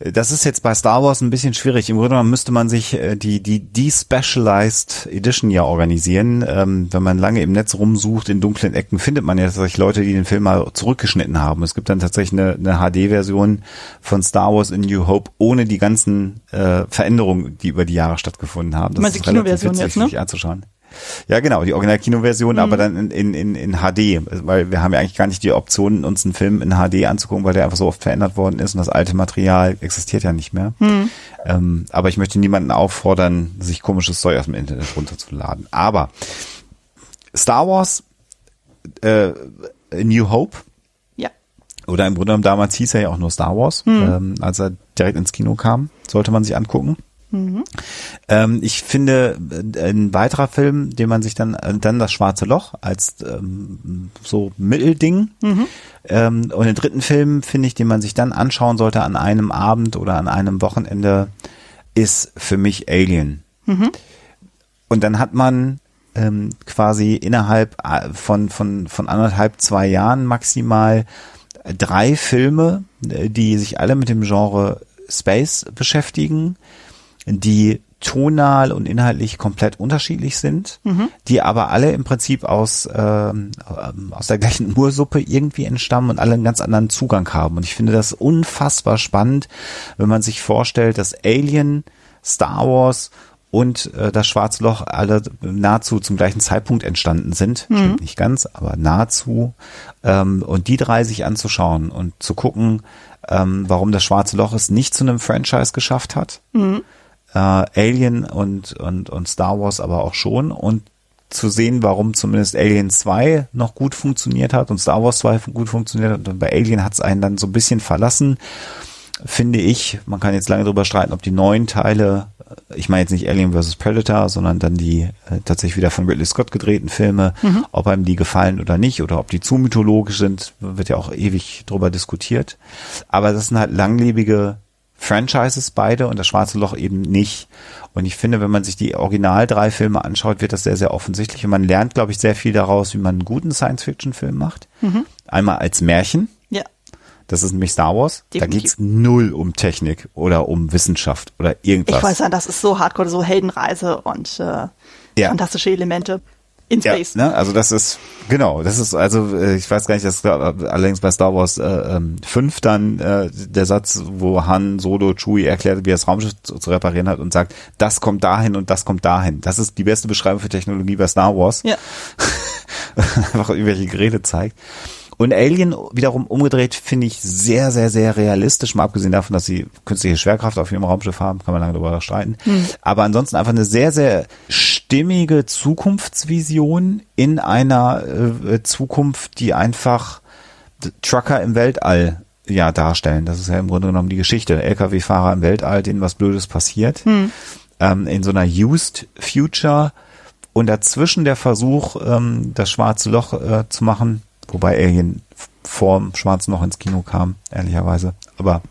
das ist jetzt bei Star Wars ein bisschen schwierig. Im Grunde genommen müsste man sich äh, die, die Despecialized Edition ja organisieren. Ähm, wenn man lange im Netz rumsucht, in dunklen Ecken, findet man ja tatsächlich Leute, die den Film mal zurückgeschnitten haben. Es gibt dann tatsächlich eine, eine HD-Version von Star Wars in New Hope ohne die ganzen äh, Veränderungen, die über die Jahre stattgefunden haben. Das ist die relativ Kinoversion witzig, jetzt, ne? sich anzuschauen. Ja, genau, die Original-Kinoversion, aber dann in, in, in, HD, weil wir haben ja eigentlich gar nicht die Option, uns einen Film in HD anzugucken, weil der einfach so oft verändert worden ist und das alte Material existiert ja nicht mehr. Ähm, aber ich möchte niemanden auffordern, sich komisches Zeug aus dem Internet runterzuladen. Aber Star Wars, äh, New Hope, oder im Grunde genommen damals hieß er ja auch nur Star Wars, ähm, als er direkt ins Kino kam, sollte man sich angucken. Ähm, ich finde, äh, ein weiterer Film, den man sich dann, äh, dann das Schwarze Loch als ähm, so Mittelding. Ähm, und den dritten Film, finde ich, den man sich dann anschauen sollte an einem Abend oder an einem Wochenende, ist für mich Alien. Und dann hat man ähm, quasi innerhalb äh, von, von, von anderthalb, zwei Jahren maximal drei Filme, die sich alle mit dem Genre Space beschäftigen, die tonal und inhaltlich komplett unterschiedlich sind, die aber alle im Prinzip aus, ähm, ähm, aus der gleichen [laughs] Ursuppe irgendwie entstammen und alle einen ganz anderen Zugang haben. Und ich finde das unfassbar spannend, wenn man sich vorstellt, dass Alien, Star Wars und äh, das Schwarze Loch alle nahezu zum gleichen Zeitpunkt entstanden sind. Stimmt nicht ganz, aber nahezu. Ähm, und die drei sich anzuschauen und zu gucken, ähm, warum das Schwarze Loch es nicht zu einem Franchise geschafft hat. Äh, Alien und, und, und Star Wars aber auch schon. Und zu sehen, warum zumindest Alien 2 noch gut funktioniert hat und Star Wars 2 gut funktioniert hat. Und bei Alien hat es einen dann so ein bisschen verlassen finde ich, man kann jetzt lange darüber streiten, ob die neuen Teile, äh, ich meine jetzt nicht Alien vs. Predator, sondern dann die äh, tatsächlich wieder von Ridley Scott gedrehten Filme, ob einem die gefallen oder nicht, oder ob die zu mythologisch sind, wird ja auch ewig drüber diskutiert. Aber das sind halt langlebige Franchises beide und das Schwarze Loch eben nicht. Und ich finde, wenn man sich die Original drei Filme anschaut, wird das sehr, sehr offensichtlich. Und man lernt, glaube ich, sehr viel daraus, wie man einen guten Science-Fiction-Film macht. Einmal als Märchen, Ja. Das ist nämlich Star Wars. Definitiv. Da geht's null um Technik oder um Wissenschaft oder irgendwas. Ich weiß ja, das ist so hardcore, so Heldenreise und äh, Ja. fantastische Elemente in Ja, Space. ne? Also das ist genau, das ist also äh, ich weiß gar nicht, dass äh, allerdings bei Star Wars äh, ähm, 5 dann äh, der Satz, wo Han Solo Chewie erklärt, wie er das Raumschiff zu, zu reparieren hat und sagt, das kommt dahin und das kommt dahin. Das ist die beste Beschreibung für Technologie bei Star Wars. Ja. [laughs] einfach irgendwelche Geräte zeigt. Und Alien wiederum umgedreht finde ich sehr, sehr, sehr realistisch, mal abgesehen davon, dass sie künstliche Schwerkraft auf ihrem Raumschiff haben, kann man lange darüber streiten. Aber ansonsten einfach eine sehr, sehr stimmige Zukunftsvision in einer äh, Zukunft, die einfach Trucker im Weltall ja darstellen. Das ist ja im Grunde genommen die Geschichte. LKW-Fahrer im Weltall, denen was Blödes passiert. Ähm, in so einer Used Future und dazwischen der Versuch, ähm, das schwarze Loch äh, zu machen, wobei Alien vorm schwarzen Loch ins Kino kam, ehrlicherweise. Aber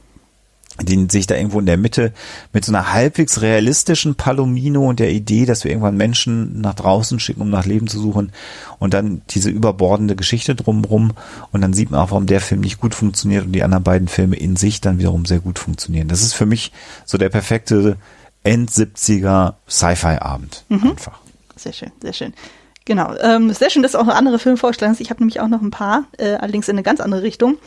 den sich da irgendwo in der Mitte mit so einer halbwegs realistischen Palomino und der Idee, dass wir irgendwann Menschen nach draußen schicken, um nach Leben zu suchen und dann diese überbordende Geschichte drumrum und dann sieht man auch, warum der Film nicht gut funktioniert und die anderen beiden Filme in sich dann wiederum sehr gut funktionieren. Das ist für mich so der perfekte End-70er Sci-Fi-Abend einfach. Sehr schön, sehr schön. Genau. Ähm, sehr schön, dass du auch noch andere Filme vorgeschlagen hast. Ich habe nämlich auch noch ein paar, äh, allerdings in eine ganz andere Richtung.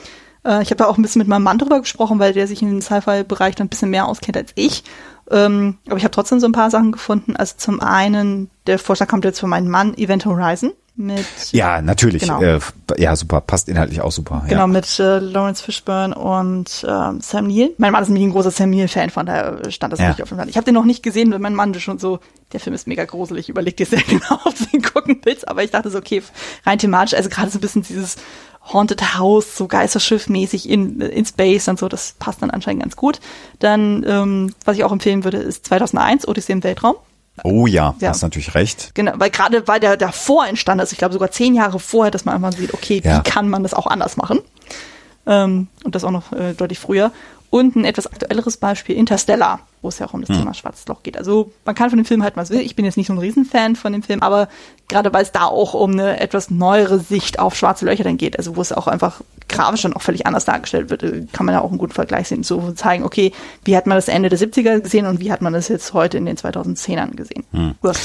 Äh, ich habe da auch ein bisschen mit meinem Mann drüber gesprochen, weil der sich in den Sci-Fi-Bereich dann ein bisschen mehr auskennt als ich. Ähm, aber ich habe trotzdem so ein paar Sachen gefunden. Also zum einen, der Vorschlag kommt jetzt von meinem Mann, Event Horizon mit Ja, natürlich. Genau. Äh, ja, super. Passt inhaltlich auch super. Genau, ja. mit äh, Lawrence Fishburne und ähm, Sam Neill. Mein Mann ist nämlich ein großer Sam Neill-Fan, von daher stand das Ja. wirklich auf dem Plan. Ich habe den noch nicht gesehen, weil mein Mann schon so, der Film ist mega gruselig, überleg dir sehr genau, [laughs] ob du ihn gucken willst. Aber ich dachte so, okay, rein thematisch, also gerade so ein bisschen dieses Haunted House, so Geisterschiff-mäßig in, in Space und so, das passt dann anscheinend ganz gut. Dann, ähm, was ich auch empfehlen würde, ist 2001, Odyssee im Weltraum. Oh ja, Ja. hast natürlich recht. Genau, weil gerade weil der davor entstanden ist, ich glaube sogar zehn Jahre vorher, dass man einfach sieht, okay, Ja. wie kann man das auch anders machen? Ähm, und das auch noch äh, deutlich früher. Und ein etwas aktuelleres Beispiel, Interstellar, wo es ja auch um das Thema Schwarzes Loch geht. Also man kann von dem Film halten, was will. Ich bin jetzt nicht so ein Riesenfan von dem Film, aber gerade weil es da auch um eine etwas neuere Sicht auf schwarze Löcher dann geht, also wo es auch einfach grafisch dann auch völlig anders dargestellt wird, äh, kann man ja auch einen guten Vergleich sehen, so zeigen, okay, wie hat man das Ende der 70er gesehen und wie hat man das jetzt heute in den 2010ern gesehen?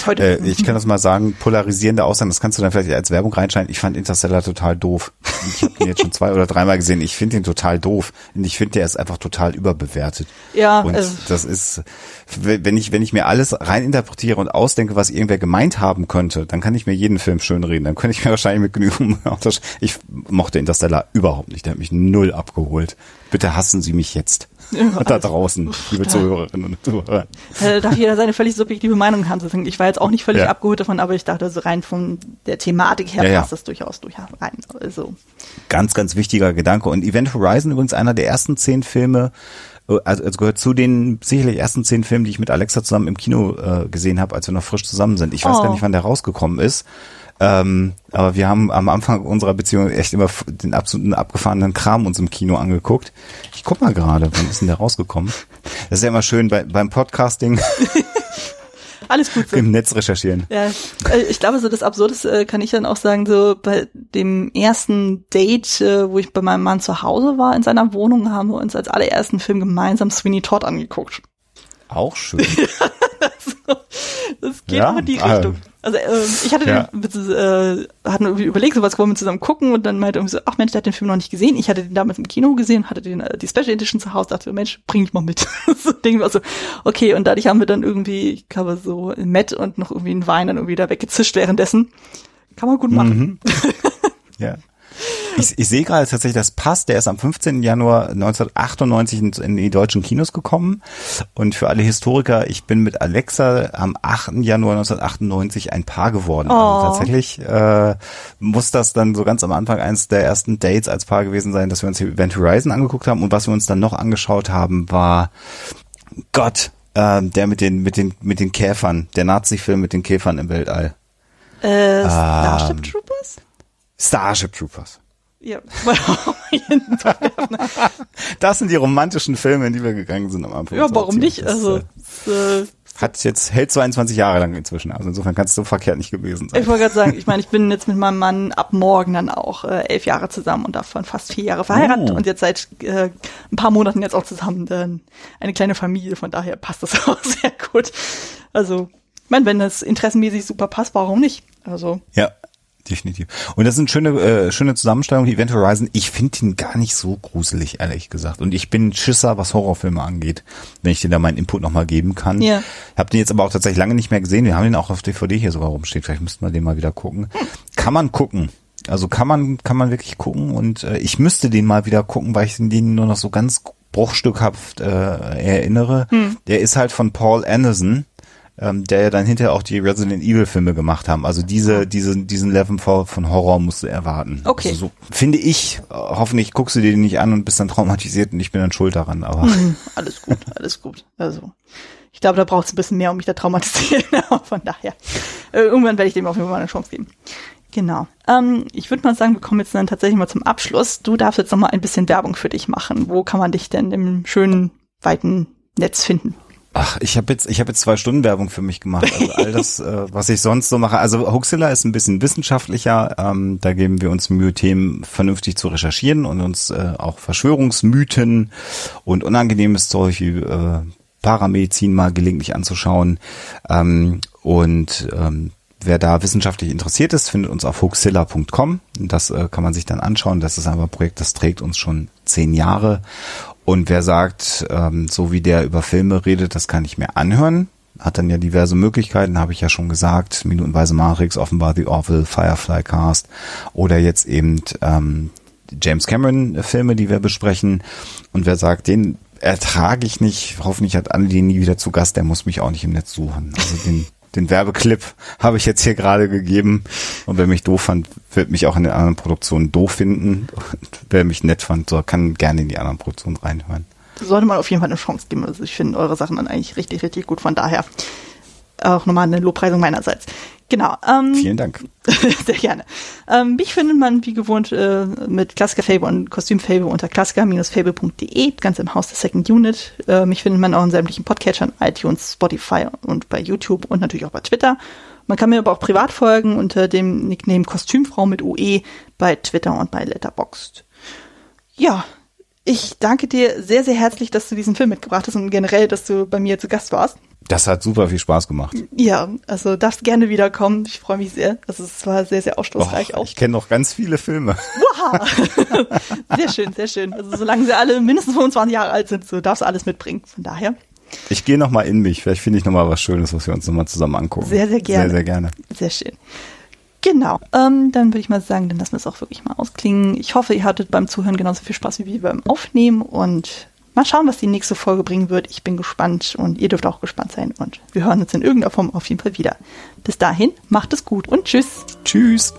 Heute, Äh, ich kann das mal sagen, polarisierende Aussagen, das kannst du dann vielleicht als Werbung reinschneiden. Ich fand Interstellar total doof. Ich habe ihn jetzt schon zwei oder dreimal gesehen. Ich finde ihn total doof. Und ich finde, der ist einfach total überbewertet. Ja, Und also- das ist, wenn ich, wenn ich mir alles reininterpretiere und ausdenke, was irgendwer gemeint haben könnte, dann kann ich mir jeden Film schönreden. Dann könnte ich mir [laughs] wahrscheinlich mit Genügung [laughs] Ich mochte Interstellar überhaupt nicht. Der hat mich null abgeholt. Bitte hassen Sie mich jetzt. [laughs] da draußen, liebe Zuhörerinnen und Zuhörer. Äh, darf jeder seine völlig subjektive Meinung haben. Ich war jetzt auch nicht völlig Ja. abgeholt davon, aber ich dachte, so rein von der Thematik her Ja, passt das durchaus durch rein. Also, Ganz, ganz wichtiger Gedanke. Und Event Horizon übrigens einer der ersten zehn Filme, also, also gehört zu den sicherlich ersten zehn Filmen, die ich mit Alexa zusammen im Kino äh, gesehen habe, als wir noch frisch zusammen sind. Ich weiß Oh. gar nicht, wann der rausgekommen ist. Ähm, aber wir haben am Anfang unserer Beziehung echt immer den absoluten abgefahrenen Kram uns im Kino angeguckt. Ich guck mal gerade, wann ist denn der rausgekommen? Das ist ja immer schön bei, beim Podcasting [laughs] alles gut so. im Netz recherchieren. Ja, äh, ich glaube, so das Absurdeste äh, kann ich dann auch sagen, so bei dem ersten Date, äh, wo ich bei meinem Mann zu Hause war in seiner Wohnung, haben wir uns als allerersten Film gemeinsam Sweeney Todd angeguckt. Auch schön. [laughs] [laughs] Das geht Ja, auch in die ah. Richtung. Also äh, ich hatte Ja. den, äh, hatten irgendwie überlegt, so was wollen wir zusammen gucken und dann meinte irgendwie so, ach Mensch, der hat den Film noch nicht gesehen. Ich hatte den damals im Kino gesehen, hatte den äh, die Special Edition zu Hause, dachte, Mensch, bring ich mal mit. [laughs] so Ding war so, okay, und dadurch haben wir dann irgendwie, ich glaube so ein Met und noch irgendwie einen Wein dann irgendwie da weggezischt währenddessen. Kann man gut machen. [laughs] Ja. Ich, ich sehe gerade tatsächlich, das passt. Der ist am 15. Januar 1998 in, in die deutschen Kinos gekommen. Und für alle Historiker, ich bin mit Alexa am 8. Januar 1998 ein Paar geworden. Also Oh. tatsächlich äh, muss das dann so ganz am Anfang eines der ersten Dates als Paar gewesen sein, dass wir uns hier Event Horizon angeguckt haben. Und was wir uns dann noch angeschaut haben, war Gott, äh, der mit den mit den mit den Käfern, der Nazi-Film mit den Käfern im Weltall. Äh, Ähm. Starship Troopers? Starship Troopers. Ja. [laughs] Das sind die romantischen Filme, in die wir gegangen sind am Anfang. ja, warum nicht? Das, Also, äh, äh, Hat jetzt, hält 22 Jahre lang inzwischen. Also insofern kann es so verkehrt nicht gewesen sein. Ich wollte gerade sagen, ich meine, ich bin jetzt mit meinem Mann ab morgen dann auch äh, elf Jahre zusammen und davon fast vier Jahre verheiratet Oh. und jetzt seit äh, ein paar Monaten jetzt auch zusammen dann eine kleine Familie. Von daher passt das [laughs] auch sehr gut. Also, ich meine, wenn das interessenmäßig super passt, warum nicht? Also, Ja, definitiv. Und das sind schöne, äh, schöne Zusammenstellungen. Event Horizon, ich finde ihn gar nicht so gruselig, ehrlich gesagt. Und ich bin Schisser, was Horrorfilme angeht, wenn ich dir da meinen Input nochmal geben kann. Ja. Hab den jetzt aber auch tatsächlich lange nicht mehr gesehen. Wir haben den auch auf DVD hier sogar rumstehen. Vielleicht müssten wir den mal wieder gucken. Kann man gucken. Also kann man, kann man wirklich gucken. Und äh, ich müsste den mal wieder gucken, weil ich den nur noch so ganz bruchstückhaft äh, erinnere. Der ist halt von Paul Anderson ähm, der ja dann hinterher auch die Resident Evil Filme gemacht haben. Also diese, diese, diesen Level von Horror musst du erwarten. Okay. Also so, finde ich, äh, hoffentlich guckst du dir den nicht an und bist dann traumatisiert und ich bin dann schuld daran, aber [laughs] alles gut, alles gut. Also, ich glaube, da braucht es ein bisschen mehr, um mich da traumatisieren. [laughs] Aber von daher, äh, irgendwann werde ich dem auf jeden Fall eine Chance geben. Genau. Ähm, ich würde mal sagen, wir kommen jetzt dann tatsächlich mal zum Abschluss. Du darfst jetzt noch mal ein bisschen Werbung für dich machen. Wo kann man dich denn im schönen, weiten Netz finden? Ach, ich habe jetzt, ich habe jetzt zwei Stunden Werbung für mich gemacht. Also all das, äh, was ich sonst so mache. Also Huxilla ist ein bisschen wissenschaftlicher. Ähm, da geben wir uns Mühe, Themen vernünftig zu recherchieren und uns äh, auch Verschwörungsmythen und unangenehmes Zeug wie äh, Paramedizin mal gelegentlich anzuschauen. Ähm, und ähm, Wer da wissenschaftlich interessiert ist, findet uns auf hoaxilla.com. Das äh, kann man sich dann anschauen. Das ist einfach ein Projekt, das trägt uns schon zehn Jahre. Und wer sagt, ähm, so wie der über Filme redet, das kann ich mir anhören, hat dann ja diverse Möglichkeiten, habe ich ja schon gesagt. Minutenweise Matrix, offenbar The Orville, Firefly Cast oder jetzt eben ähm, James Cameron Filme, die wir besprechen. Und wer sagt, den ertrage ich nicht, hoffentlich hat Andi den nie wieder zu Gast, der muss mich auch nicht im Netz suchen. Also den den Werbeclip habe ich jetzt hier gerade gegeben. Und wer mich doof fand, wird mich auch in den anderen Produktionen doof finden. Und wer mich nett fand, so kann gerne in die anderen Produktionen reinhören. Sollte man auf jeden Fall eine Chance geben. Also ich finde eure Sachen dann eigentlich richtig, richtig gut. Von daher auch nochmal eine Lobpreisung meinerseits. Genau. Ähm, Vielen Dank. [laughs] Sehr gerne. Ähm, mich findet man wie gewohnt äh, mit Klassiker Fable und Kostüm Fable unter klassiker-fable.de, ganz im Haus der Second Unit. Äh, mich findet man auch in sämtlichen Podcatchern, iTunes, Spotify und bei YouTube und natürlich auch bei Twitter. Man kann mir aber auch privat folgen unter dem Nickname Kostümfrau mit UE bei Twitter und bei Letterboxd. Ja, ich danke dir sehr, sehr herzlich, dass du diesen Film mitgebracht hast und generell, dass du bei mir zu Gast warst. Das hat super viel Spaß gemacht. Ja, also darfst gerne wiederkommen. Ich freue mich sehr. Also es war sehr, sehr Och, auch. ich kenne noch ganz viele Filme. Wow. [laughs] sehr schön, sehr schön. Also solange sie alle mindestens 25 Jahre alt sind, so darfst du alles mitbringen. Von daher Ich gehe noch mal in mich. Vielleicht finde ich noch mal was Schönes, was wir uns noch mal zusammen angucken. Sehr, sehr gerne. Sehr, sehr gerne. sehr schön. Genau. Ähm, dann würde ich mal sagen, dann lassen wir es auch wirklich mal ausklingen. Ich hoffe, ihr hattet beim Zuhören genauso viel Spaß wie wir beim Aufnehmen und mal schauen, was die nächste Folge bringen wird. Ich bin gespannt und ihr dürft auch gespannt sein und wir hören uns in irgendeiner Form auf jeden Fall wieder. Bis dahin, macht es gut und tschüss. Tschüss.